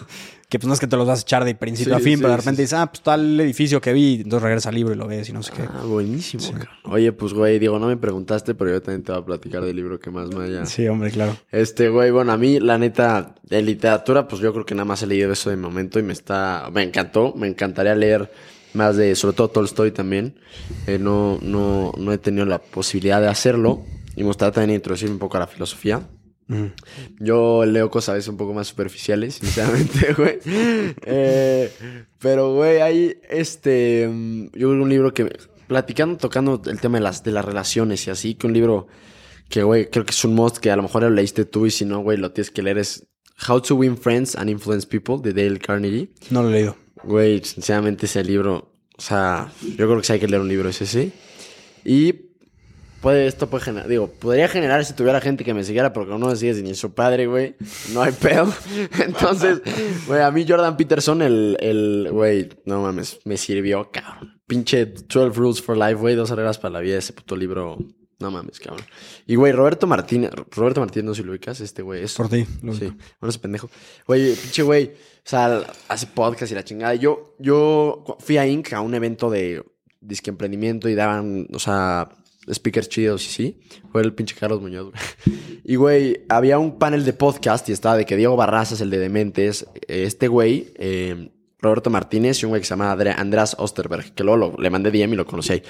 Que pues no es que te los vas a echar de principio Sí, a fin, sí, pero de repente sí. dices, ah, pues tal edificio que vi, entonces regresa al libro y lo ves y no sé qué. Ah, buenísimo. Oye, pues güey, digo, no me preguntaste, pero yo también te voy a platicar del libro que más me haya... Sí, hombre, claro. Este, güey, bueno, a mí, la neta, de literatura, pues yo creo que nada más he leído eso de momento y me está, me encantó, me encantaría leer más de, sobre todo Tolstoy también. Eh, no, no, no he tenido la posibilidad de hacerlo y me gustaría también introducirme un poco a la filosofía. Mm. Yo leo cosas a veces un poco más superficiales, sinceramente, güey. Eh, pero, güey, hay este. Yo creo un libro que. Platicando, tocando el tema de las, de las relaciones y así, que un libro que, güey, creo que es un must que a lo mejor lo leíste tú y si no, güey, lo tienes que leer es How to Win Friends and Influence People de Dale Carnegie. No lo he leído. Güey, sinceramente ese libro, o sea, yo creo que sí hay que leer un libro, es ese. Y puede, esto puede generar, digo, podría generar si tuviera gente que me siguiera, pero como no me sigues ni su padre, güey, no hay pedo. Entonces, güey, a mí Jordan Peterson, el, el, güey, no mames, me sirvió, cabrón. Pinche 12 Rules for Life, güey, dos reglas para la vida, ese puto libro, no mames, cabrón. Y, güey, Roberto Martínez, Roberto Martínez, no sé si lo ubicas, este güey, es Por ti. lo Sí, ubico. bueno, ese pendejo. Güey, pinche güey, o sea, hace podcast y la chingada. Yo, yo fui a Inc. a un evento de disque emprendimiento y daban, o sea, speakers chidos y sí. Fue el pinche Carlos Muñoz, güey. Y, güey, había un panel de podcast y estaba de que Diego Barrazas, el de Dementes, eh, este güey, eh, Roberto Martínez y un güey que se llama András Osterberg, que luego lo- le mandé DM y lo conocí ahí.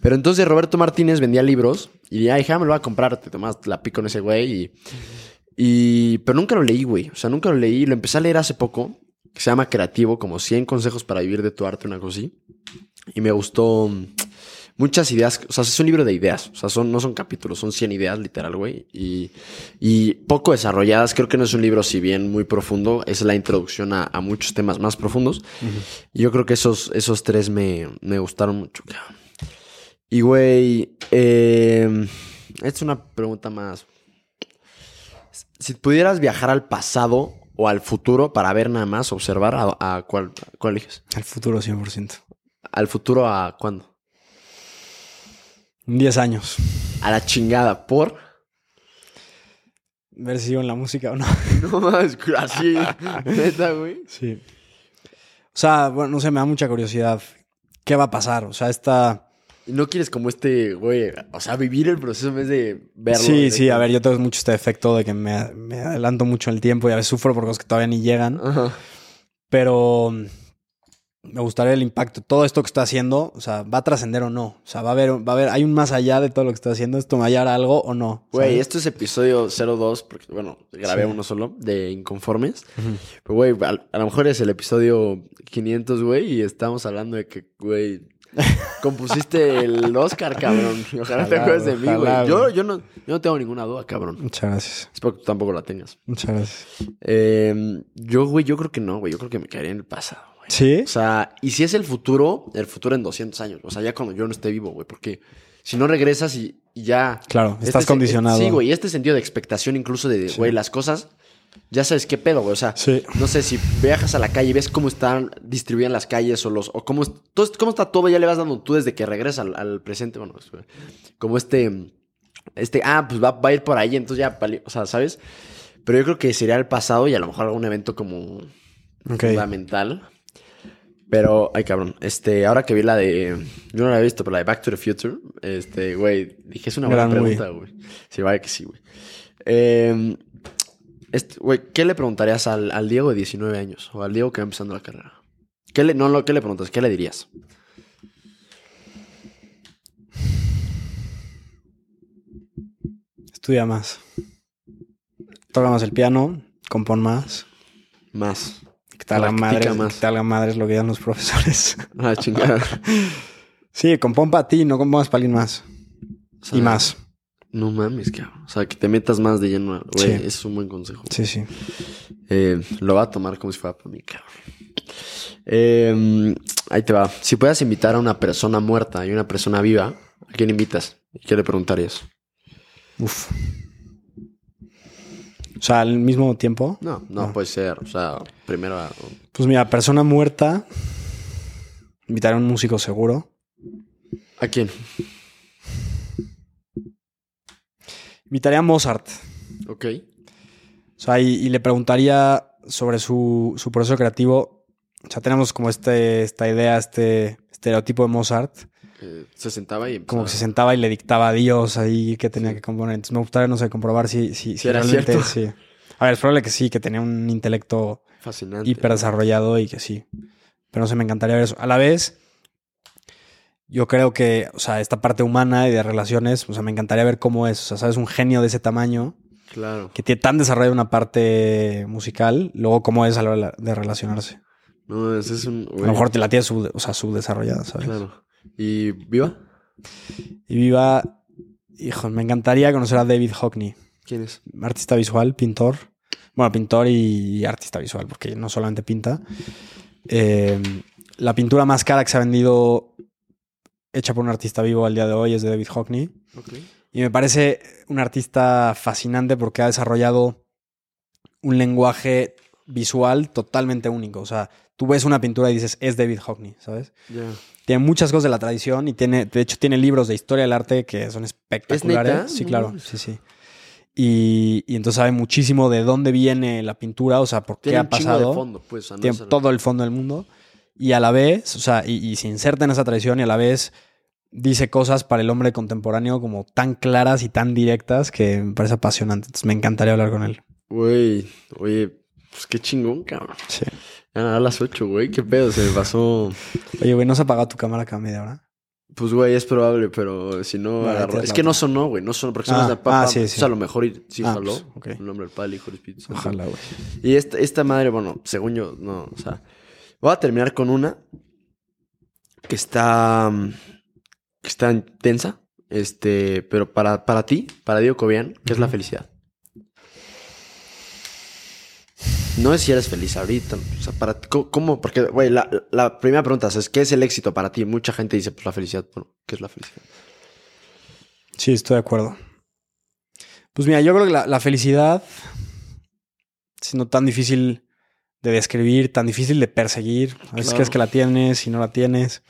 Pero entonces Roberto Martínez vendía libros y ay, ja, me lo voy a comprar, te tomas la pico en ese güey y... Y, pero nunca lo leí, güey. O sea, nunca lo leí. Lo empecé a leer hace poco. Que se llama Creativo, como 100 consejos para vivir de tu arte, una cosa así. Y me gustó, muchas ideas. O sea, es un libro de ideas. O sea, son, no son capítulos, son 100 ideas, literal, güey. Y, y poco desarrolladas. Creo que no es un libro, si bien muy profundo, es la introducción a, a muchos temas más profundos. Y yo creo que esos, esos tres me, me gustaron mucho. Y, güey, eh, es una pregunta más. Si pudieras viajar al pasado o al futuro para ver nada más, observar, ¿a, a cuál, a cuál eliges? Al futuro 100%. ¿Al futuro a cuándo? En 10 años. A la chingada, ¿por? Ver si en la música o no. No más, así, neta, güey. Sí. O sea, bueno, no sé, me da mucha curiosidad. ¿Qué va a pasar? O sea, esta... No quieres como este, güey, o sea, vivir el proceso en vez de verlo. Sí, de- sí, a ver, yo tengo mucho este efecto de que me, me adelanto mucho el tiempo y a veces sufro por cosas que todavía ni llegan. Ajá. Pero me gustaría el impacto. Todo esto que está haciendo, o sea, ¿va a trascender o no? O sea, va a haber, va a haber, hay un más allá de todo lo que está haciendo. ¿Esto me va a algo o no? Güey, esto es episodio 02, porque, bueno, grabé Sí. uno solo, de Inconformes. Pero, güey, a, a lo mejor es el episodio 500, güey, y estamos hablando de que, güey, compusiste el Oscar, cabrón. Ojalá, te acuerdes de mí, güey. Yo, yo, no, yo no tengo ninguna duda, cabrón. Muchas gracias. Espero que tú tampoco la tengas. Muchas gracias. Eh, yo, güey, yo creo que no, güey. Yo creo que me quedaría en el pasado, güey. ¿Sí? O sea, y si es el futuro, el futuro en 200 años. O sea, ya cuando yo no esté vivo, güey. Porque si no regresas y, y ya... Claro, estás Este- condicionado. Sí, güey. y Este sentido de expectación incluso de, güey, las cosas... Ya sabes qué pedo, güey. O sea, Sí. no sé, si viajas a la calle y ves cómo están distribuidas las calles o los... O cómo, todo, cómo está todo, ya le vas dando tú desde que regresas al, al presente. Bueno, pues, como este... Este, ah, pues va, va a ir por ahí, entonces ya... O sea, ¿sabes? Pero yo creo que sería el pasado y a lo mejor algún evento como fundamental. Pero, ay, cabrón. Este, ahora que vi la de. Yo no la he visto, pero la de Back to the Future. Este, güey. Dije, es una buena Gran pregunta, güey. Sí, vaya que sí, güey. Eh, este, güey, ¿qué le preguntarías al, al Diego de 19 años? O al Diego que va empezando la carrera. ¿Qué le, no, no, ¿qué le preguntas? ¿Qué le dirías? Estudia más. Toca más el piano, compón más. Más. Practica madres, más. que te hagan madres lo que digan los profesores. Ah, chingada. sí, compón para ti, no compongas para alguien más. O sea, y más. No mames, cabrón. O sea, que te metas más de lleno. Güey, Sí. ese es un buen consejo. Sí, sí. Eh, lo va a tomar como si fuera para mí, cabrón. Eh, ahí te va. Si puedas invitar a una persona muerta y una persona viva, ¿a quién invitas? ¿Y qué le preguntarías? Uf. O sea, al mismo tiempo. No, no Ah. puede ser. O sea, primero. a- Pues mira, persona muerta. Invitaré a un músico seguro. ¿A quién? Invitaría a Mozart. Ok. O sea, y, y le preguntaría sobre su, su proceso creativo. O sea, tenemos como este, esta idea, este estereotipo de Mozart. Eh, se sentaba y Como que se empezaba. sentaba y le dictaba a Dios ahí que tenía que componer. Entonces me gustaría, no sé, comprobar si, si, si era realmente cierto. sí. A ver, es probable que sí, que tenía un intelecto Fascinante. hiper desarrollado y que sí. Pero no sé, me encantaría ver eso. A la vez, yo creo que, o sea, esta parte humana y de relaciones, o sea, me encantaría ver cómo es. O sea, sabes, un genio de ese tamaño Claro. que tiene tan desarrollada una parte musical, luego cómo es a la hora de relacionarse. No, ese es un. A lo mejor te la tiene sub, o sea, subdesarrollada, ¿sabes? Claro. ¿Y viva? Y viva, hijo, me encantaría conocer a David Hockney, ¿Quién es? artista visual, pintor. Bueno, pintor y artista visual, porque no solamente pinta. Eh, la pintura más cara que se ha vendido hecha por un artista vivo al día de hoy es de David Hockney. Y me parece un artista fascinante porque ha desarrollado un lenguaje visual totalmente único. O sea, tú ves una pintura y dices, es David Hockney, ¿sabes? Ya. Tiene muchas cosas de la tradición y tiene, de hecho, tiene libros de historia del arte que son espectaculares. neta? Sí, claro, sí, sí. Y, y entonces sabe muchísimo de dónde viene la pintura, o sea, por qué Tiene ha un chingo pasado. de fondo, pues. no tiene es todo el fondo del mundo. Y a la vez, o sea, y, y se inserta en esa tradición y a la vez dice cosas para el hombre contemporáneo como tan claras y tan directas que me parece apasionante. Entonces me encantaría hablar con él. Güey, oye, pues qué chingón, cabrón. Sí. A las 8, güey, qué pedo, se me pasó. Oye, güey, ¿no se ha apagado tu cámara cada media hora? Pues, güey, es probable, pero si no Vale, agarró- Es la que no sonó, güey, no sonó, porque Ah, somos de papá. ah, sí, pues, sí. a lo mejor y- sí Ah, jaló. pues, ok. En nombre del Padre, Hijo y Espíritu Santo. Ojalá, güey. Y esta, esta madre, bueno, según yo, no, o sea, voy a terminar con una que está, mm, que está intensa. Este, pero para, para ti, para Diego Cobian, ¿qué es la felicidad? No es si eres feliz ahorita. O sea, para ¿cómo-. Porque, güey, la, la primera pregunta es, ¿qué es el éxito para ti? Mucha gente dice, pues la felicidad. Bueno, ¿qué es la felicidad? Sí, estoy de acuerdo. Pues mira, yo creo que la, la felicidad, siendo tan difícil de describir, tan difícil de perseguir, a veces Claro. crees que la tienes y no la tienes.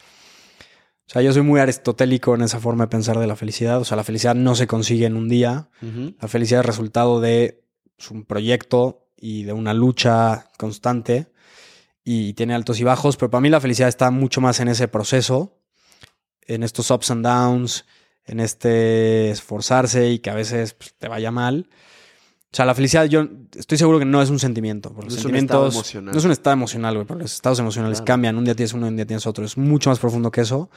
O sea, yo soy muy aristotélico en esa forma de pensar de la felicidad. O sea, la felicidad no se consigue en un día. La felicidad es resultado de pues, un proyecto y de una lucha constante y tiene altos y bajos, pero para mí la felicidad está mucho más en ese proceso, en estos ups and downs, en este esforzarse y que a veces pues, te vaya mal. O sea, la felicidad yo estoy seguro que no es un sentimiento, porque No los es un estado emocional. no es un estado emocional, güey, porque los estados emocionales Claro. cambian, un día tienes uno, un día tienes otro, es mucho más profundo que eso.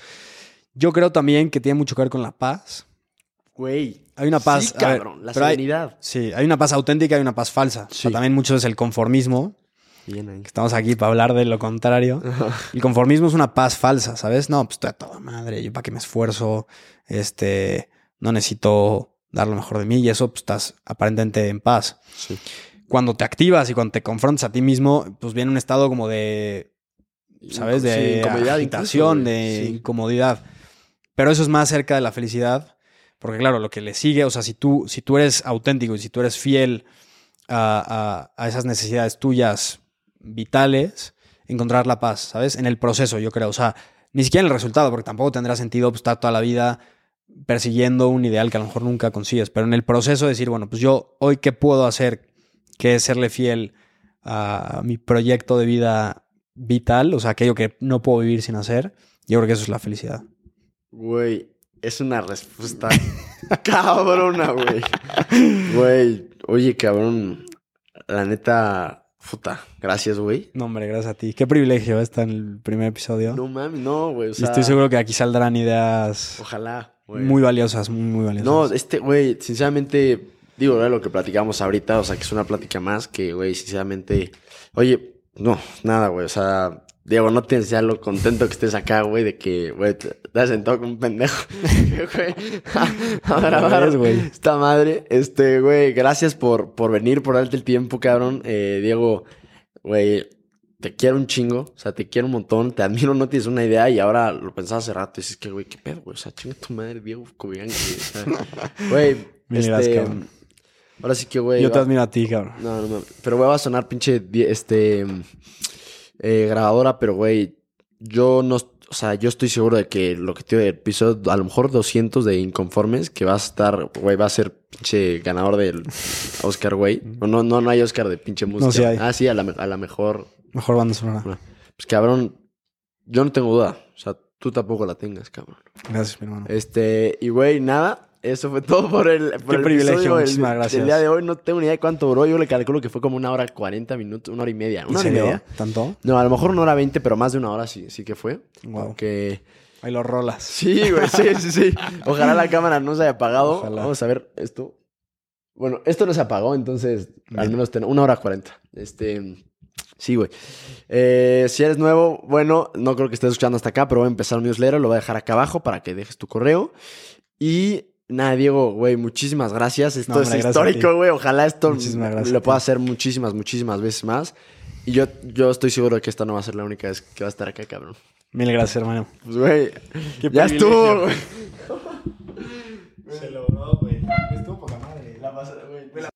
Yo creo también que tiene mucho que ver con la paz. Güey. Hay una paz, Sí, a ver, cabrón. la hay- serenidad. Sí, hay una paz auténtica y una paz falsa. O sea, Sí. también mucho es el conformismo, Bien ahí. estamos aquí para hablar de lo contrario. El conformismo es una paz falsa, ¿sabes? No, pues estoy a toda madre, yo para qué me esfuerzo, este, no necesito dar lo mejor de mí y eso, pues estás aparentemente en paz. Sí. Cuando te activas y cuando te confrontas a ti mismo, pues viene un estado como de, ¿sabes? De Sí, agitación, incluso, de. Sí. incomodidad. Pero eso es más cerca de la felicidad, porque claro, lo que le sigue, o sea, si tú, si tú eres auténtico y si tú eres fiel a, a- a esas necesidades tuyas vitales, encontrar la paz, ¿sabes? En el proceso, yo creo. O sea, ni siquiera en el resultado, porque tampoco tendrá sentido pues, estar toda la vida persiguiendo un ideal que a lo mejor nunca consigues, pero en el proceso decir, bueno, pues yo hoy qué puedo hacer, que es serle fiel a mi proyecto de vida vital, o sea, aquello que no puedo vivir sin hacer, yo creo que eso es la felicidad. Güey, es una respuesta cabrona, güey. Güey, oye, cabrón. La neta, puta, gracias, güey. No, hombre, gracias a ti. Qué privilegio estar en el primer episodio. No mames, no, güey. O y sea, estoy seguro que aquí saldrán ideas Ojalá, güey. muy valiosas, muy, muy valiosas. No, este, güey, sinceramente, digo, era lo que platicamos ahorita, o sea, que es una plática más que, güey, sinceramente, oye, no, nada, güey, o sea, Diego, no tienes ya lo contento que estés acá, güey, de que, güey, te, te has sentado como un pendejo, güey, a, grabar güey. esta madre, este, güey, gracias por, por venir, por darte el tiempo, cabrón, eh, Diego, güey, te quiero un chingo, o sea, te quiero un montón, te admiro, no tienes una idea y ahora lo pensaba hace rato y dices que, güey, qué pedo, güey, o sea, chinga tu madre, Diego Cobian, güey, o sea, güey, Mil gracias, este, ahora sí que, güey, Yo te admiro a ti, cabrón. no, no, no, pero güey, va a sonar pinche, este, eh, grabadora, pero, güey, yo no, o sea, yo estoy seguro de que lo que te del episodio, a lo mejor 200 de inconformes, que vas a estar, güey, va a ser pinche ganador del Oscar, güey. No, no, no hay Oscar de pinche música. sí hay. Ah, sí, a la, a la mejor. Mejor banda sonora. Pues cabrón, yo no tengo duda. O sea, tú tampoco la tengas, cabrón. Gracias, mi hermano. Este, y güey, nada. Eso fue todo por el, por Qué el privilegio, gracias. del día de hoy. No tengo ni idea de cuánto duró. Yo le calculo que fue como una hora cuarenta minutos, una hora y media. ¿En Una hora y media. ¿Tanto? No, a lo mejor una hora veinte, pero más de una hora sí, sí que fue. Wow. Porque... Ahí los rolas. Sí, güey, sí, sí, sí. Ojalá la cámara no se haya apagado. Ojalá. Vamos a ver esto. Bueno, esto no se apagó, entonces al menos ten una hora cuarenta. Este... Sí, güey. Eh, si eres nuevo, bueno, no creo que estés escuchando hasta acá, pero voy a empezar un newsletter, lo voy a dejar acá abajo para que dejes tu correo. Y nada, Diego, güey, muchísimas gracias. Esto No, es hombre, histórico, güey. Ojalá esto lo pueda hacer muchísimas, muchísimas veces más. Y yo, yo estoy seguro de que esta no va a ser la única vez que va a estar acá, cabrón. Mil gracias, hermano. Pues, güey, ya estuvo, güey. Se logró, güey. Estuvo poca madre. La pasada, güey.